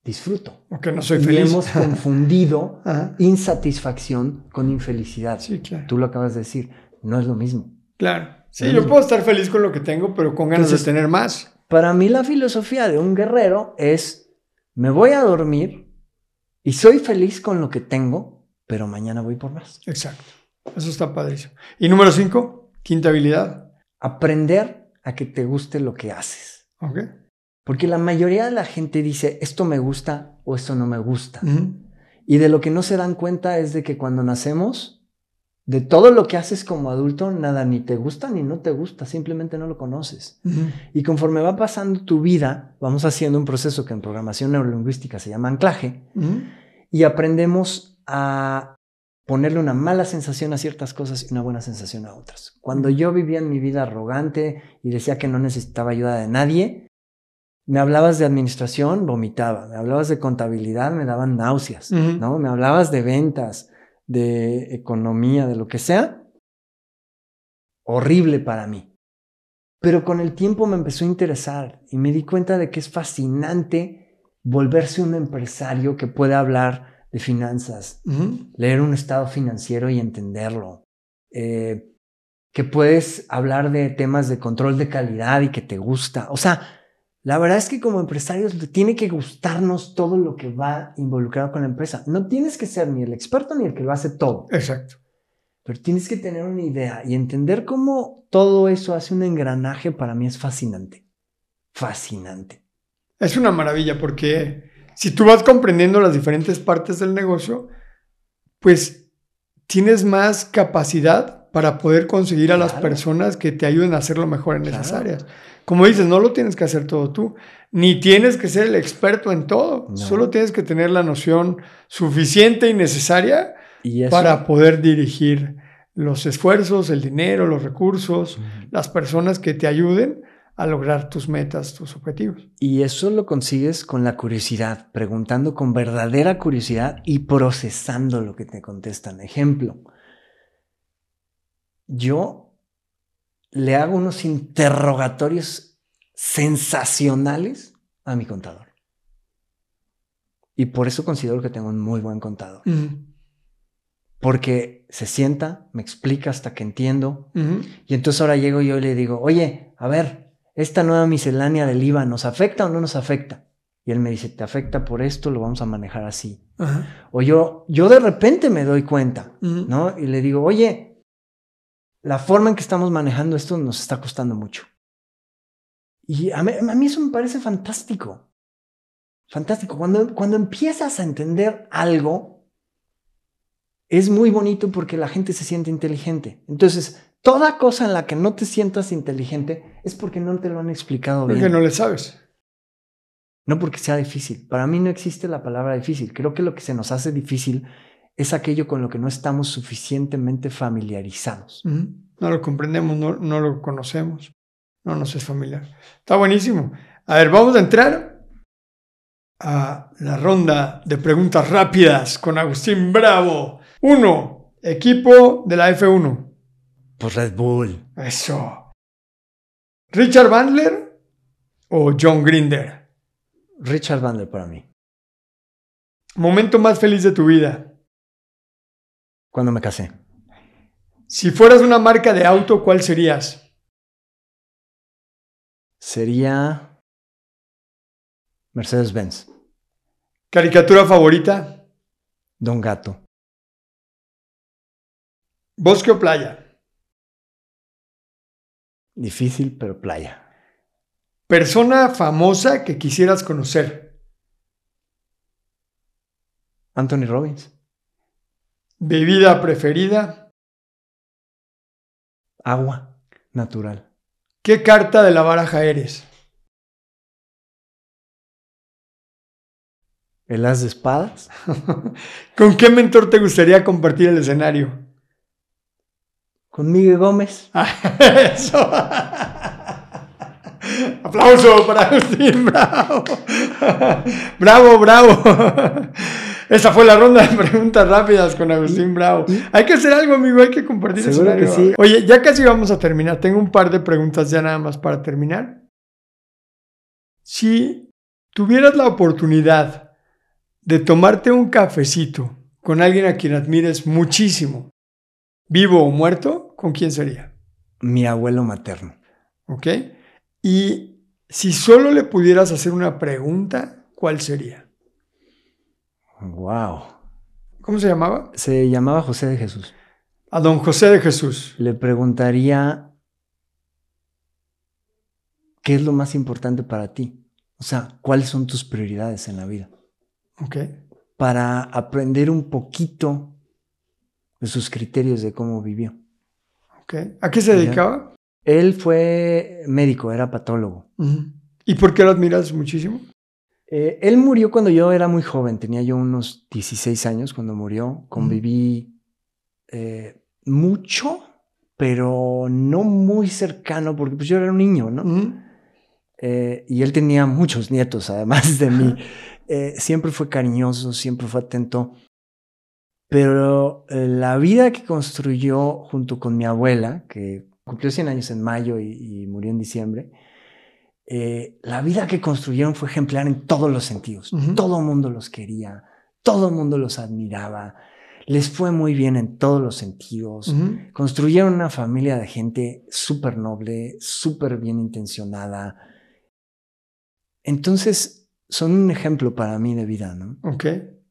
disfruto. O que no soy y feliz. hemos confundido insatisfacción con infelicidad. Sí, claro. Tú lo acabas de decir, no es lo mismo. Claro. Sí, yo puedo estar feliz con lo que tengo, pero con ganas de tener más. Para mí la filosofía de un guerrero es, me voy a dormir y soy feliz con lo que tengo, pero mañana voy por más. Exacto. Eso está padrísimo. Y número cinco, quinta habilidad. Aprender a que te guste lo que haces. Ok. Porque la mayoría de la gente dice, esto me gusta o esto no me gusta. Y de lo que no se dan cuenta es de que cuando nacemos, de todo lo que haces como adulto, nada ni te gusta ni no te gusta, simplemente no lo conoces. Y conforme va pasando tu vida, vamos haciendo un proceso que en programación neurolingüística se llama anclaje, y aprendemos a ponerle una mala sensación a ciertas cosas y una buena sensación a otras. Cuando yo vivía en mi vida arrogante y decía que no necesitaba ayuda de nadie, me hablabas de administración, vomitaba. Me hablabas de contabilidad, me daban náuseas, ¿no? Me hablabas de ventas, de economía, de lo que sea. Horrible para mí. Pero con el tiempo me empezó a interesar y me di cuenta de que es fascinante volverse un empresario que puede hablar de finanzas, leer un estado financiero y entenderlo, eh, que puedes hablar de temas de control de calidad y que te gusta. O sea, la verdad es que como empresarios tiene que gustarnos todo lo que va involucrado con la empresa. No tienes que ser ni el experto ni el que lo hace todo. Exacto. Pero tienes que tener una idea y entender cómo todo eso hace un engranaje para mí es fascinante. Fascinante. Es una maravilla porque si tú vas comprendiendo las diferentes partes del negocio, pues tienes más capacidad para poder conseguir a las personas que te ayuden a hacerlo mejor en esas Claro. áreas. Como dices, no lo tienes que hacer todo tú, ni tienes que ser el experto en todo, No. solo tienes que tener la noción suficiente y necesaria Y para poder dirigir los esfuerzos, el dinero, los recursos, las personas que te ayuden a lograr tus metas, tus objetivos. Y eso lo consigues con la curiosidad, preguntando con verdadera curiosidad y procesando lo que te contestan. Ejemplo, yo le hago unos interrogatorios sensacionales a mi contador. Y por eso considero que tengo un muy buen contador. Porque se sienta, me explica hasta que entiendo. Y entonces ahora llego yo y le digo, oye, a ver, esta nueva miscelánea del IVA, ¿nos afecta o no nos afecta? Y él me dice, te afecta por esto, lo vamos a manejar así. Ajá. O yo, yo de repente me doy cuenta. ¿no? Y le digo, oye, la forma en que estamos manejando esto nos está costando mucho. Y a mí, a mí eso me parece fantástico. Fantástico. Cuando, cuando empiezas a entender algo, es muy bonito porque la gente se siente inteligente. Entonces, toda cosa en la que no te sientas inteligente es porque no te lo han explicado bien. Porque no le sabes. No porque sea difícil. Para mí no existe la palabra difícil. Creo que lo que se nos hace difícil es aquello con lo que no estamos suficientemente familiarizados. No lo comprendemos, no, no lo conocemos, no nos es familiar. Está buenísimo. A ver, vamos a entrar a la ronda de preguntas rápidas con Agustín Bravo. Uno, equipo de la F1. Pues Red Bull. Eso. ¿Richard Bandler o John Grinder? Richard Bandler para mí. Momento más feliz de tu vida. Cuando me casé. Si fueras una marca de auto, ¿cuál serías? Sería Mercedes-Benz. ¿Caricatura favorita? Don Gato. ¿Bosque o playa? Difícil, pero playa. Persona famosa que quisieras conocer. Anthony Robbins. Bebida preferida. Agua natural. ¿Qué carta de la baraja eres? El as de espadas. ¿Con qué mentor te gustaría compartir el escenario? Con Miguel Gómez. Eso. Aplauso para Agustín, bravo. Bravo, bravo. Esa fue la ronda de preguntas rápidas con Agustín Bravo. Hay que hacer algo, amigo, hay que compartir Seguro que escenario. sí. Oye, ya casi vamos a terminar. Tengo un par de preguntas ya nada más para terminar. Si tuvieras la oportunidad de tomarte un cafecito con alguien a quien admires muchísimo, vivo o muerto, ¿con quién sería? Mi abuelo materno. ¿Ok? Y si solo le pudieras hacer una pregunta, ¿cuál sería? Wow. ¿Cómo se llamaba? Se llamaba José de Jesús. A don José de Jesús. Le preguntaría qué es lo más importante para ti. O sea, cuáles son tus prioridades en la vida. ¿Ok? Para aprender un poquito de sus criterios de cómo vivió. ¿A qué se dedicaba? Él fue médico, era patólogo. ¿Y por qué lo admiras muchísimo? Eh, él murió cuando yo era muy joven, tenía yo unos 16 años cuando murió. Conviví eh, mucho, pero no muy cercano, porque pues yo era un niño, ¿no? Eh, y él tenía muchos nietos, además de mí. Siempre fue cariñoso, siempre fue atento. Pero eh, la vida que construyó junto con mi abuela, que cumplió 100 años en mayo y, y murió en diciembre, eh, la vida que construyeron fue ejemplar en todos los sentidos. Todo el mundo los quería, todo el mundo los admiraba, les fue muy bien en todos los sentidos. Construyeron una familia de gente súper noble, súper bien intencionada. Entonces, son un ejemplo para mí de vida, ¿no? Ok.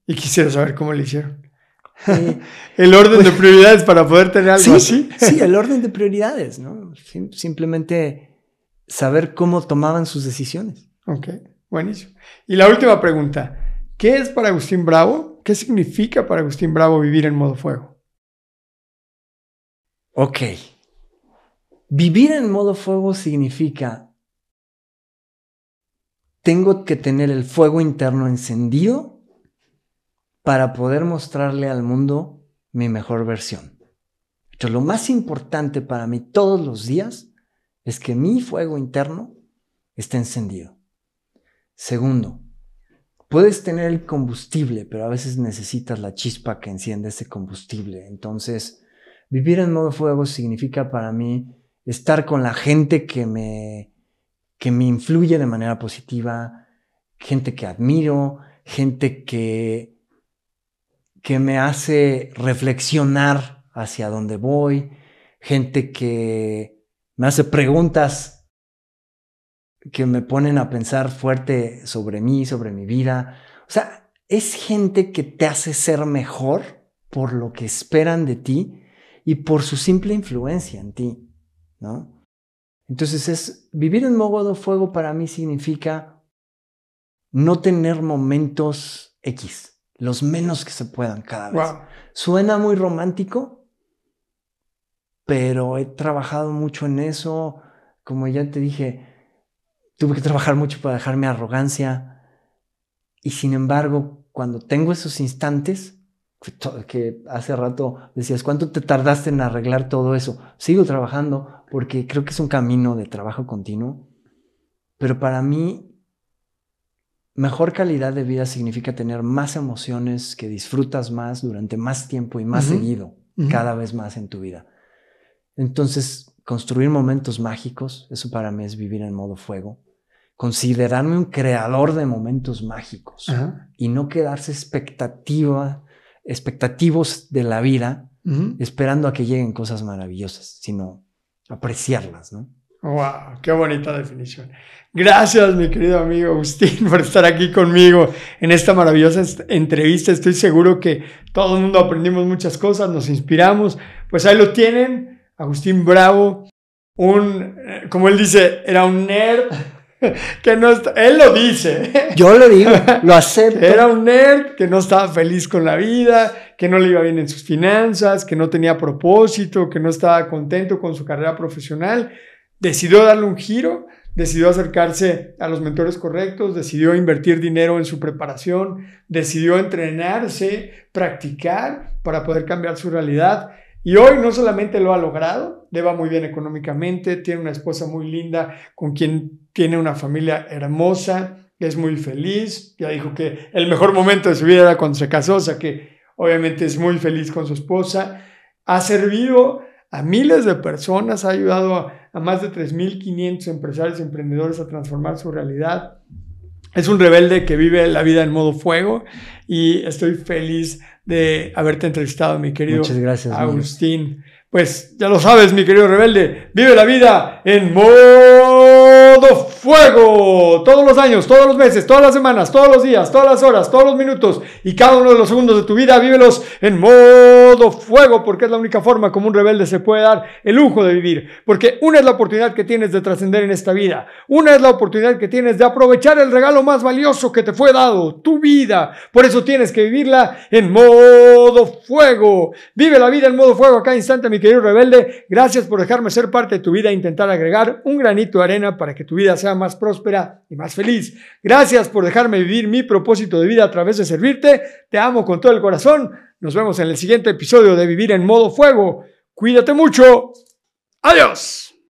Y quisiera saber cómo le hicieron. Eh, El orden Pues- de prioridades para poder tener algo sí, así. sí, el orden de prioridades, ¿no? Sim- simplemente saber cómo tomaban sus decisiones. Ok, buenísimo. Y la última pregunta. ¿Qué es para Agustín Bravo? ¿Qué significa para Agustín Bravo vivir en modo fuego? Ok. Vivir en modo fuego significa tengo que tener el fuego interno encendido para poder mostrarle al mundo mi mejor versión. Entonces, lo más importante para mí todos los días es que mi fuego interno esté encendido. Segundo, puedes tener el combustible, pero a veces necesitas la chispa que enciende ese combustible. Entonces, vivir en modo fuego significa para mí estar con la gente que me, que me influye de manera positiva, gente que admiro, gente que, que me hace reflexionar hacia dónde voy, gente que me hace preguntas que me ponen a pensar fuerte sobre mí, sobre mi vida. O sea, es gente que te hace ser mejor por lo que esperan de ti y por su simple influencia en ti, ¿no? Entonces es vivir en modo fuego para mí significa no tener momentos X, los menos que se puedan cada vez. Suena muy romántico, pero he trabajado mucho en eso, como ya te dije, Tuve que trabajar mucho para dejar mi arrogancia. Y sin embargo, cuando tengo esos instantes, que hace rato decías, ¿cuánto te tardaste en arreglar todo eso? Sigo trabajando porque creo que es un camino de trabajo continuo. Pero para mí, mejor calidad de vida significa tener más emociones que disfrutas más durante más tiempo y más seguido, cada vez más en tu vida. Entonces, construir momentos mágicos, eso para mí es vivir en modo fuego. Considerarme un creador de momentos mágicos y no quedarse expectativa, expectativos de la vida esperando a que lleguen cosas maravillosas, sino apreciarlas, ¿no? Wow, qué bonita definición. Gracias, mi querido amigo Agustín, por estar aquí conmigo en esta maravillosa entrevista. Estoy seguro que todo el mundo aprendimos muchas cosas, nos inspiramos. Pues ahí lo tienen, Agustín Bravo, un, eh, como él dice, era un nerd que no él lo dice. Yo lo digo, lo acepto. Era un nerd que no estaba feliz con la vida, que no le iba bien en sus finanzas, que no tenía propósito, que no estaba contento con su carrera profesional. Decidió darle un giro, decidió acercarse a los mentores correctos, decidió invertir dinero en su preparación, decidió entrenarse, practicar para poder cambiar su realidad. Y hoy no solamente lo ha logrado, le va muy bien económicamente, tiene una esposa muy linda con quien tiene una familia hermosa, es muy feliz, ya dijo que el mejor momento de su vida era cuando se casó, o sea que obviamente es muy feliz con su esposa, ha servido a miles de personas, ha ayudado a, a más de 3.500 empresarios y emprendedores a transformar su realidad. Es un rebelde que vive la vida en modo fuego y estoy feliz de haberte entrevistado, mi querido Muchas gracias, Agustín. Pues ya lo sabes, mi querido rebelde, vive la vida en modo fuego. Todos los años, todos los meses, todas las semanas, todos los días, todas las horas, todos los minutos y cada uno de los segundos de tu vida, vívelos en modo fuego, porque es la única forma como un rebelde se puede dar el lujo de vivir. Porque una es la oportunidad que tienes de trascender en esta vida. Una es la oportunidad que tienes de aprovechar el regalo más valioso que te fue dado, tu vida. Por eso tienes que vivirla en modo fuego. Vive la vida en modo fuego a cada instante, mi querido rebelde, gracias por dejarme ser parte de tu vida e intentar agregar un granito de arena para que tu vida más próspera y más feliz. Gracias por dejarme vivir mi propósito de vida a través de servirte. Te amo con todo el corazón. Nos vemos en el siguiente episodio de Vivir en modo fuego. Cuídate mucho. Adiós.